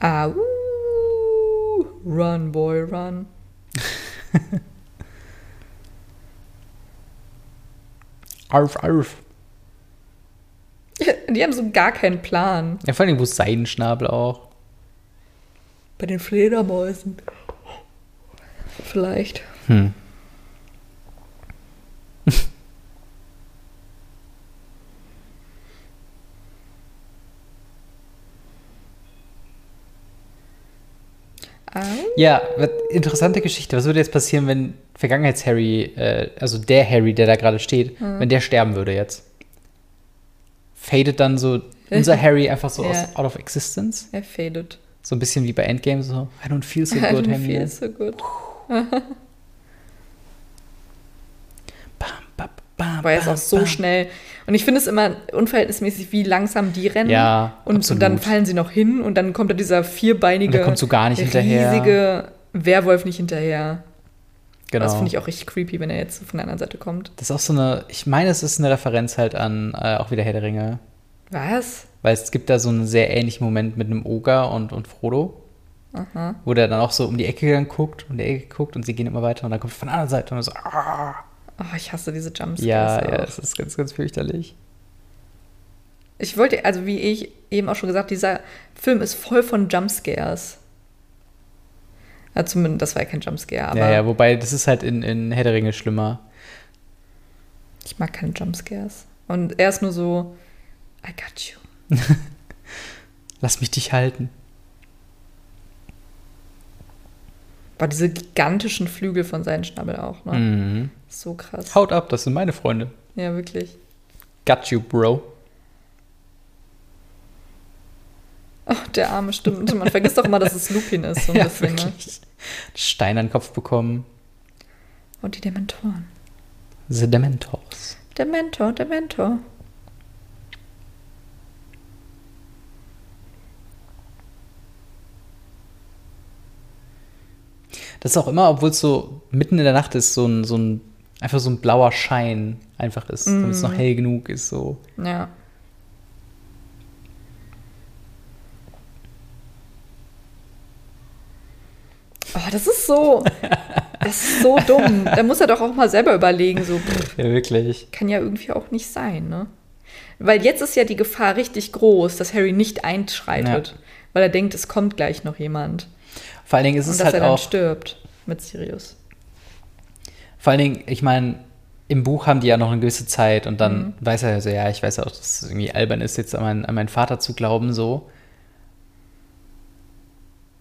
Ah, uh, run, boy, run. Arf, arf. Die haben so gar keinen Plan. Ja, vor allem, wo ist Seidenschnabel auch? Bei den Fledermäusen. Vielleicht. Hm. Ja, interessante Geschichte. Was würde jetzt passieren, wenn Vergangenheits-Harry, äh, also der Harry, der da gerade steht, wenn der sterben würde jetzt? Fadet dann so unser Harry einfach so Ja. aus, out of existence? er faded. So ein bisschen wie bei Endgame, so I don't feel so I good, don't Harry. feel so good. Bam, bam, bam, Aber er ist auch so schnell. Und ich finde es immer unverhältnismäßig, wie langsam die rennen. Ja, Und absolut. dann fallen sie noch hin und dann kommt da dieser vierbeinige, Und kommt so gar nicht hinterher. riesige Werwolf nicht hinterher. Genau. Das finde ich auch richtig creepy, wenn er jetzt so von der anderen Seite kommt. Das ist auch so eine, ich meine, es ist eine Referenz halt an äh, auch wieder Herr der Ringe. Was? Weil es gibt da so einen sehr ähnlichen Moment mit einem Oger und, und Frodo. Aha. Wo der dann auch so um die Ecke dann guckt, um die Ecke guckt und sie gehen immer weiter und dann kommt er von der anderen Seite und so, ah. Oh, ich hasse diese Jumpscares Ja, auch. ja, es ist ganz, ganz fürchterlich. Ich wollte, also wie ich eben auch schon gesagt, dieser Film ist voll von Jumpscares. Ja, zumindest, das war ja kein Jumpscare, aber ja, ja, wobei das ist halt in, in Herr der Ringe schlimmer. ich mag keine Jumpscares. Und er ist nur so, I got you. Lass mich dich halten. Boah, diese gigantischen Flügel von seinem Schnabel auch, ne? Mhm. So krass. Haut ab, das sind meine Freunde. Ja, wirklich. Got you, Bro. Oh, der arme stimmt. Man vergisst doch immer, dass es Lupin ist, so ein ja, bisschen, ne? wirklich. Stein an den Kopf bekommen. Und die Dementoren. The Dementors. Der Mentor, Das ist auch immer, obwohl es so mitten in der Nacht ist, so ein, so ein einfach so ein blauer Schein einfach ist, damit es noch hell genug ist. So. Ja. Oh, das ist so. Das ist so dumm. Da muss er doch auch mal selber überlegen, so, pff, Ja, wirklich. kann ja irgendwie auch nicht sein, ne? Weil jetzt ist ja die Gefahr richtig groß, dass Harry nicht einschreitet, Ja. weil er denkt, es kommt gleich noch jemand. Vor allen Dingen ist Und es dass halt er dann auch. stirbt mit Sirius. Vor allen Dingen, ich meine, im Buch haben die ja noch eine gewisse Zeit und dann Mhm. weiß er ja so, ja, ich weiß auch, dass es irgendwie albern ist, jetzt an, mein, an meinen Vater zu glauben, so.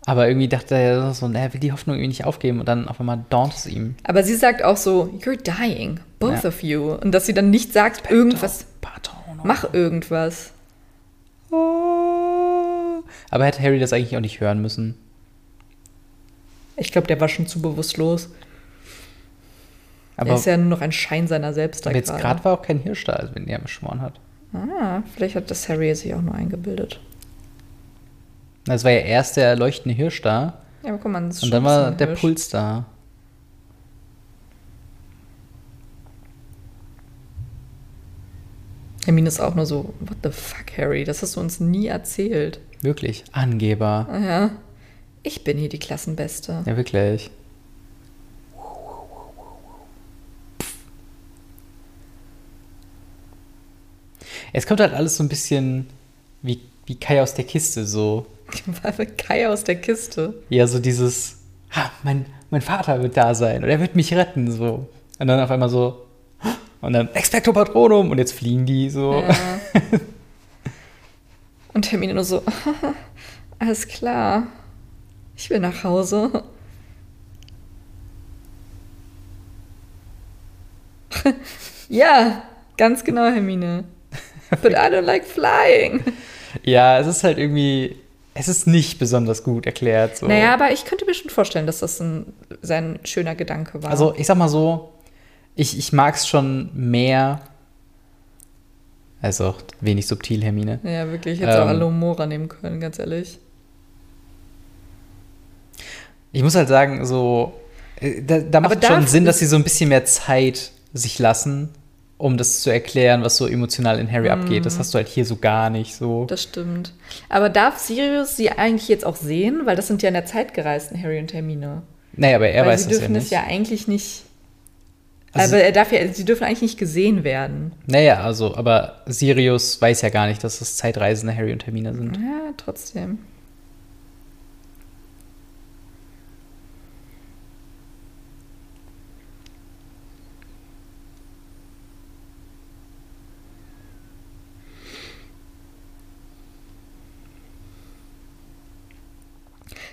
Aber irgendwie dachte er ja so, er will die Hoffnung irgendwie nicht aufgeben und dann auf einmal dauert es ihm. Aber sie sagt auch so, you're dying, both Ja. of you. Und dass sie dann nicht sagt, irgendwas, Patrono. mach irgendwas. Aber hätte Harry das eigentlich auch nicht hören müssen. Ich glaube, der war schon zu bewusstlos. Aber, er ist ja nur noch ein Schein seiner selbst aber jetzt gerade. war auch kein Hirsch da, als wenn er beschworen hat. Ah, vielleicht hat das Harry sich auch nur eingebildet. Es war ja erst der leuchtende Hirsch da Ja, aber guck mal, das ist und dann war der Hirsch. Puls da. Hermine ist auch nur so, what the fuck, Harry? Das hast du uns nie erzählt. Wirklich. Angeber. Ja. Ich bin hier die Klassenbeste. Ja, wirklich. Es kommt halt alles so ein bisschen wie, wie Kai aus der Kiste, so. Kai aus der Kiste. Ja, so dieses, ha, mein, mein Vater wird da sein und er wird mich retten, so. Und dann auf einmal so, und dann Expecto Patronum und jetzt fliegen die so. Ja. Und Hermine nur so, alles klar, ich will nach Hause. ja, ganz genau, Hermine. But I don't like flying. Ja, es ist halt irgendwie, es ist nicht besonders gut erklärt. So. Naja, aber ich könnte mir schon vorstellen, dass das ein, sein schöner Gedanke war. Also ich sag mal so, ich, ich mag es schon mehr. Also wenig subtil, Hermine. ja, wirklich. Ich hätte auch Ähm. Alomora nehmen können, ganz ehrlich. Ich muss halt sagen, so, äh, da, da macht schon Sinn, dass sie so ein bisschen mehr Zeit sich lassen, um das zu erklären, was so emotional in Harry abgeht. Das hast du halt hier so gar nicht so. Mhm. Das stimmt. Aber darf Sirius sie eigentlich jetzt auch sehen? Weil das sind ja in der Zeit gereisten Harry und Hermine. Naja, aber er Weil weiß sie das ja dürfen nicht. es ja eigentlich nicht. Also- aber er darf ja, sie dürfen eigentlich nicht gesehen werden. Naja, also, aber Sirius weiß ja gar nicht, dass das zeitreisende Harry und Hermine sind. Ja, trotzdem.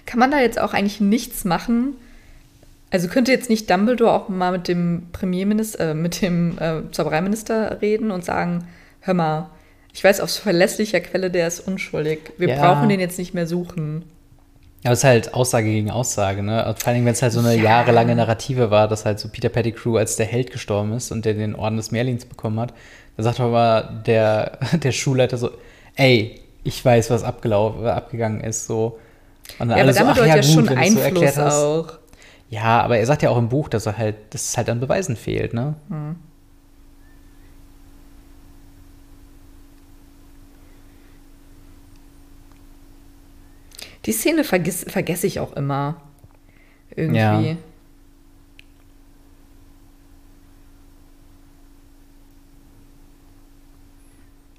Kann man da jetzt auch eigentlich nichts machen? Also könnte jetzt nicht Dumbledore auch mal mit dem Premierminister, äh, mit dem äh, Zaubereiminister reden und sagen, hör mal, ich weiß aus verlässlicher Quelle, der ist unschuldig. Wir Ja. brauchen den jetzt nicht mehr suchen. Aber es ist halt Aussage gegen Aussage, ne? Vor allen Dingen, wenn es halt so eine Ja. jahrelange Narrative war, dass halt so Peter Pettigrew als der Held gestorben ist und der den Orden des Mehrlings bekommen hat. Da sagt aber der, der Schulleiter so, ey, ich weiß, was abgelaufen, abgegangen ist, so. Und dann Ja, aber so, damit hat ja, ja gut, schon so Einfluss hast. auch. Ja, aber er sagt ja auch im Buch, dass er halt, dass es halt an Beweisen fehlt, ne? Die Szene vergiss, vergesse ich auch immer. Irgendwie. Ja.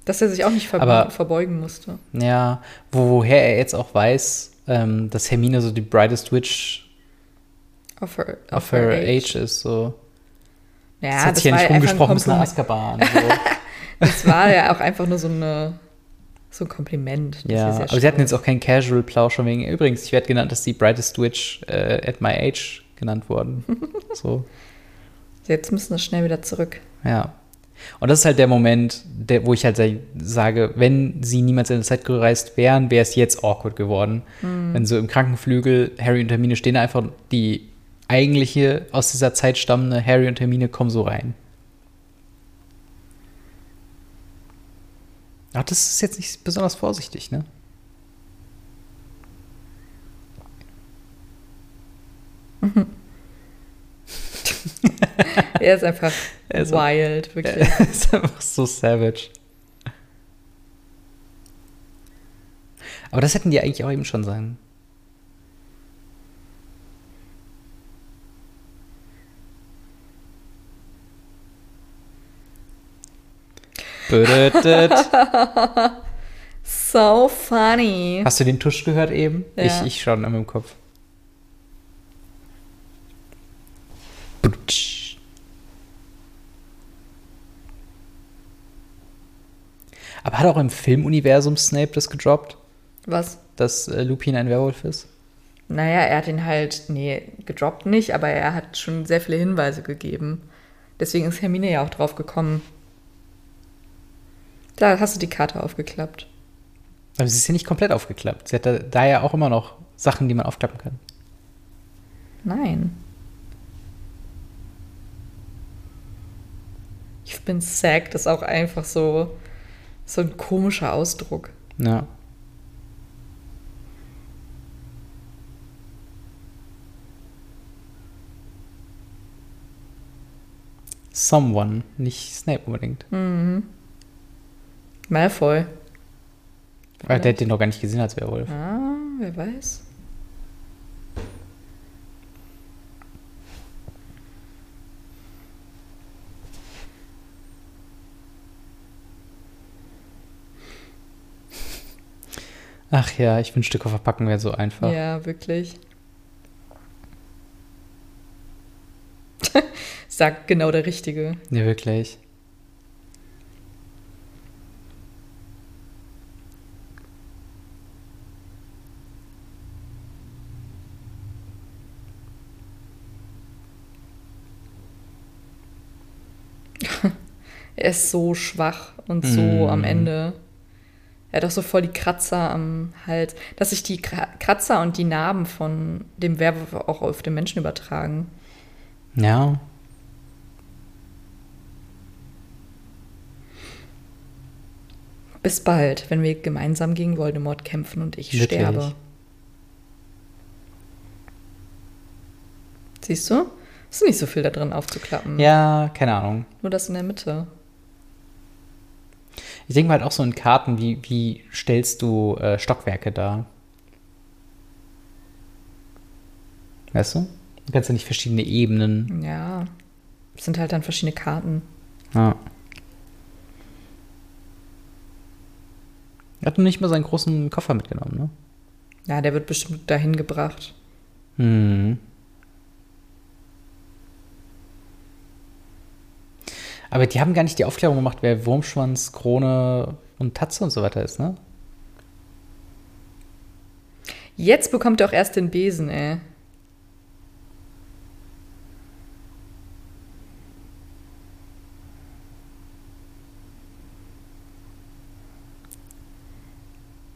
Dass er sich auch nicht ver Aber- verbeugen musste. Ja, wo, woher er jetzt auch weiß, ähm, dass Hermine so die brightest witch Of her, of her age ist, so. Ja, das hat sich ja nicht ein rumgesprochen bis nach Kompliment. Azkaban. So. Das war ja auch einfach nur so, eine, so ein Kompliment. Ja, aber sie hatten jetzt auch kein Casual-Plausch von wegen, übrigens, ich werde genannt, dass die Brightest Witch äh, at my age genannt worden. so, Jetzt müssen wir schnell wieder zurück. ja. Und das ist halt der Moment, der, wo ich halt sa- sage, wenn sie niemals in der Zeit gereist wären, wäre es jetzt awkward geworden. Mhm. Wenn so im Krankenflügel Harry und Hermine stehen, einfach die eigentliche, aus dieser Zeit stammende Harry und Hermine kommen so rein. Ach, das ist jetzt nicht besonders vorsichtig, ne? Er ist einfach Auch- wild, wirklich. Er ist einfach so savage. Aber das hätten die eigentlich auch eben schon. Bödödöd. So funny. Hast du den Tusch gehört eben? Ja. Ich, ich schon in meinem Kopf. Butsch. Aber hat auch im Filmuniversum Snape das gedroppt, Was? dass äh, Lupin ein Werwolf ist? Naja, er hat ihn halt, nee, gedroppt nicht, aber er hat schon sehr viele Hinweise gegeben. Deswegen ist Hermine ja auch drauf gekommen. Da hast du die Karte aufgeklappt. Aber sie ist ja nicht komplett aufgeklappt. Sie hat da, da ja auch immer noch Sachen, die man aufklappen kann. Nein. Ich bin sack, das ist auch einfach so, so ein komischer Ausdruck. Ja. Someone, nicht Snape unbedingt. Mhm. Malfoy. Weil der hat den noch gar nicht gesehen als Werwolf. Ah, wer weiß. Ach ja, ich wünschte, Koffer packen wäre so einfach. Ja, wirklich. Sagt genau der Richtige. Ja, wirklich. Er ist so schwach und so Mm. am Ende. Er hat auch so voll die Kratzer am Hals. Dass sich die Kra- Kratzer und die Narben von dem Werwolf auch auf den Menschen übertragen. Ja. Bis bald, wenn wir gemeinsam gegen Voldemort kämpfen und ich Wirklich? sterbe. Siehst du? Ist nicht so viel da drin aufzuklappen. Ja, keine Ahnung. Nur das in der Mitte. Ich denke mal halt auch so in Karten, wie, wie stellst du äh, Stockwerke dar? Weißt du? Du kannst ja nicht verschiedene Ebenen. Ja. Es sind halt dann verschiedene Karten. Ja. Er hat nur nicht mal seinen großen Koffer mitgenommen, ne? Ja, der wird bestimmt dahin gebracht. Hm. Aber die haben gar nicht die Aufklärung gemacht, wer Wurmschwanz, Krone und Tatze und so weiter ist, ne? Jetzt bekommt er auch erst den Besen, ey.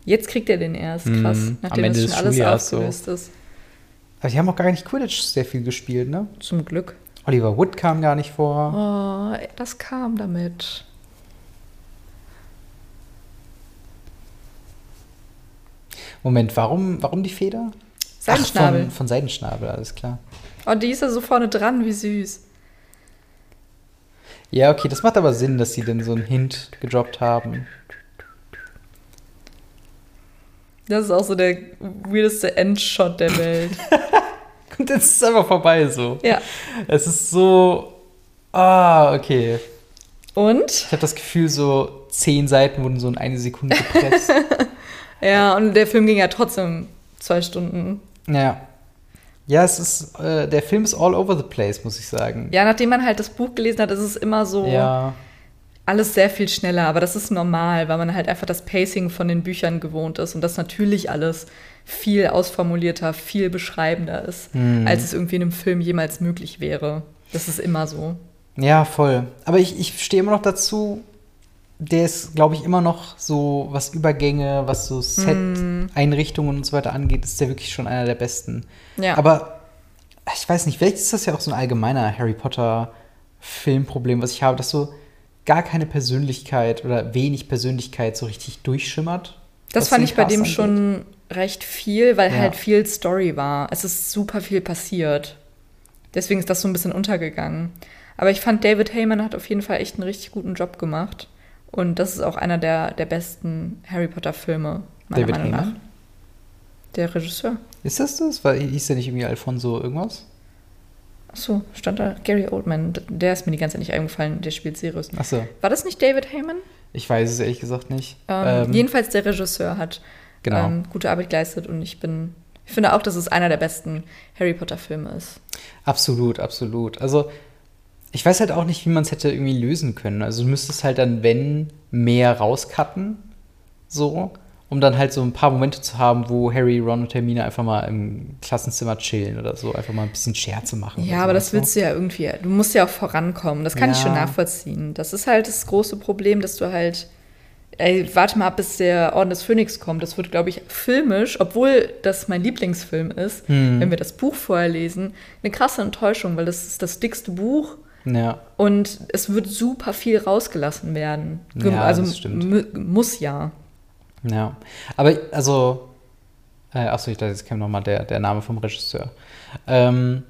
Jetzt kriegt er den erst, Mhm. krass. Am Nachdem Ende das des schon alles Schuljahres so. aufgelöst ist. Aber die haben auch gar nicht Quidditch sehr viel gespielt, ne? Zum Glück. Oliver Wood kam gar nicht vor. Oh, das kam damit. Moment, warum, warum die Feder? Seidenschnabel. Ach, von, von Seidenschnabel, alles klar. Oh, die ist ja so vorne dran, wie süß. Ja, okay, das macht aber Sinn, dass sie denn so einen Hint gedroppt haben. Das ist auch so der weirdeste Endshot der Welt. Und jetzt ist es einfach vorbei so. ja. Es ist so. Ah, okay. Und? Ich habe das Gefühl, so zehn Seiten wurden so in eine Sekunde gepresst. Ja, und der Film ging ja trotzdem zwei Stunden. ja. Ja, es ist. Äh, der Film ist all over the place, muss ich sagen. Ja, nachdem man halt das Buch gelesen hat, ist es immer so Ja. alles sehr viel schneller. Aber das ist normal, weil man halt einfach das Pacing von den Büchern gewohnt ist und das natürlich alles viel ausformulierter, viel beschreibender ist, Mhm. als es irgendwie in einem Film jemals möglich wäre. Das ist immer so. Ja, voll. Aber ich, ich stehe immer noch dazu, der ist, glaube ich, immer noch so, was Übergänge, was so Set-Einrichtungen und so weiter angeht, ist der wirklich schon einer der besten. Ja. Aber ich weiß nicht, vielleicht ist das ja auch so ein allgemeiner Harry Potter-Filmproblem, was ich habe, dass so gar keine Persönlichkeit oder wenig Persönlichkeit so richtig durchschimmert. Das fand ich bei dem angeht. schon recht viel, weil Ja. halt viel Story war. Es ist super viel passiert. Deswegen ist das so ein bisschen untergegangen. Aber ich fand, David Heyman hat auf jeden Fall echt einen richtig guten Job gemacht. Und das ist auch einer der, der besten Harry Potter-Filme, meiner David Meinung nach. Heyman? Der Regisseur. Ist das das? Weil hieß der nicht irgendwie Alfonso irgendwas? Achso, stand da Gary Oldman. Der ist mir die ganze Zeit nicht eingefallen, der spielt Sirius. Achso, War das nicht David Heyman? ich weiß es ehrlich gesagt nicht. Ähm, Ähm, jedenfalls der Regisseur hat Genau. ähm, gute Arbeit geleistet und ich bin, ich finde auch, dass es einer der besten Harry Potter-Filme ist. Absolut, absolut. Also, ich weiß halt auch nicht, wie man es hätte irgendwie lösen können. Also, du müsstest halt dann, wenn, mehr rauscutten, so, um dann halt so ein paar Momente zu haben, wo Harry, Ron und Hermine einfach mal im Klassenzimmer chillen oder so, einfach mal ein bisschen Scherze machen. Ja, oder aber so, das willst du ja irgendwie, du musst ja auch vorankommen. Das kann ich Ja. schon nachvollziehen. Das ist halt das große Problem, dass du halt, ey, warte mal ab, bis der Orden des Phönix kommt. Das wird, glaube ich, filmisch, obwohl das mein Lieblingsfilm ist, Hm. wenn wir das Buch vorher lesen, eine krasse Enttäuschung, weil das ist das dickste Buch Ja, und es wird super viel rausgelassen werden. Ja, also das stimmt. mu- muss ja. ja. Aber, also, äh, achso, ich dachte, jetzt käme nochmal der, der Name vom Regisseur. Ähm,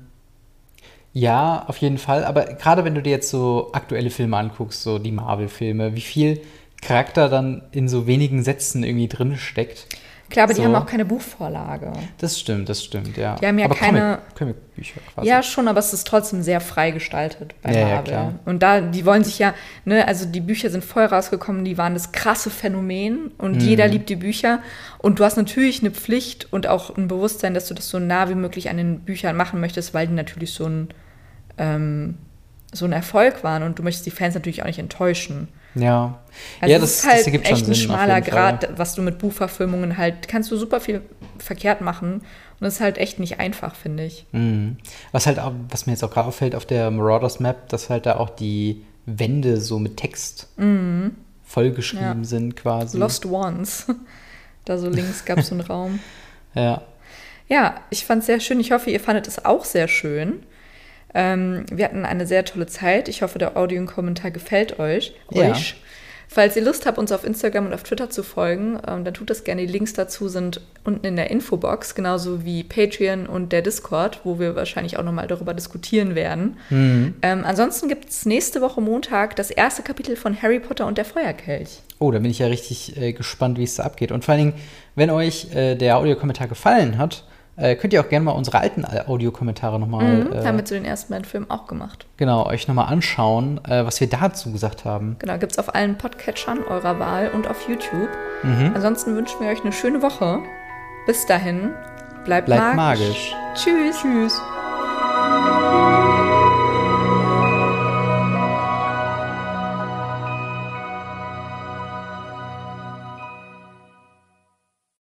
ja, auf jeden Fall. Aber gerade wenn du dir jetzt so aktuelle Filme anguckst, so die Marvel-Filme, wie viel Charakter dann in so wenigen Sätzen irgendwie drin steckt. Klar, aber die So. haben auch keine Buchvorlage. Das stimmt, das stimmt, ja. Die haben ja aber keine- Comic, Comicbücher quasi. Ja, schon, aber es ist trotzdem sehr frei gestaltet bei Ja, ja, Marvel. klar. Und da, die wollen sich ja, ne, also die Bücher sind voll rausgekommen, die waren das krasse Phänomen und Mhm. jeder liebt die Bücher. Und du hast natürlich eine Pflicht und auch ein Bewusstsein, dass du das so nah wie möglich an den Büchern machen möchtest, weil die natürlich so ein, ähm, so ein Erfolg waren und du möchtest die Fans natürlich auch nicht enttäuschen. Ja. Also ja, es das, ist halt das ergibt echt schon ein Sinn. schmaler. Grad, was du mit Buchverfilmungen halt, kannst du super viel verkehrt machen und das ist halt echt nicht einfach, finde ich. Mhm. Was halt auch, was mir jetzt auch gerade auffällt auf der Marauders Map, dass halt da auch die Wände so mit Text vollgeschrieben Mhm. Ja. sind quasi. Lost Ones. Da so links gab es so einen Raum. Ja. Ja, ich fand es sehr schön. Ich hoffe, ihr fandet es auch sehr schön. Ähm, wir hatten eine sehr tolle Zeit. Ich hoffe, der Audio und Kommentar gefällt euch. Ja. euch. Falls ihr Lust habt, uns auf Instagram und auf Twitter zu folgen, ähm, dann tut das gerne. Die Links dazu sind unten in der Infobox, genauso wie Patreon und der Discord, wo wir wahrscheinlich auch nochmal darüber diskutieren werden. Mhm. Ähm, ansonsten gibt es nächste Woche Montag das erste Kapitel von Harry Potter und der Feuerkelch. Oh, da bin ich ja richtig äh, gespannt, wie es da abgeht. Und vor allen Dingen, wenn euch äh, der Audiokommentar gefallen hat, äh, könnt ihr auch gerne mal unsere alten Al- Audiokommentare nochmal, Mhm, äh, haben wir zu den ersten beiden Filmen auch gemacht. genau, euch nochmal anschauen, äh, was wir dazu gesagt haben. Genau, gibt es auf allen Podcatchern eurer Wahl und auf YouTube. Mhm. Ansonsten wünschen wir euch eine schöne Woche. Bis dahin, bleibt, Bleibt magisch. magisch. Tschüss. Tschüss.